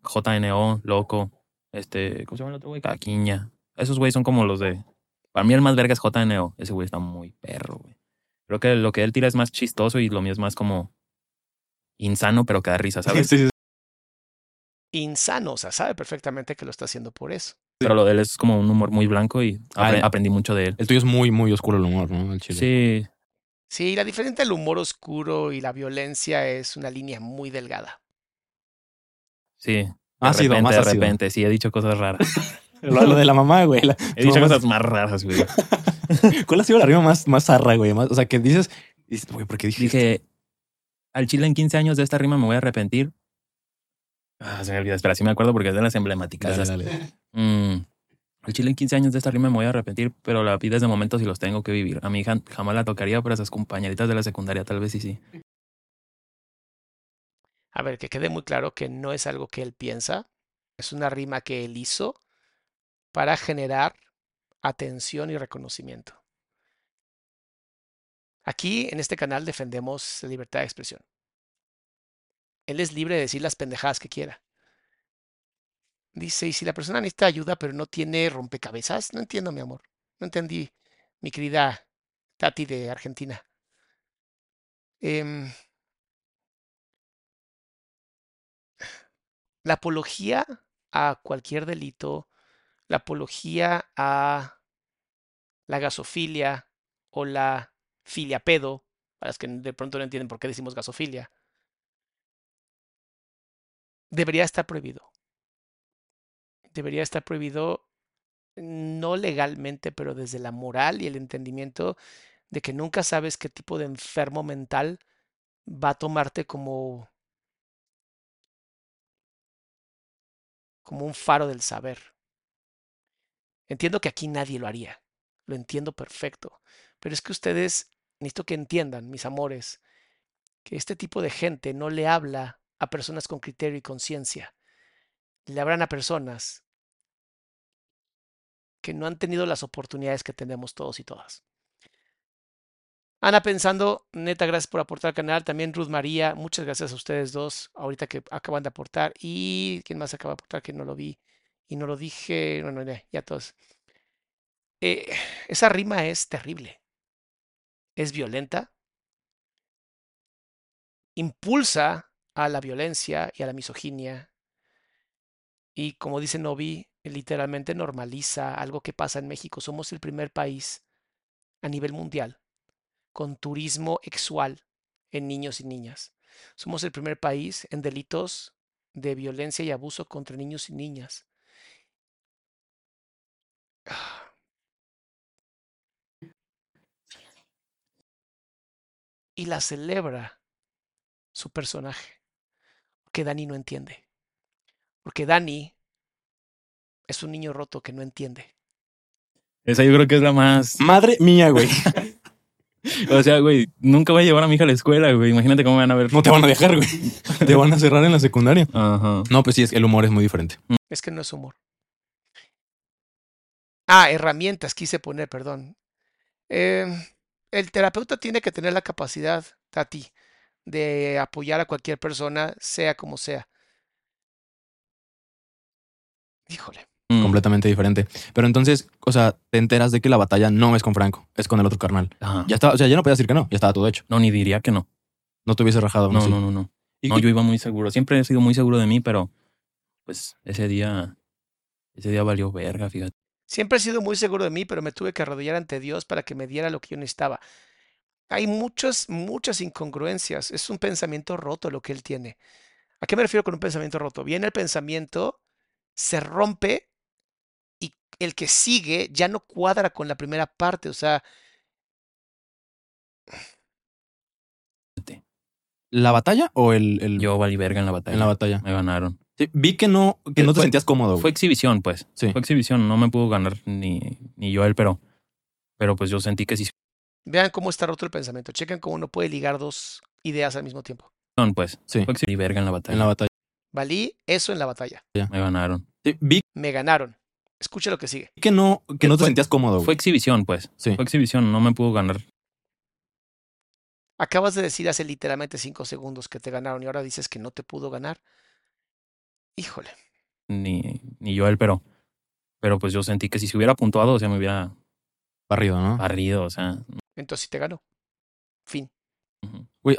JNO, Loco, este, ¿cómo se llama el otro güey? Caquiña. Esos güeyes son como los de. Para mí el más verga es JNO. Ese güey está muy perro, güey. Creo que lo que él tira es más chistoso y lo mío es más como insano, pero que da risa, ¿sabes? Sí, sí, sí. Insano, o sea, sabe perfectamente que lo está haciendo por eso. Pero lo de él es como un humor muy blanco y apre- Ah, aprendí mucho de él. El tuyo es muy, muy oscuro el humor, ¿no? El chile. Sí, Sí, la diferencia entre el humor oscuro y la violencia es una línea muy delgada. Sí. De Ácido, repente, más de repente, sí, he dicho cosas raras. Lo, lo de la mamá, güey. la- He dicho cosas más raras, güey. ¿Cuál ha sido la rima más, más zarra, güey? Más- o sea, que dices, dices, güey, ¿por qué dijiste? Dije, al chile en 15 años de esta rima me voy a arrepentir. Ah, se me olvidó. Espera, sí me acuerdo porque es de las emblemáticas. Dale, dale. Mm, al chile en 15 años de esta rima me voy a arrepentir, pero la vida es de momentos y los tengo que vivir. A mi hija jamás la tocaría, pero a esas compañeritas de la secundaria tal vez sí sí. A ver, que quede muy claro que no es algo que él piensa, es una rima que él hizo para generar atención y reconocimiento. Aquí en este canal defendemos la libertad de expresión. Él es libre de decir las pendejadas que quiera. Dice, y si la persona necesita ayuda pero no tiene rompecabezas, no entiendo, mi amor. No entendí, mi querida Tati de Argentina. Em, la apología a cualquier delito, la apología a la gasofilia o la filia pedo, para los que de pronto no entienden por qué decimos gasofilia, debería estar prohibido. Debería estar prohibido no legalmente, pero desde la moral y el entendimiento de que nunca sabes qué tipo de enfermo mental va a tomarte como como un faro del saber. Entiendo que aquí nadie lo haría, lo entiendo perfecto, pero es que ustedes, necesito que entiendan, mis amores, que este tipo de gente no le habla a personas con criterio y conciencia, le hablan a personas que no han tenido las oportunidades que tenemos todos y todas. Ana pensando, neta, gracias por aportar al canal. También Ruth María, muchas gracias a ustedes dos, ahorita que acaban de aportar. Y quién más acaba de aportar que no lo vi y no lo dije. Bueno, ya, ya todos. Eh, esa rima es terrible. Es violenta. Impulsa a la violencia y a la misoginia. Y como dice Novi, literalmente normaliza algo que pasa en México. Somos el primer país a nivel mundial con turismo sexual en niños y niñas. Somos el primer país en delitos de violencia y abuso contra niños y niñas. Y la celebra su personaje. Porque Dani no entiende. Porque Dani es un niño roto que no entiende. Esa yo creo que es la más. Madre mía, güey. O sea, güey, nunca voy a llevar a mi hija a la escuela, güey. Imagínate cómo me van a ver. No te van a dejar, güey. Te van a cerrar en la secundaria. Ajá. No, pues sí, es, el humor es muy diferente. Es que no es humor. Ah, herramientas quise poner, perdón. Em, el terapeuta tiene que tener la capacidad, Tati, de apoyar a cualquier persona, sea como sea. Híjole. Mm. Completamente diferente. Pero entonces, o sea, te enteras de que la batalla no es con Franco, es con el otro carnal. Ajá. Ya estaba, o sea, ya no podías decir que no, ya estaba todo hecho. No, ni diría que no. No te hubiese rajado. No, no, no, no. ¿Y No, yo iba muy seguro. Siempre he sido muy seguro de mí, pero pues ese día, ese día valió verga, fíjate. Siempre he sido muy seguro de mí, pero me tuve que arrodillar ante Dios para que me diera lo que yo necesitaba. Hay muchas, muchas incongruencias. Es un pensamiento roto lo que él tiene. ¿A qué me refiero con un pensamiento roto? Viene el pensamiento, se rompe el que sigue ya no cuadra con la primera parte. O sea, ¿La batalla o el, el- Yo valí verga en la batalla. en la batalla? Me ganaron. Sí, vi que no, que no te Fue- sentías cómodo. Fue exhibición, pues. Sí. Fue exhibición. No me pudo ganar ni, ni yo él, pero, pero pues yo sentí que sí, vean cómo está roto el pensamiento. Chequen cómo uno puede ligar dos ideas al mismo tiempo. pues. Sí, Fue exhibición verga en la batalla. en la batalla. Valí eso en la batalla. Me ganaron. Sí, vi Me ganaron. Escucha lo que sigue. que no, que no te Fue- sentías cómodo. güey. Fue exhibición, pues. Sí. Fue exhibición. No me pudo ganar. Acabas de decir hace literalmente cinco segundos que te ganaron y ahora dices que no te pudo ganar. Híjole. Ni, ni yo él, pero, pero pues yo sentí que si se hubiera puntuado, o sea, me hubiera Barrido, ¿no? barrido, o sea. Entonces sí te ganó. Fin. Güey,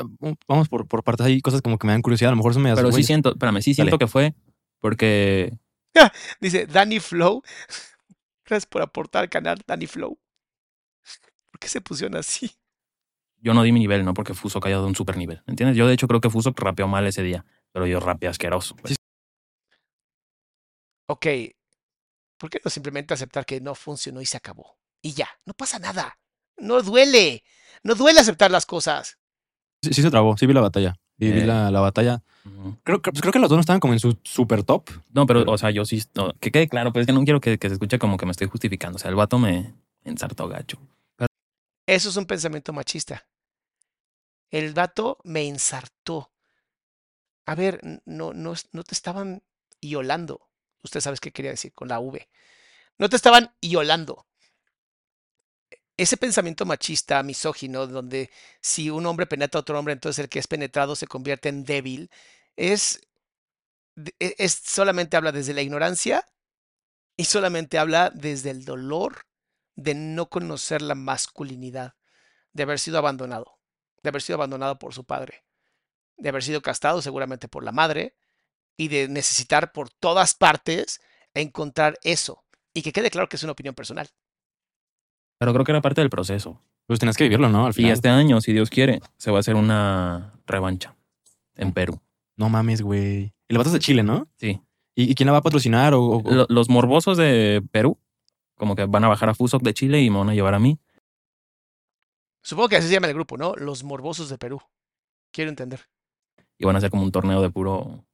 vamos por, por partes. Hay cosas como que me dan curiosidad. A lo mejor eso me das, Pero sí siento, espérame, sí siento Dale. que fue porque Dice Danny Flow. Gracias por aportar al canal Danny Flow. ¿Por qué se pusieron así? yo no di mi nivel, no porque Fuso cayó de un super nivel. ¿Entiendes? Yo de hecho creo que Fuso rapeó mal ese día, pero yo rapeé asqueroso. pues. Sí. Ok. ¿Por qué no simplemente aceptar que no funcionó y se acabó? Y ya, no pasa nada. No duele. No duele aceptar las cosas. Sí, sí se trabó. Sí vi la batalla. Vi, vi Eh. la, la batalla. Creo, creo, pues creo que los dos no estaban como en su super top. No, pero, o sea, yo sí, no, que quede claro, pues es que no quiero que, que se escuche como que me estoy justificando. O sea, el vato me ensartó gacho. Eso es un pensamiento machista. El vato me ensartó. A ver, no, no, no te estaban iolando. Usted sabe qué quería decir con la V. No te estaban iolando. Ese pensamiento machista, misógino, donde si un hombre penetra a otro hombre, entonces el que es penetrado se convierte en débil, e- es solamente habla desde la ignorancia y solamente habla desde el dolor de no conocer la masculinidad, de haber sido abandonado, de haber sido abandonado por su padre, de haber sido castrado seguramente por la madre y de necesitar por todas partes encontrar eso. Y que quede claro que es una opinión personal. Pero creo que era parte del proceso. Pues tenías que vivirlo, ¿no? Al Y final. este año, si Dios quiere, se va a hacer una revancha en Perú. No mames, güey. El vato es de Chile, ¿no? Sí. ¿Y, y quién la va a patrocinar? O, o- o- Lo- los morbosos de Perú, como que van a bajar a Fusok de Chile y me van a llevar a mí. Supongo que así se llama el grupo, ¿no? Los morbosos de Perú. Quiero entender. Y van a hacer como un torneo de puro,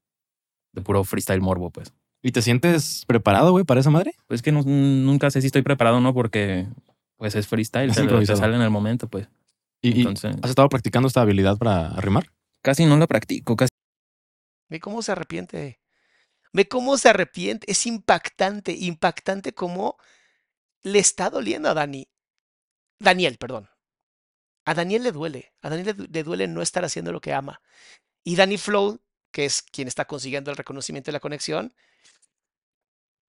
de puro freestyle morbo, pues. ¿Y te sientes preparado, güey, para esa madre? Pues que no- nunca sé si estoy preparado o no, porque pues es freestyle, Es se, improvisado. se sale en el momento, pues. ¿Y, Entonces, has estado practicando esta habilidad para arrimar? casi no la practico, casi. Ve cómo se arrepiente. Ve cómo se arrepiente. Es impactante, impactante cómo le está doliendo a Dani. Daniel, perdón. A Daniel le duele. A Daniel le, du- le duele no estar haciendo lo que ama. Y Danny Flow, que es quien está consiguiendo el reconocimiento y la conexión,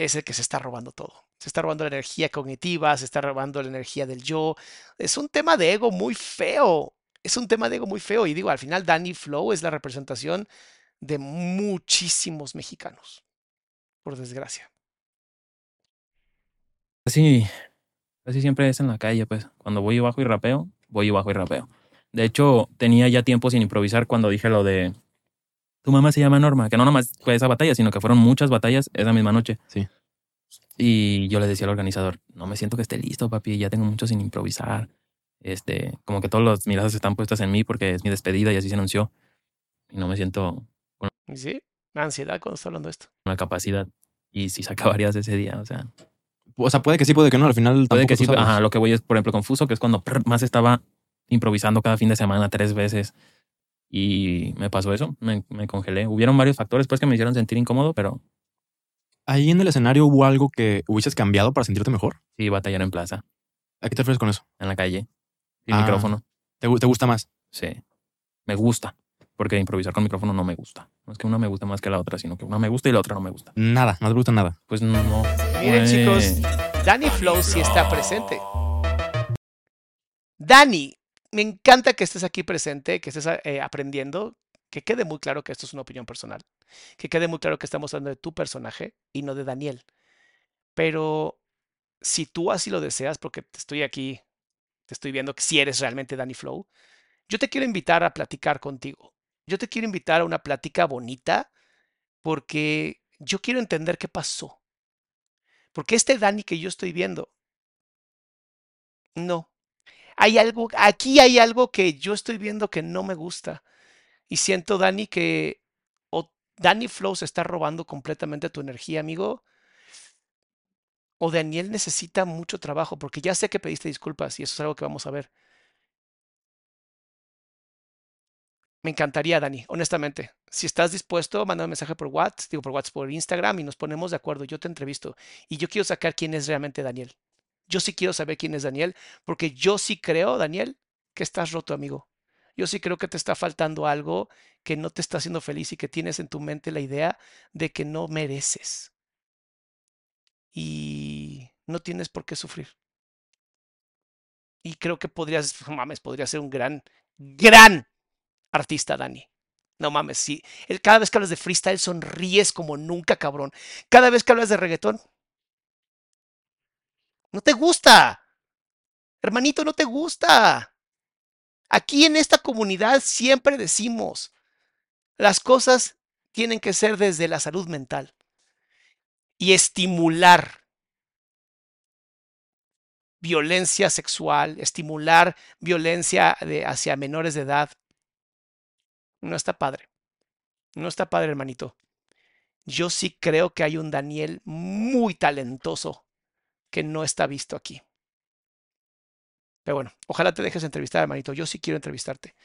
es el que se está robando todo. Se está robando la energía cognitiva, se está robando la energía del yo. Es un tema de ego muy feo. Es un tema de ego muy feo. Y digo, al final Danny Flow es la representación de muchísimos mexicanos. Por desgracia. Casi, casi siempre es en la calle, pues. Cuando voy y bajo y rapeo, voy bajo y rapeo. De hecho, tenía ya tiempo sin improvisar cuando dije lo de tu mamá se llama Norma, que no nomás fue esa batalla, sino que fueron muchas batallas esa misma noche. Sí. Y yo le decía al organizador, no me siento que esté listo, papi, ya tengo mucho sin improvisar. Este, como que todas las miradas están puestas en mí porque es mi despedida y así se anunció. Y no me siento Y Sí, ansiedad cuando estoy hablando de esto. con la capacidad. Y si se acabarías ese día, o sea, O sea, puede que sí, puede que no. Al final puede que sí. sabes. Ajá, lo que voy es, por ejemplo, confuso, que es cuando más estaba improvisando cada fin de semana tres veces. Y me pasó eso, me, me congelé. Hubieron varios factores pues que me hicieron sentir incómodo, pero Ahí en el escenario hubo algo que hubieses cambiado para sentirte mejor. sí, batallar en plaza, ¿A qué te refieres con eso? en la calle, sin Ah. micrófono. ¿Te, te gusta más? Sí, me gusta, porque improvisar con micrófono no me gusta. No es que una me guste más que la otra, sino que una me gusta y la otra no me gusta. Nada, no te gusta nada. Pues no. Miren, pues, chicos, Danny Flow sí está presente. Danny, me encanta que estés aquí presente, que estés eh, aprendiendo, que quede muy claro que esto es una opinión personal, que quede muy claro que estamos hablando de tu personaje y no de Daniel. Pero si tú así lo deseas, porque te estoy aquí, te estoy viendo que si eres realmente Danny Flow, yo te quiero invitar a platicar contigo. Yo te quiero invitar a una plática bonita porque yo quiero entender qué pasó. Porque este Dani que yo estoy viendo, no. Hay algo, aquí hay algo que yo estoy viendo que no me gusta. Y siento, Dani, que o Dani Flow se está robando completamente tu energía, amigo. O Daniel necesita mucho trabajo, porque ya sé que pediste disculpas y eso es algo que vamos a ver. Me encantaría, Dani, honestamente. Si estás dispuesto, manda un mensaje por WhatsApp, digo por WhatsApp, por Instagram y nos ponemos de acuerdo. Yo te entrevisto y yo quiero sacar quién es realmente Daniel. Yo sí quiero saber quién es Daniel, porque yo sí creo, Daniel, que estás roto, amigo. Yo sí creo que te está faltando algo que no te está haciendo feliz y que tienes en tu mente la idea de que no mereces. Y no tienes por qué sufrir. Y creo que podrías, mames, podría ser un gran, gran artista, Dani. No mames, sí. Cada vez que hablas de freestyle sonríes como nunca, cabrón. Cada vez que hablas de reggaetón, no te gusta. Hermanito, no te gusta. Aquí en esta comunidad siempre decimos, las cosas tienen que ser desde la salud mental y estimular violencia sexual, estimular violencia hacia menores de edad. No está padre. No está padre, hermanito. Yo sí creo que hay un Daniel muy talentoso que no está visto aquí. Pero bueno, ojalá te dejes entrevistar, hermanito. Yo sí quiero entrevistarte.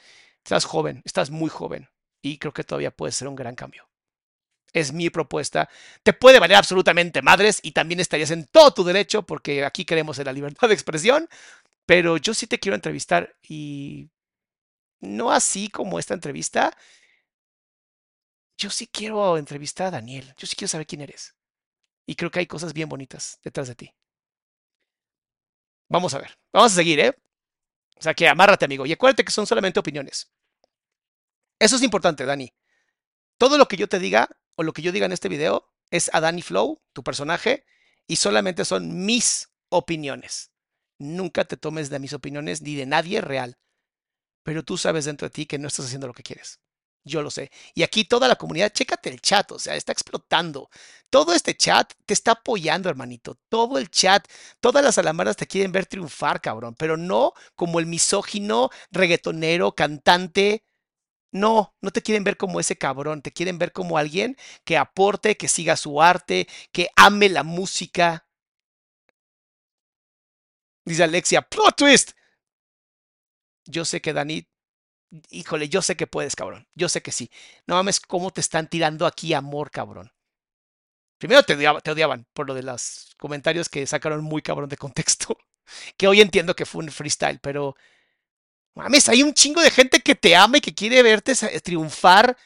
Estás joven, estás muy joven y creo que todavía puede ser un gran cambio. Es mi propuesta. Te puede valer absolutamente madres y también estarías en todo tu derecho porque aquí queremos en la libertad de expresión. Pero yo sí te quiero entrevistar y no así como esta entrevista. Yo sí quiero entrevistar a Daniel. Yo sí quiero saber quién eres. Y creo que hay cosas bien bonitas detrás de ti. Vamos a ver. Vamos a seguir, ¿eh? O sea que amárrate, amigo. Y acuérdate que son solamente opiniones. Eso es importante, Dani. Todo lo que yo te diga o lo que yo diga en este video es a Dani Flow, tu personaje, y solamente son mis opiniones. Nunca te tomes de mis opiniones ni de nadie real. Pero tú sabes dentro de ti que no estás haciendo lo que quieres. Yo lo sé. Y aquí toda la comunidad, chécate el chat, o sea, está explotando. Todo este chat te está apoyando, hermanito. Todo el chat, todas las alamaras te quieren ver triunfar, cabrón. Pero no como el misógino, reggaetonero, cantante. No, no te quieren ver como ese cabrón. Te quieren ver como alguien que aporte, que siga su arte, que ame la música. Dice Alexia, plot twist. Yo sé que Dani híjole, yo sé que puedes, cabrón. Yo sé que sí. No mames, cómo te están tirando aquí amor, cabrón. Primero te odiaban, te odiaban por lo de los comentarios que sacaron muy cabrón de contexto. Que hoy entiendo que fue un freestyle, pero mames, hay un chingo de gente que te ama y que quiere verte triunfar,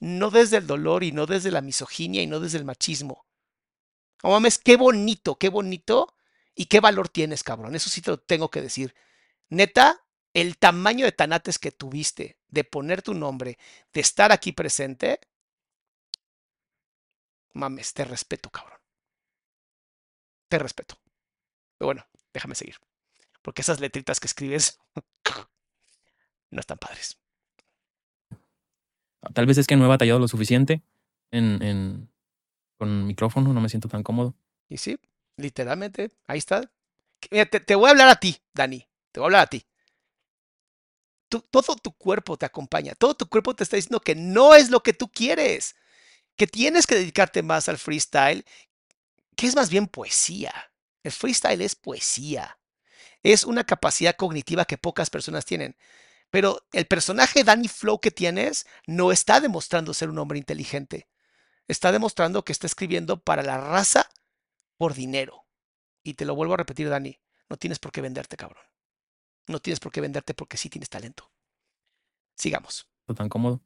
no desde el dolor y no desde la misoginia y no desde el machismo. No mames, qué bonito, qué bonito y qué valor tienes, cabrón. Eso sí te lo tengo que decir. Neta, el tamaño de tanates que tuviste de poner tu nombre, de estar aquí presente, mames, te respeto, cabrón. Te respeto. Pero bueno, déjame seguir. Porque esas letritas que escribes no están padres. Tal vez es que no he batallado lo suficiente en, en, con micrófono, no me siento tan cómodo. Y sí, literalmente, ahí está. Mira, te, te voy a hablar a ti, Dani. Te voy a hablar a ti. Todo tu cuerpo te acompaña. Todo tu cuerpo te está diciendo que no es lo que tú quieres. Que tienes que dedicarte más al freestyle, que es más bien poesía. El freestyle es poesía. Es una capacidad cognitiva que pocas personas tienen. Pero el personaje Danny Flow que tienes no está demostrando ser un hombre inteligente. Está demostrando que está escribiendo para la raza por dinero. Y te lo vuelvo a repetir, Dani, no tienes por qué venderte, cabrón. No tienes por qué venderte porque sí tienes talento. Sigamos. tan cómodo.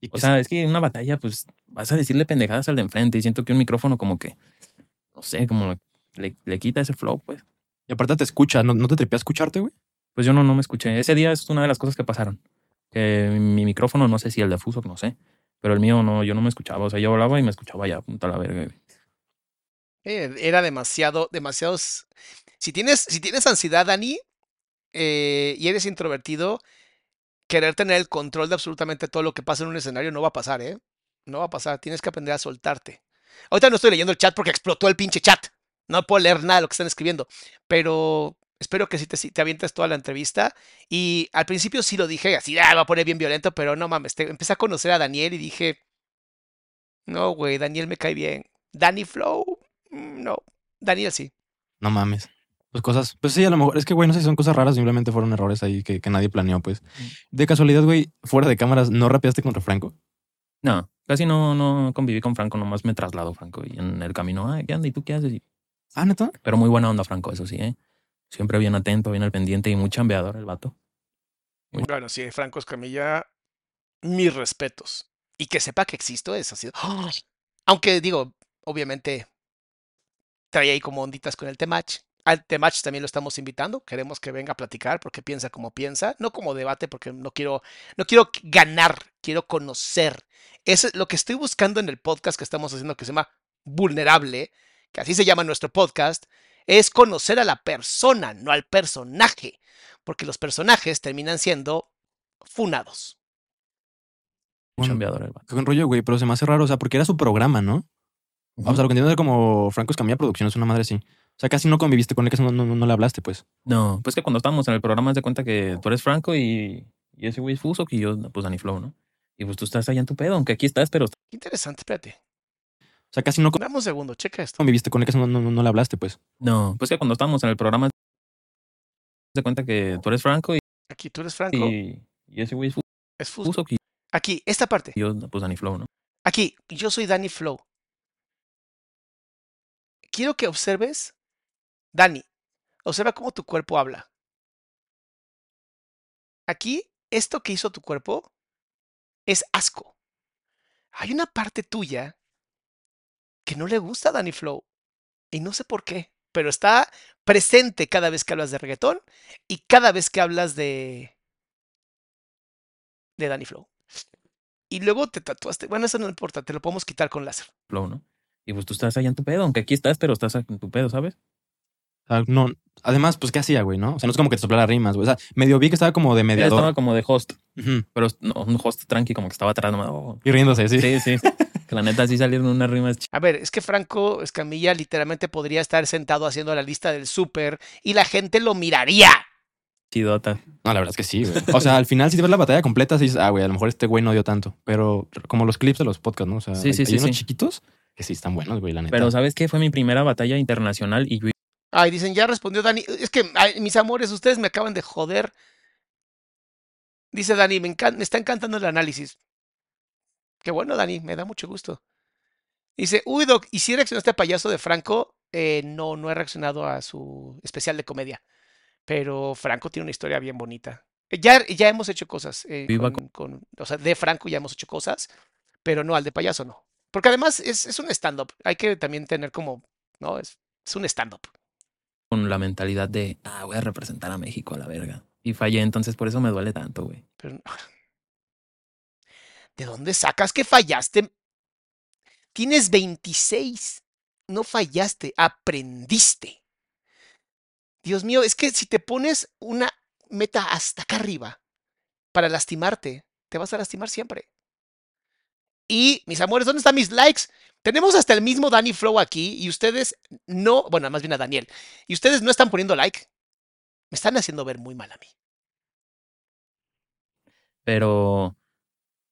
Y O que sea, es que en una batalla, pues vas a decirle pendejadas al de enfrente y siento que un micrófono como que, no sé, como le, le quita ese flow, pues. y aparte te escucha, ¿no, no te tripea escucharte, güey? Pues yo no, no me escuché. Ese día es una de las cosas que pasaron. Que mi micrófono, no sé si el de Fuso, no sé. Pero el mío no, yo no me escuchaba. O sea, yo hablaba y me escuchaba ya, punta la verga. güey. Eh, Era demasiado, demasiados. Si tienes, si tienes ansiedad, Dani, eh, y eres introvertido, querer tener el control de absolutamente todo lo que pasa en un escenario no va a pasar, ¿eh? No va a pasar. Tienes que aprender a soltarte. Ahorita no estoy leyendo el chat porque explotó el pinche chat. No puedo leer nada de lo que están escribiendo. Pero espero que sí te, te avientes toda la entrevista. Y al principio sí lo dije, así, ah, va a poner bien violento, pero no mames. te- empecé a conocer a Daniel y dije, no, güey, Daniel me cae bien. Danny Flow, mm, no. Daniel sí. No mames. Pues cosas, pues sí, a lo mejor, es que, güey, no sé si son cosas raras, simplemente fueron errores ahí que, que nadie planeó, pues. De casualidad, güey, fuera de cámaras, ¿no rapeaste contra Franco? No, casi no, no conviví con Franco, nomás me traslado Franco. Y en el camino, ay, ¿qué anda? ¿Y tú qué haces? Y- Ah, ¿neta? Pero muy buena onda, Franco, eso sí, ¿eh? Siempre bien atento, bien al pendiente y muy chambeador el vato. Bueno, sí, Franco Escamilla, mis respetos. Y que sepa que existo es así. Aunque digo, obviamente, trae ahí como onditas con el Temach. Al Temach también lo estamos invitando. Queremos que venga a platicar porque piensa como piensa. No como debate porque no quiero, no quiero ganar, quiero conocer. Eso es lo que estoy buscando en el podcast que estamos haciendo que se llama Vulnerable, que así se llama nuestro podcast, es conocer a la persona, no al personaje. Porque los personajes terminan siendo funados. Muy Bueno. Qué buen rollo, güey, pero se me hace raro, o sea, porque era su programa, ¿no? O sea, lo que entiendo es como Franco Escamilla Producciones, una madre así. O sea, casi no conviviste con él, casi no, no, no le hablaste, pues. No, pues que cuando estábamos en el programa, de cuenta que tú eres Franco y, y ese güey es Fuso, y yo, pues, Danny Flow, ¿no? Y pues tú estás allá en tu pedo, aunque aquí estás, pero Qué interesante, espérate. O sea, casi no Dame un segundo, checa esto. conviviste con él, casi no, no, no le hablaste, pues. no, pues que cuando estábamos en el programa, de cuenta que tú eres Franco y, Aquí tú eres Franco, y, y ese güey es Fu- es Fuso. Fuso, y Aquí, esta parte. yo, pues, Danny Flow, ¿no? Aquí, yo soy Danny Flow. Quiero que observes, Danny, observa cómo tu cuerpo habla. Aquí, esto que hizo tu cuerpo es asco. Hay una parte tuya que no le gusta a Danny Flow. Y no sé por qué, pero está presente cada vez que hablas de reggaetón y cada vez que hablas de. de Danny Flow. Y luego te tatuaste. Bueno, eso no importa, te lo podemos quitar con láser. Flow, ¿no? Y pues tú estás allá en tu pedo, aunque aquí estás, pero estás en tu pedo, ¿sabes? Sea, no. Además, pues, ¿qué hacía, güey, no? O sea, no es como que te soplara rimas, güey. O sea, medio vi que estaba como de Él mediador. estaba como de host, pero no, un host tranqui, como que estaba atrás, nomás, oh, Y riéndose, sí. Sí, sí. que la neta sí salieron unas rimas A ver, es que Franco Escamilla literalmente podría estar sentado haciendo la lista del súper y la gente lo miraría. chidotas. No, la verdad es que sí, güey. O sea, al final, si te ves la batalla completa, sí dices, ah, güey, a lo mejor este güey no dio tanto. Pero como los clips de los podcasts, ¿no? O sea, Sí, hay, sí, hay sí, unos sí. chiquitos que sí están buenos, güey, la neta. Pero ¿sabes qué? Fue mi primera batalla internacional y yo Ay, dicen, ya respondió Dani. Es que, ay, mis amores, ustedes me acaban de joder. Dice Dani, me, encan- me está encantando el análisis. Qué bueno, Dani, me da mucho gusto. Dice, uy, Doc, ¿y si reaccionaste a payaso de Franco? Eh, no, no he reaccionado a su especial de comedia. Pero Franco tiene una historia bien bonita. Eh, Ya, ya hemos hecho cosas. eh, Viva con, con- o sea, de Franco ya hemos hecho cosas, pero no al de payaso, no. Porque además es, es un stand-up. Hay que también tener como, ¿no? Es, es un stand-up. Con la mentalidad de, ah, voy a representar a México a la verga. Y fallé, entonces por eso me duele tanto, güey. ¿De dónde sacas que fallaste? Tienes 26. No fallaste, aprendiste. Dios mío, es que si te pones una meta hasta acá arriba para lastimarte, te vas a lastimar siempre. Y, mis amores, ¿dónde están mis likes? Tenemos hasta el mismo Danny Flow aquí y ustedes no, bueno, más bien a Daniel, y ustedes no están poniendo like. Me están haciendo ver muy mal a mí. Pero,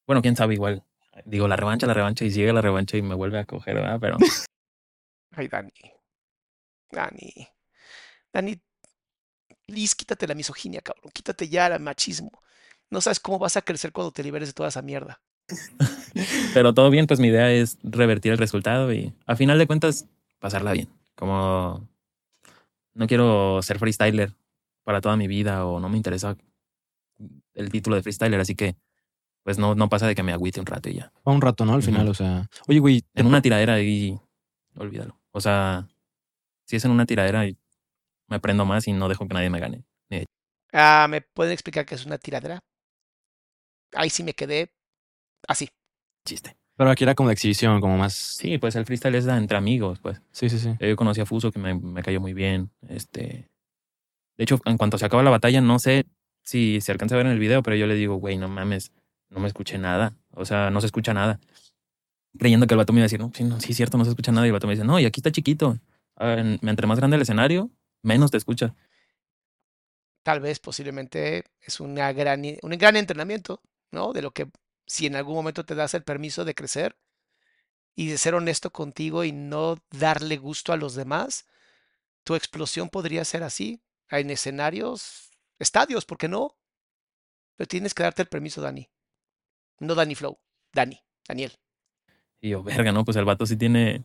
bueno, quién sabe, igual. Digo, la revancha, la revancha, y sigue la revancha y me vuelve a coger, ¿verdad? Pero Ay, Dani. Dani. Dani, Liz, quítate la misoginia, cabrón. Quítate ya el machismo. No sabes cómo vas a crecer cuando te liberes de toda esa mierda. Pero todo bien, pues mi idea es revertir el resultado y a final de cuentas pasarla bien. Como no quiero ser freestyler para toda mi vida o no me interesa el título de freestyler, así que pues no, no pasa de que me agüite un rato y ya. Va un rato, ¿no? Al final, o sea. Oye, güey, En una tiradera ahí, olvídalo. O sea, si es en una tiradera, me prendo más y no dejo que nadie me gane. Ah, ¿me pueden explicar qué es una tiradera? Ahí sí me quedé así. Chiste. pero aquí era como de exhibición, como más. Sí, pues el freestyle es entre amigos, pues. Sí, sí, sí. Yo conocí a Fuso, que me, me cayó muy bien. Este. De hecho, en cuanto se acaba la batalla, no sé si se alcanza a ver en el video, pero yo le digo, güey, no mames, no me escuché nada. O sea, no se escucha nada. Creyendo que el vato me iba a decir, no, sí, no, sí, es cierto, no se escucha nada. Y el vato me dice, no, y aquí está chiquito. En- Entre más grande el escenario, menos te escucha. Tal vez, posiblemente, es una gran, un gran entrenamiento, ¿no? De lo que si en algún momento te das el permiso de crecer y de ser honesto contigo y no darle gusto a los demás, tu explosión podría ser así, en escenarios, estadios, ¿por qué no? Pero tienes que darte el permiso, Dani. No Dani Flow, Dani, Daniel. Y yo, verga, no, pues el vato sí tiene,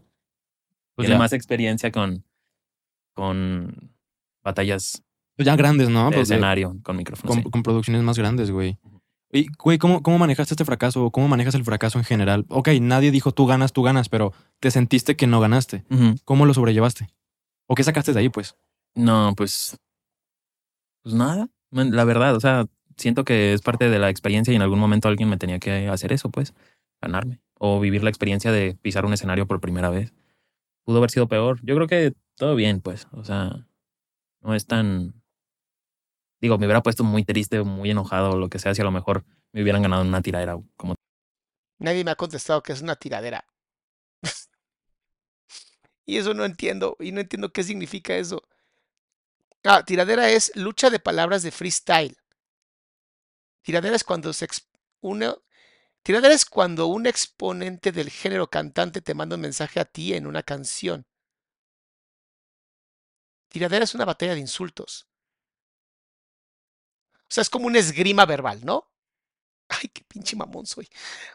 Pues tiene más experiencia con, con batallas pues ya grandes, ¿no? de escenario, con micrófono. con, sí. con producciones más grandes, güey. Y, güey, ¿cómo, ¿cómo manejaste este fracaso? ¿Cómo manejas el fracaso en general? Ok, nadie dijo tú ganas, tú ganas, pero te sentiste que no ganaste. ¿Cómo lo sobrellevaste? ¿O qué sacaste de ahí, pues? No, pues. Pues nada. La verdad, o sea, siento que es parte de la experiencia y en algún momento alguien me tenía que hacer eso, pues, ganarme. O vivir la experiencia de pisar un escenario por primera vez. Pudo haber sido peor. Yo creo que todo bien, pues. O sea, no es tan. Digo, me hubiera puesto muy triste, muy enojado o lo que sea, si a lo mejor me hubieran ganado en una tiradera como. Nadie me ha contestado que es una tiradera. y eso no entiendo, y no entiendo qué significa eso. Ah, tiradera es lucha de palabras de freestyle. Tiradera es cuando se tiradera es cuando un exponente del género cantante te manda un mensaje a ti en una canción. Tiradera es una batalla de insultos. O sea, es como una esgrima verbal, ¿no? Ay, qué pinche mamón soy.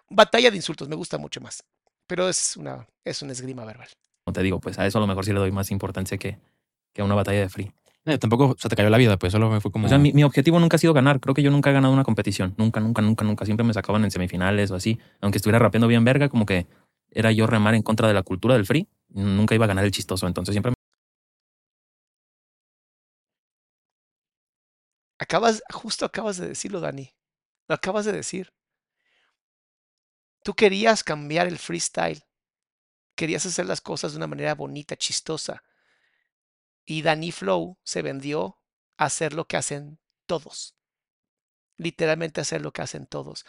Batalla de insultos, me gusta mucho más. Pero es una, es una esgrima verbal. como te digo, pues a eso a lo mejor sí le doy más importancia que, que a una batalla de free. Eh, tampoco se te cayó la vida, pues solo me fue como. O sea, mi, mi objetivo nunca ha sido ganar. Creo que yo nunca he ganado una competición. Nunca, nunca, nunca, nunca. Siempre me sacaban en semifinales o así. Aunque estuviera rapeando bien verga, como que era yo remar en contra de la cultura del free. Nunca iba a ganar el chistoso. Entonces siempre Acabas, justo acabas de decirlo, Dani. Lo acabas de decir. Tú querías cambiar el freestyle. Querías hacer las cosas de una manera bonita, chistosa. Y Dani Flow se vendió a hacer lo que hacen todos. Literalmente hacer lo que hacen todos.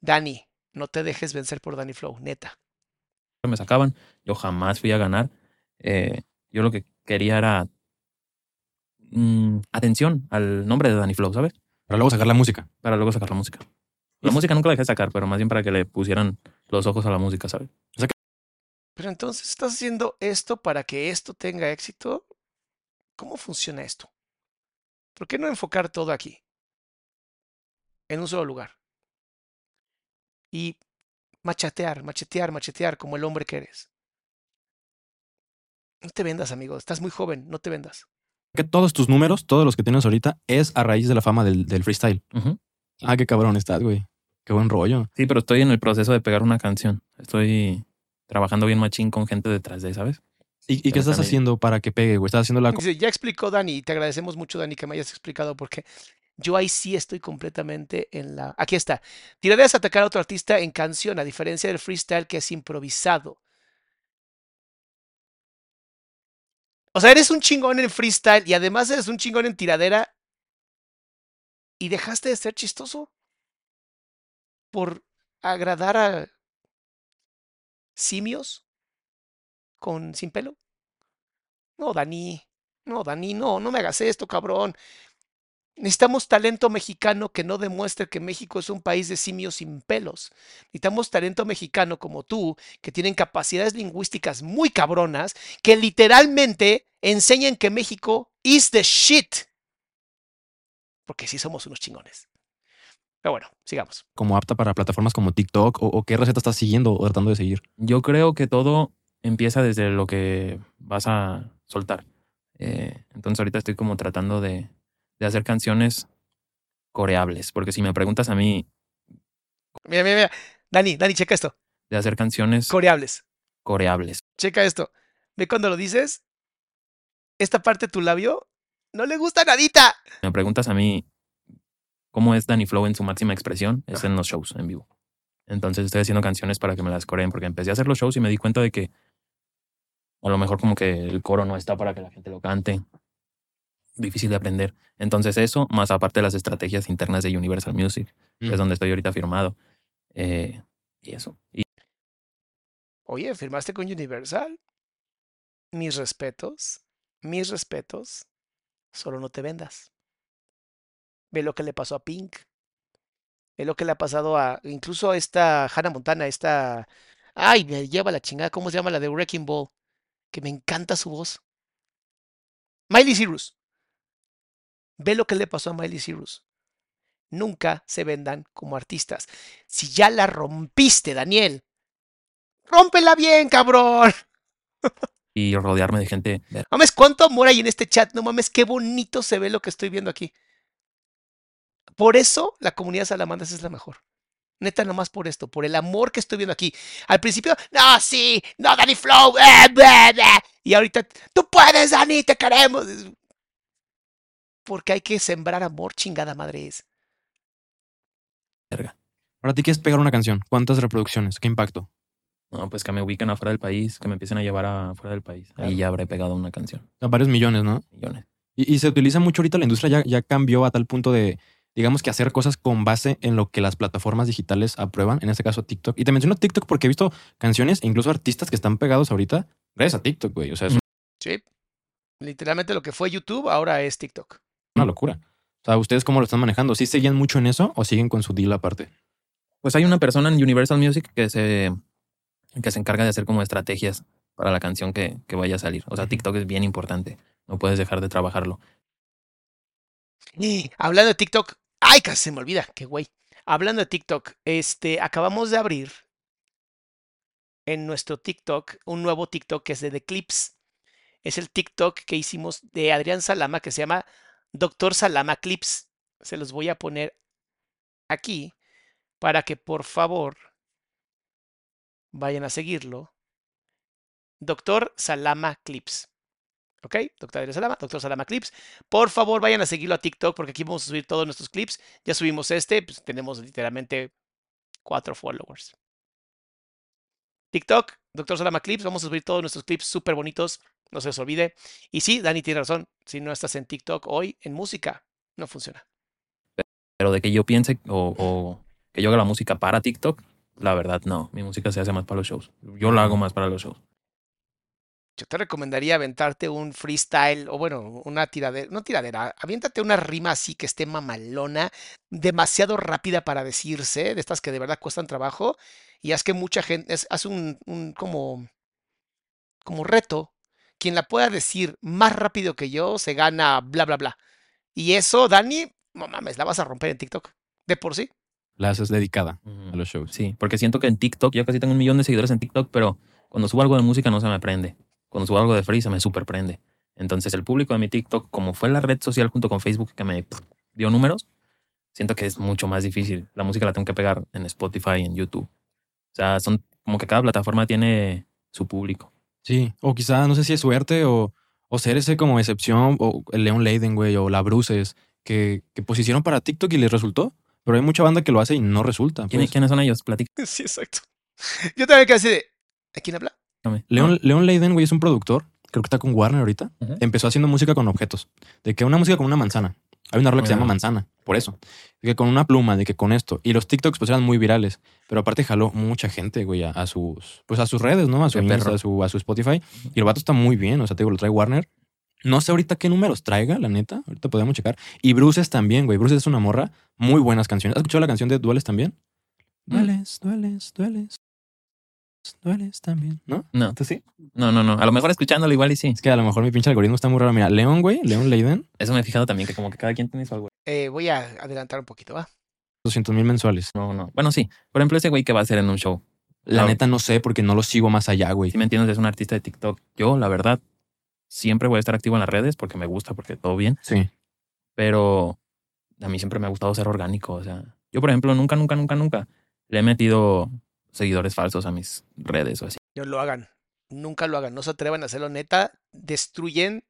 Dani, no te dejes vencer por Dani Flow, neta. me sacaban. Yo jamás fui a ganar. Eh, yo lo que quería era mm, atención al nombre de Danny Flow, ¿sabes? Para luego sacar la música. Para luego sacar la música. La música nunca la dejé sacar, pero más bien para que le pusieran los ojos a la música, ¿sabes? Pero entonces estás haciendo esto para que esto tenga éxito. ¿Cómo funciona esto? ¿Por qué no enfocar todo aquí? En un solo lugar. Y machatear, machetear, machetear como el hombre que eres. No te vendas, amigo. Estás muy joven, no te vendas. Que todos tus números, todos los que tienes ahorita, es a raíz de la fama del, del freestyle. Ah, qué cabrón estás, güey. Qué buen rollo. Sí, pero estoy en el proceso de pegar una canción. Estoy trabajando bien machín con gente detrás de, ¿sabes? ¿Y, y qué estás también- haciendo para que pegue, güey? ¿Estás haciendo la... Dice, ya explicó Dani, y te agradecemos mucho, Dani, que me hayas explicado porque yo ahí sí estoy completamente en la... Aquí está. Tiraderas atacar a otro artista en canción, a diferencia del freestyle que es improvisado. O sea, eres un chingón en freestyle y además eres un chingón en tiradera y dejaste de ser chistoso por agradar a simios con sin pelo. No, Dani, no, Dani, no, no me hagas esto, cabrón. Necesitamos talento mexicano que no demuestre que México es un país de simios sin pelos. Necesitamos talento mexicano como tú, que tienen capacidades lingüísticas muy cabronas, que literalmente enseñan que México is the shit. Porque sí somos unos chingones. Pero bueno, sigamos. Como apta para plataformas como TikTok o, o qué receta estás siguiendo o tratando de seguir. Yo creo que todo empieza desde lo que vas a soltar. Eh, entonces ahorita estoy como tratando de, de hacer canciones coreables, porque si me preguntas a mí Mira, mira, mira. Dani, Dani, checa esto. de hacer canciones Coreables. coreables, Checa esto. Ve cuando lo dices. Esta parte de tu labio no le gusta nadita. me preguntas a mí cómo es Danny Flow en su máxima expresión, es en los shows en vivo. Entonces estoy haciendo canciones para que me las coreen, porque empecé a hacer los shows y me di cuenta de que a lo mejor como que el coro no está para que la gente lo cante. Difícil de aprender. Entonces eso, más aparte de las estrategias internas de Universal Music, que Mm. es donde estoy ahorita firmado. Eh, y eso. Y Oye, firmaste con Universal. Mis respetos. Mis respetos. Solo no te vendas. Ve lo que le pasó a Pink. Ve lo que le ha pasado a. Incluso a esta Hannah Montana, esta. Ay, me lleva la chingada. ¿Cómo se llama la de Wrecking Ball? Que me encanta su voz. Miley Cyrus. Ve lo que le pasó a Miley Cyrus. Nunca se vendan como artistas. Si ya la rompiste, Daniel, rómpela bien, cabrón. y rodearme de gente Mames, cuánto amor hay en este chat. No mames, qué bonito se ve lo que estoy viendo aquí. Por eso la comunidad Salamandras es la mejor. Neta, nomás por esto, por el amor que estoy viendo aquí. Al principio, no, sí, no, Danny Flow. eh, blah, blah". Y ahorita, tú puedes, Dani, te queremos. Porque hay que sembrar amor, chingada madre es. verga. Para ti, ¿qué es pegar una canción? ¿Cuántas reproducciones? ¿Qué impacto? No, pues que me ubiquen afuera del país, que me empiecen a llevar afuera del país. Ahí ya habré pegado una canción. Sea, varios millones, ¿no? Millones. Y, y se utiliza mucho ahorita, la industria ya, ya cambió a tal punto de, digamos que hacer cosas con base en lo que las plataformas digitales aprueban, en este caso TikTok. Y te menciono TikTok porque he visto canciones e incluso artistas que están pegados ahorita gracias a TikTok, güey. O sea, es Sí. Literalmente lo que fue YouTube ahora es TikTok. Una locura. O sea, ¿ustedes cómo lo están manejando? ¿Sí seguían mucho en eso o siguen con su deal aparte? Pues hay una persona en Universal Music que se, que se encarga de hacer como estrategias para la canción que, que vaya a salir. O sea, TikTok es bien importante. No puedes dejar de trabajarlo. Y Hablando de TikTok, ay, casi se me olvida, qué güey. Hablando de TikTok, este, acabamos de abrir en nuestro TikTok un nuevo TikTok que es de The Clips. Es el TikTok que hicimos de Adrián Salama que se llama Doctor Salama Clips. Se los voy a poner aquí para que por favor vayan a seguirlo. Doctor Salama Clips. ¿Ok? Doctor Salama, Doctor Salama Clips. Por favor, vayan a seguirlo a TikTok porque aquí vamos a subir todos nuestros clips. Ya subimos este, pues tenemos literalmente cuatro followers. TikTok, Doctor Salama Clips, vamos a subir todos nuestros clips súper bonitos, no se os olvide. Y sí, Dani tiene razón, si no estás en TikTok hoy, en música, no funciona. Pero de que yo piense o, o que yo haga la música para TikTok, la verdad no. Mi música se hace más para los shows. Yo la hago más para los shows. Yo te recomendaría aventarte un freestyle o bueno, una tiradera, no tiradera, aviéntate una rima así que esté mamalona, demasiado rápida para decirse, de estas que de verdad cuestan trabajo, y haz que mucha gente, es- haz un, un como, como reto, quien la pueda decir más rápido que yo se gana bla bla bla. Y eso, Dani, no mames, la vas a romper en TikTok, de por sí. La haces dedicada a los shows. Sí, porque siento que en TikTok, yo casi tengo un millón de seguidores en TikTok, pero cuando subo algo de música no se me prende. Cuando subo algo de free se me super prende. Entonces el público de mi TikTok, como fue la red social junto con Facebook que me dio números, siento que es mucho más difícil. La música la tengo que pegar en Spotify, en YouTube. O sea, son como que cada plataforma tiene su público. Sí, o quizá, no sé si es suerte o, o ser ese como excepción, o el Leon Leiden, güey, o la Bruces, que, que posicionaron para TikTok y les resultó. Pero hay mucha banda que lo hace y no resulta. ¿Quién- pues. ¿Quiénes son ellos? Platícame. Sí, exacto. Yo también casi de, ¿a quién habla? Leon, Leon Leiden, güey, es un productor. Creo que está con Warner ahorita. Empezó haciendo música con objetos. De que una música con una manzana. Hay una rola que se llama Manzana, por eso. De que con una pluma, de que con esto. Y los TikToks pues eran muy virales. Pero aparte jaló mucha gente, güey, a, a sus pues a sus redes, ¿no? A su Insta, a su, a su Spotify. Y el vato está muy bien. O sea, te digo, lo trae Warner. No sé ahorita qué números traiga, la neta. Ahorita podemos checar. Y Bruces también, güey. Bruces es una morra. Muy buenas canciones. ¿Has escuchado la canción de Dueles también? Mm. Dueles, dueles, dueles. Dueles también, ¿no? No, ¿tú sí? No, no, no. A lo mejor escuchándolo igual y sí. Es que a lo mejor mi pinche algoritmo está muy raro. Mira, León, güey, León Leiden, Eso me he fijado también, que como que cada quien tiene su algo. Eh, voy a adelantar un poquito, ¿va? 200 mil mensuales. No, no. Bueno, sí. Por ejemplo, ese güey que va a hacer en un show. La No. neta no sé porque no lo sigo más allá, güey. Si me entiendes, es un artista de TikTok. Yo, la verdad, siempre voy a estar activo en las redes porque me gusta, porque todo bien. Sí. Pero a mí siempre me ha gustado ser orgánico. O sea, yo, por ejemplo, nunca, nunca, nunca, nunca le he metido seguidores falsos a mis redes o así. No lo hagan. Nunca lo hagan. No se atrevan a hacerlo. Neta, destruyen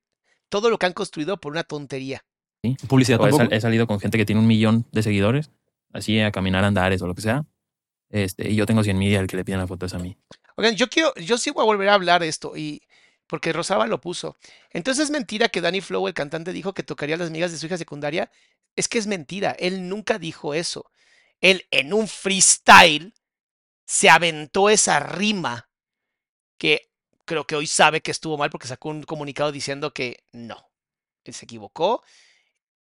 todo lo que han construido por una tontería. Publicidad O he, tampoco. sal- he salido con gente que tiene un millón de seguidores, así a caminar andares o lo que sea. Este, y yo tengo 100 mil y el que le piden la foto es a mí. Oigan, yo quiero, yo sí voy a volver a hablar de esto y porque Rosaba lo puso. Entonces es mentira que Danny Flow, el cantante, dijo que tocaría las migas de su hija secundaria. Es que es mentira. Él nunca dijo eso. Él en un freestyle se aventó esa rima que creo que hoy sabe que estuvo mal porque sacó un comunicado diciendo que no. Se equivocó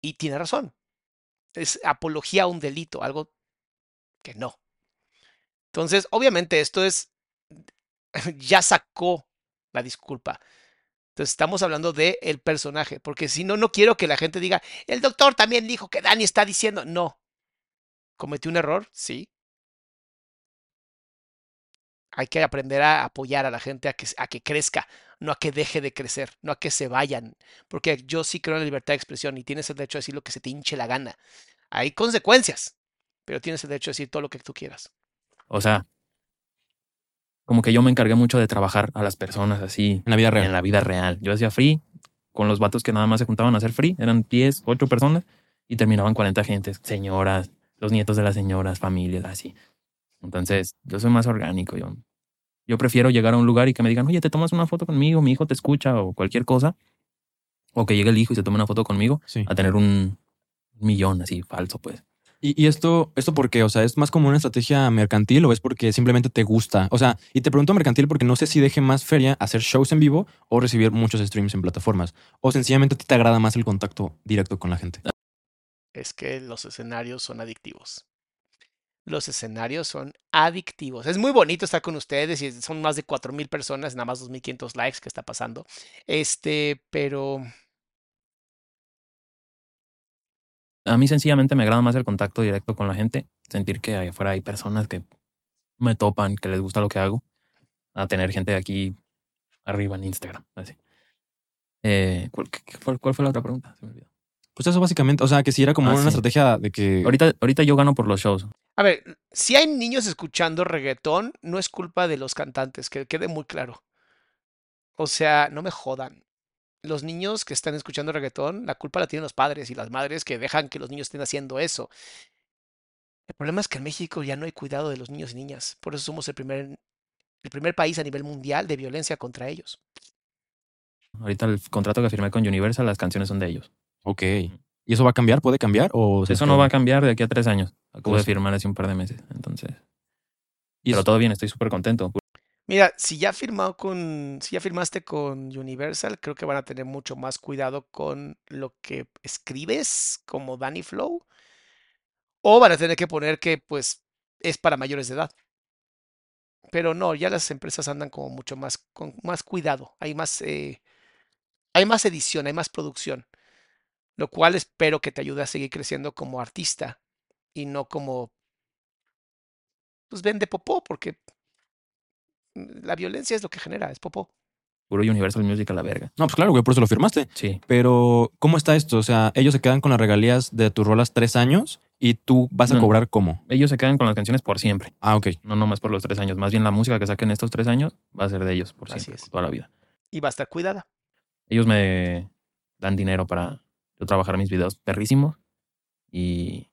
y tiene razón. Es apología a un delito, algo que no. Entonces, obviamente esto es ya sacó la disculpa. Entonces estamos hablando de el personaje, porque si no, no quiero que la gente diga, el doctor también dijo que Dani está diciendo, no. ¿Cometió un error? Sí. Hay que aprender a apoyar a la gente a que, a que crezca, no a que deje de crecer, no a que se vayan, porque yo sí creo en la libertad de expresión y tienes el derecho a decir lo que se te hinche la gana. Hay consecuencias, pero tienes el derecho a decir todo lo que tú quieras. O sea, como que yo me encargué mucho de trabajar a las personas así En la vida real. en la vida real. Yo hacía free con los vatos que nada más se juntaban a hacer free. Eran 10, 8 personas y terminaban 40 gentes, señoras, los nietos de las señoras, familias, así. Entonces, yo soy más orgánico. Yo, yo prefiero llegar a un lugar y que me digan, oye, te tomas una foto conmigo, mi hijo te escucha o cualquier cosa. O que llegue el hijo y se tome una foto conmigo Sí. a tener un millón así falso, pues. ¿Y, y esto, esto por qué? O sea, ¿es más como una estrategia mercantil o es porque simplemente te gusta? O sea, y te pregunto mercantil porque no sé si deje más feria hacer shows en vivo o recibir muchos streams en plataformas. O sencillamente a ti te agrada más el contacto directo con la gente. es que los escenarios son adictivos. Los escenarios son adictivos. Es muy bonito estar con ustedes y son más de 4000 personas, nada más 2500 likes que está pasando. Este, pero A mí sencillamente me agrada más el contacto directo con la gente, sentir que ahí afuera hay personas que me topan, que les gusta lo que hago, a tener gente aquí arriba en Instagram, así. Eh, ¿cuál, qué- cuál- cuál fue la otra pregunta? Se me olvidó. Pues eso básicamente, o sea, que si era como Ah, una sí. estrategia de que... Ahorita, ahorita yo gano por los shows. A ver, si hay niños escuchando reggaetón, no es culpa de los cantantes, que quede muy claro. O sea, no me jodan. Los niños que están escuchando reggaetón, la culpa la tienen los padres y las madres que dejan que los niños estén haciendo eso. El problema es que en México ya no hay cuidado de los niños y niñas. Por eso somos el primer, el primer país a nivel mundial de violencia contra ellos. Ahorita el contrato que firmé con Universal, las canciones son de ellos. Ok. ¿Y eso va a cambiar? ¿Puede cambiar? O Eso no va a cambiar de aquí a tres años. Acabo Pues- de firmar hace un par de meses. Entonces, Y pero eso- todo bien, estoy súper contento. Mira, si ya firmado con, si ya firmaste con Universal, creo que van a tener mucho más cuidado con lo que escribes como Danny Flow. O van a tener que poner que pues es para mayores de edad. Pero no, ya las empresas andan como mucho más con más cuidado. Hay más eh, hay más edición, hay más producción. Lo cual espero que te ayude a seguir creciendo como artista y no como pues vende popó, porque la violencia es lo que genera, es popó. Puro Universal Music a la verga. No, pues claro, güey, por eso lo firmaste. Sí. Pero, ¿cómo está esto? O sea, ellos se quedan con las regalías de tus rolas tres años y tú vas a No. cobrar cómo. Ellos se quedan con las canciones por siempre. Ah, ok. No nomás por los tres años. Más bien la música que saquen estos tres años va a ser de ellos por Así siempre, es. toda la vida. Y va a estar cuidada. Ellos me dan dinero para yo trabajar mis videos perrísimos. Y,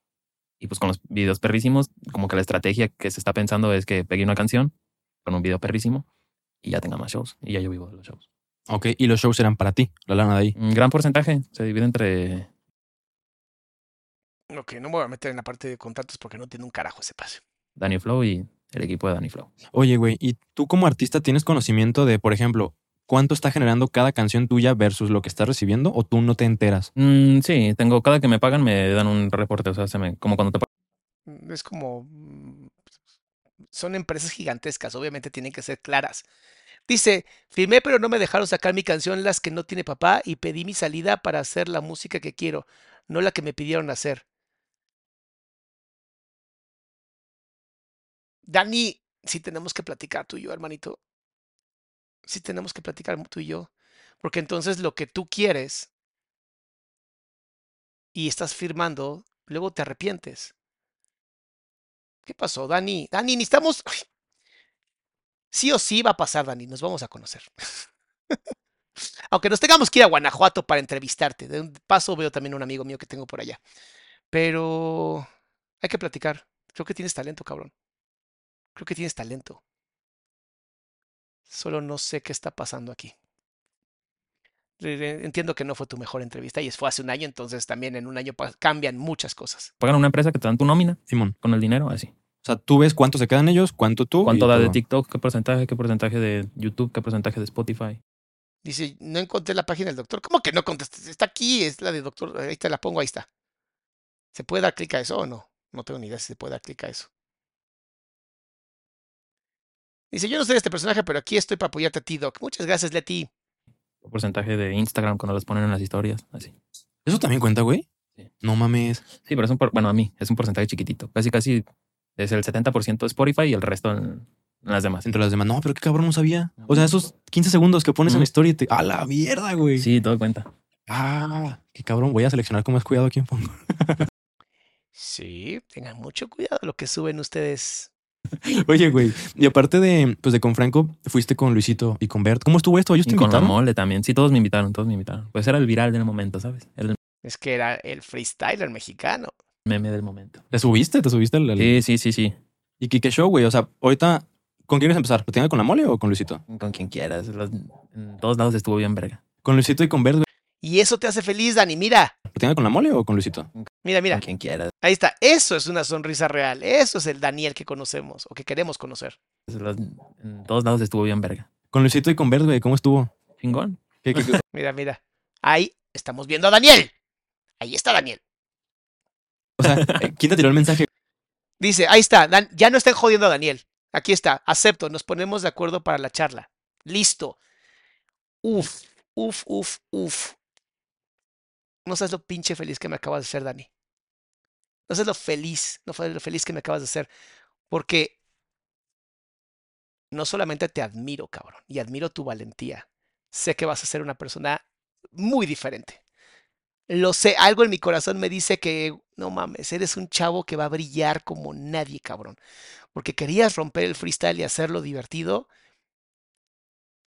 y pues con los videos perrísimos, como que la estrategia que se está pensando es que pegue una canción con un video perrísimo y ya tenga más shows. Y ya yo vivo de los shows. Ok, y los shows eran para ti, la lana de ahí. Un gran porcentaje se divide entre Ok, no me voy a meter en la parte de contratos porque no tiene un carajo ese pase. Danny Flow y el equipo de Danny Flow. Oye, güey, ¿y tú como artista tienes conocimiento de, por ejemplo, cuánto está generando cada canción tuya versus lo que estás recibiendo o tú no te enteras? Mm, sí, tengo, cada que me pagan me dan un reporte, o sea, se me, como cuando te pagan. Mm, Es como... mm, Son empresas gigantescas, obviamente tienen que ser claras. Dice, firmé pero no me dejaron sacar mi canción Las que no tiene papá y pedí mi salida para hacer la música que quiero, no la que me pidieron hacer. Dani, sí tenemos que platicar tú y yo, hermanito. Sí tenemos que platicar tú y yo. Porque entonces lo que tú quieres y estás firmando, luego te arrepientes. ¿Qué pasó, Dani? Dani, necesitamos... Ay. Sí o sí va a pasar, Dani. Nos vamos a conocer. Aunque nos tengamos que ir a Guanajuato para entrevistarte. De un paso veo también a un amigo mío que tengo por allá. Pero hay que platicar. Creo que tienes talento, cabrón. Creo que tienes talento. Solo no sé qué está pasando aquí. Entiendo que no fue tu mejor entrevista y fue hace un año, entonces también en un año cambian muchas cosas. pagan una empresa que te dan tu nómina Simón. con el dinero, así. O sea, tú ves cuánto se quedan ellos, cuánto tú. ¿Cuánto da de. TikTok? ¿Qué porcentaje? ¿Qué porcentaje de YouTube? ¿Qué porcentaje de Spotify? Dice, no encontré la página del doctor. ¿Cómo que no contesté? Está aquí, es la de doctor. Ahí te la pongo, ahí está. ¿Se puede dar clic a eso o no? No tengo ni idea si se puede dar clic a eso. Dice, yo no soy este personaje, pero aquí estoy para apoyarte a ti, Doc. Muchas gracias, Leti. ¿Qué porcentaje de Instagram cuando los ponen en las historias? Así. ¿Eso también cuenta, güey? Sí. No mames. Sí, pero es un, por- bueno, a mí es un porcentaje chiquitito. Casi, casi es el 70% de Spotify y el resto en, en las demás. Entre las demás. No, pero qué cabrón no sabía. O sea, esos 15 segundos que pones en la historia y te. ¡A la mierda, güey! Sí, todo cuenta. Ah, qué cabrón. Voy a seleccionar con más cuidado a quién pongo. Sí, tengan mucho cuidado lo que suben ustedes. Oye, güey. Y aparte de, pues de con Franco, fuiste con Luisito y con Bert. ¿Cómo estuvo esto? ¿Ellos te Y con la invitaron? mole también. Sí, todos me invitaron, todos me invitaron. Pues era el viral del momento, ¿sabes? El Es que era el freestyler mexicano. meme del momento. ¿Te subiste? ¿Te subiste al, Sí, sí, sí, sí. ¿Y qué, qué show, güey? O sea, ahorita, ¿con quién quieres empezar? ¿Lo tienes con la mole o con Luisito? Con quien quieras. Los- en todos lados estuvo bien verga. Con Luisito y con Bert, güey. Y eso te hace feliz, Dani. Mira, ¿Lo tienes con la mole o con Luisito? mira, mira. Con quien quieras. Ahí está. Eso es una sonrisa real. Eso es el Daniel que conocemos o que queremos conocer. Los- en todos lados estuvo bien verga. Con Luisito y con güey. ¿Cómo estuvo? Chingón. ¿Qué, qué- qué- Mira, mira. Ahí estamos viendo a Daniel. Ahí está Daniel. o sea, eh, ¿quién te tiró el mensaje? Dice, ahí está. Dan- ya no estén jodiendo a Daniel. Aquí está. Acepto. Nos ponemos de acuerdo para la charla. Listo. Uf, uf, uf, uf. No sabes lo pinche feliz que me acabas de hacer, Dani. No sabes lo feliz, no lo feliz que me acabas de hacer. Porque no solamente te admiro, cabrón, y admiro tu valentía. Sé que vas a ser una persona muy diferente. Lo sé, algo en mi corazón me dice que, no mames, eres un chavo que va a brillar como nadie, cabrón. Porque querías romper el freestyle y hacerlo divertido.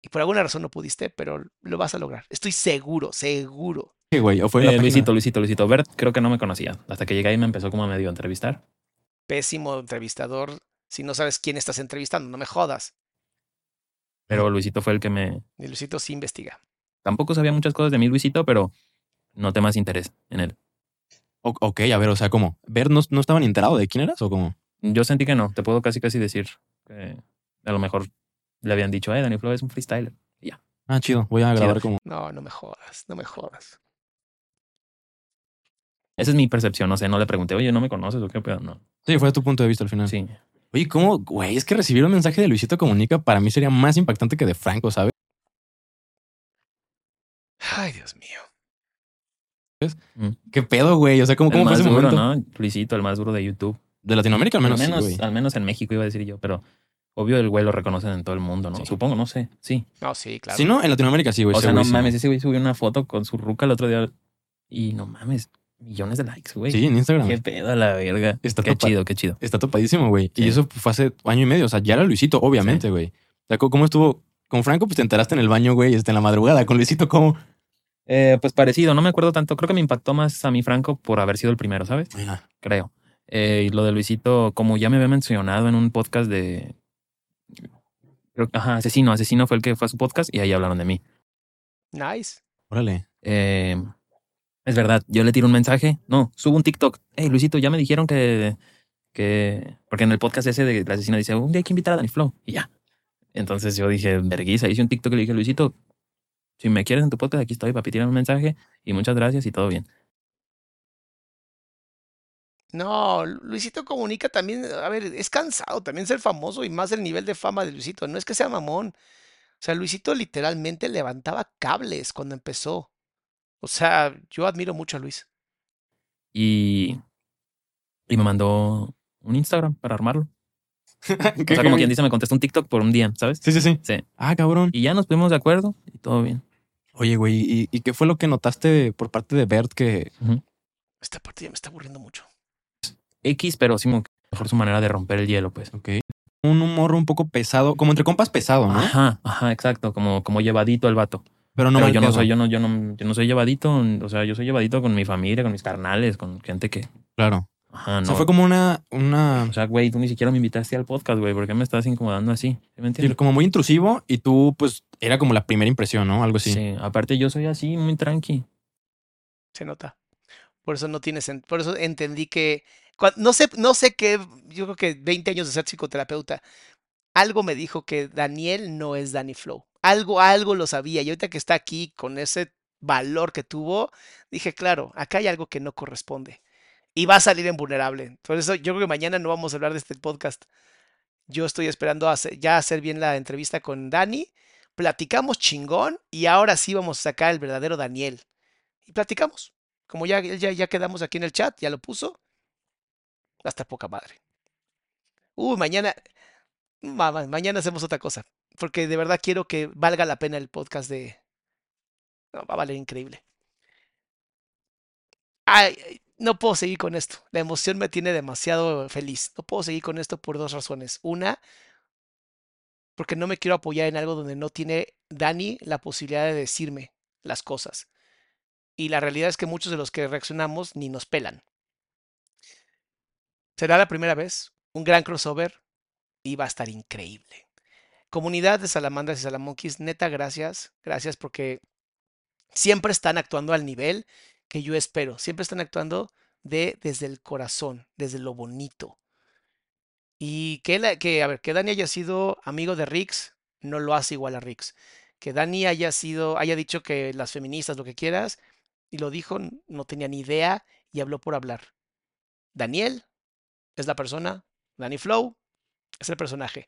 Y por alguna razón no pudiste, pero lo vas a lograr. Estoy seguro, seguro. ¿Qué, güey? ¿O fue en Eh, la? Luisito, Luisito, Luisito. Bert creo que no me conocía. Hasta que llegué ahí me empezó como a medio a entrevistar. Pésimo entrevistador. Si no sabes quién estás entrevistando, no me jodas. Pero Luisito fue el que me... Y Luisito sí investiga. Tampoco sabía muchas cosas de mí, Luisito, pero noté más interés en él. O- ok, a ver, o sea, ¿cómo? ¿Bert no, no estaba ni enterado de quién eras o cómo? Yo sentí que no. Te puedo casi casi decir que a lo mejor le habían dicho, eh, Dani Flow es un freestyler. Ah, chido. Voy a Chido. grabar como. No, no me jodas, no me jodas. Esa es mi percepción. No sé, no le pregunté, oye, ¿no me conoces o qué pedo? No. Sí, fue tu punto de vista al final. Sí. Oye, ¿cómo? Güey, es que recibir un mensaje de Luisito Comunica para mí sería más impactante que de Franco, ¿sabes? Ay, Dios mío. ¿Qué pedo, güey? O sea, ¿cómo, el cómo fue más ese duro, momento? ¿no? Luisito, el más duro de YouTube. De Latinoamérica al menos, al, menos güey. al menos en México iba a decir yo, pero obvio el güey lo reconocen en todo el mundo, ¿no? Sí. Supongo, no sé. Sí. No, sí, claro. Si no, en Latinoamérica sí, güey. o sea, no mames, ese güey subió una foto con su ruca el otro día y no mames, millones de likes, güey. Sí, en Instagram. Qué pedo a la verga. Está qué topa- chido, qué chido. Está topadísimo, güey. Y eso fue hace año y medio. O sea, ya era Luisito, obviamente, güey. O sea, ¿cómo- ¿cómo estuvo? Con Franco, pues te enteraste en el baño, güey, este, en la madrugada. Con Luisito, ¿cómo? Eh, pues parecido, no me acuerdo tanto. Creo que me impactó más a mí Franco por haber sido el primero, ¿sabes? Mira, Creo. Eh, y lo de Luisito, como ya me había mencionado en un podcast de. creo que- ajá, Asesino. Asesino fue el que fue a su podcast y ahí hablaron de mí. Nice. órale. Eh, Es verdad, yo le tiro un mensaje. No, subo un TikTok. Hey, Luisito, ya me dijeron que. que porque en el podcast ese de la asesina dice, un día hay que invitar a Danny Flow. Y ya. Entonces yo dije, verguiza, hice un TikTok y le dije, Luisito, si me quieres en tu podcast, aquí estoy, papi, tírame un mensaje y muchas gracias y todo bien. No, Luisito Comunica también, a ver, es cansado también ser famoso y más el nivel de fama de Luisito. No es que sea mamón. O sea, Luisito literalmente levantaba cables cuando empezó. O sea, yo admiro mucho a Luis. Y, y me mandó un Instagram para armarlo. ¿Qué- O sea, como quien dice, me contestó un TikTok por un día, ¿sabes? Sí, sí, sí. Sí. Ah, cabrón. Y ya nos pusimos de acuerdo y todo bien. Oye, güey, ¿y, y qué fue lo que notaste por parte de Bert que... Esta parte ya me está aburriendo mucho. X, pero sí, mejor su manera de romper el hielo, pues. Ok. Un humor un poco pesado, como entre compas pesado, ¿no? Ajá, ajá, exacto, como, como llevadito el vato. Pero no pero mal yo no soy, yo no, yo no, yo no soy llevadito, o sea, yo soy llevadito con mi familia, con mis carnales, con gente que, Claro. ajá, O no. sea, fue como una... una O sea, güey, tú ni siquiera me invitaste al podcast, güey, ¿por qué me estás incomodando así? ¿Sí ¿Me sí, entiendes? como muy intrusivo y tú, pues, era como la primera impresión, ¿no? Algo así. Sí, aparte yo soy así, muy tranqui. Se nota. Por eso no tiene sen- Por eso entendí que. No sé, no sé qué. Yo creo que 20 años de ser psicoterapeuta. Algo me dijo que Daniel no es Danny Flow. Algo, algo lo sabía. Y ahorita que está aquí con ese valor que tuvo, dije, claro, acá hay algo que no corresponde. Y va a salir en vulnerable. Por eso yo creo que mañana no vamos a hablar de este podcast. Yo estoy esperando ya hacer bien la entrevista con Dani. Platicamos chingón y ahora sí vamos a sacar el verdadero Daniel. Y platicamos. Como ya, ya, ya quedamos aquí en el chat, ya lo puso. Va a estar poca madre. Uh, mañana. Ma- ma- mañana hacemos otra cosa. Porque de verdad quiero que valga la pena el podcast de. No, va a valer increíble. Ay, no puedo seguir con esto. La emoción me tiene demasiado feliz. No puedo seguir con esto por dos razones. Una, porque no me quiero apoyar en algo donde no tiene Dani la posibilidad de decirme las cosas. Y la realidad es que muchos de los que reaccionamos ni nos pelan. Será la primera vez, un gran crossover y va a estar increíble. Comunidad de Salamandras y Salamonquis, neta, gracias. Gracias porque siempre están actuando al nivel que yo espero. Siempre están actuando de, desde el corazón, desde lo bonito. Y que, la- que, a ver, que Dani haya sido amigo de Rix, no lo hace igual a Rix. Que Dani haya sido, haya dicho que las feministas, lo que quieras, y lo dijo, no tenía ni idea y habló por hablar. Daniel es la persona, Danny Flow es el personaje.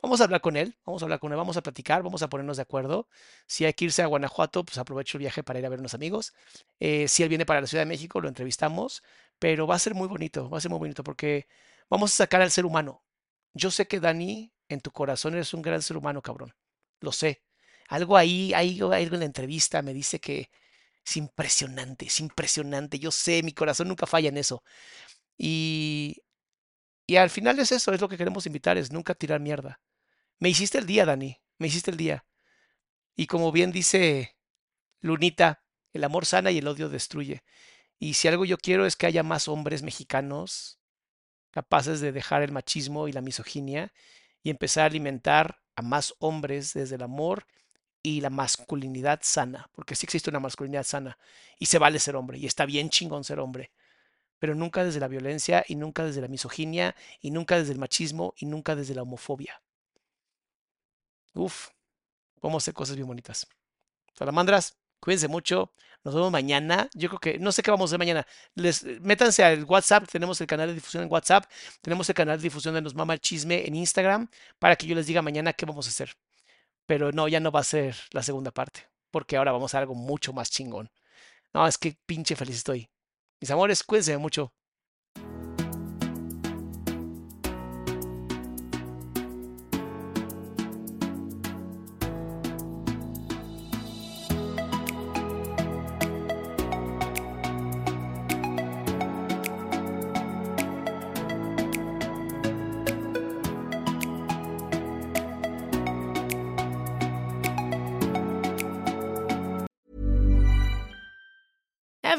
Vamos a hablar con él, vamos a hablar con él, vamos a platicar, vamos a ponernos de acuerdo. Si hay que irse a Guanajuato, pues aprovecho el viaje para ir a ver unos amigos. Eh, si él viene para la Ciudad de México, lo entrevistamos, pero va a ser muy bonito, va a ser muy bonito porque vamos a sacar al ser humano. Yo sé que Dani, en tu corazón eres un gran ser humano, cabrón. Lo sé. Algo ahí, ahí, algo en la entrevista me dice que es impresionante, es impresionante. Yo sé, mi corazón nunca falla en eso. Y, y al final es eso, es lo que queremos invitar, es nunca tirar mierda. Me hiciste el día, Dani, me hiciste el día. Y como bien dice Lunita, el amor sana y el odio destruye. Y si algo yo quiero es que haya más hombres mexicanos capaces de dejar el machismo y la misoginia y empezar a alimentar a más hombres desde el amor y la masculinidad sana, porque sí existe una masculinidad sana y se vale ser hombre y está bien chingón ser hombre, pero nunca desde la violencia y nunca desde la misoginia y nunca desde el machismo y nunca desde la homofobia. Uf, a hacer cosas bien bonitas. Salamandras, cuídense mucho. Nos vemos mañana. Yo creo que no sé qué vamos a hacer mañana. Les métanse al WhatsApp, tenemos el canal de difusión en WhatsApp, tenemos el canal de difusión de Nos Mama el Chisme en Instagram para que yo les diga mañana qué vamos a hacer. Pero no, ya no va a ser la segunda parte, porque ahora vamos a algo mucho más chingón. No, es que pinche feliz estoy. Mis amores, cuídense mucho.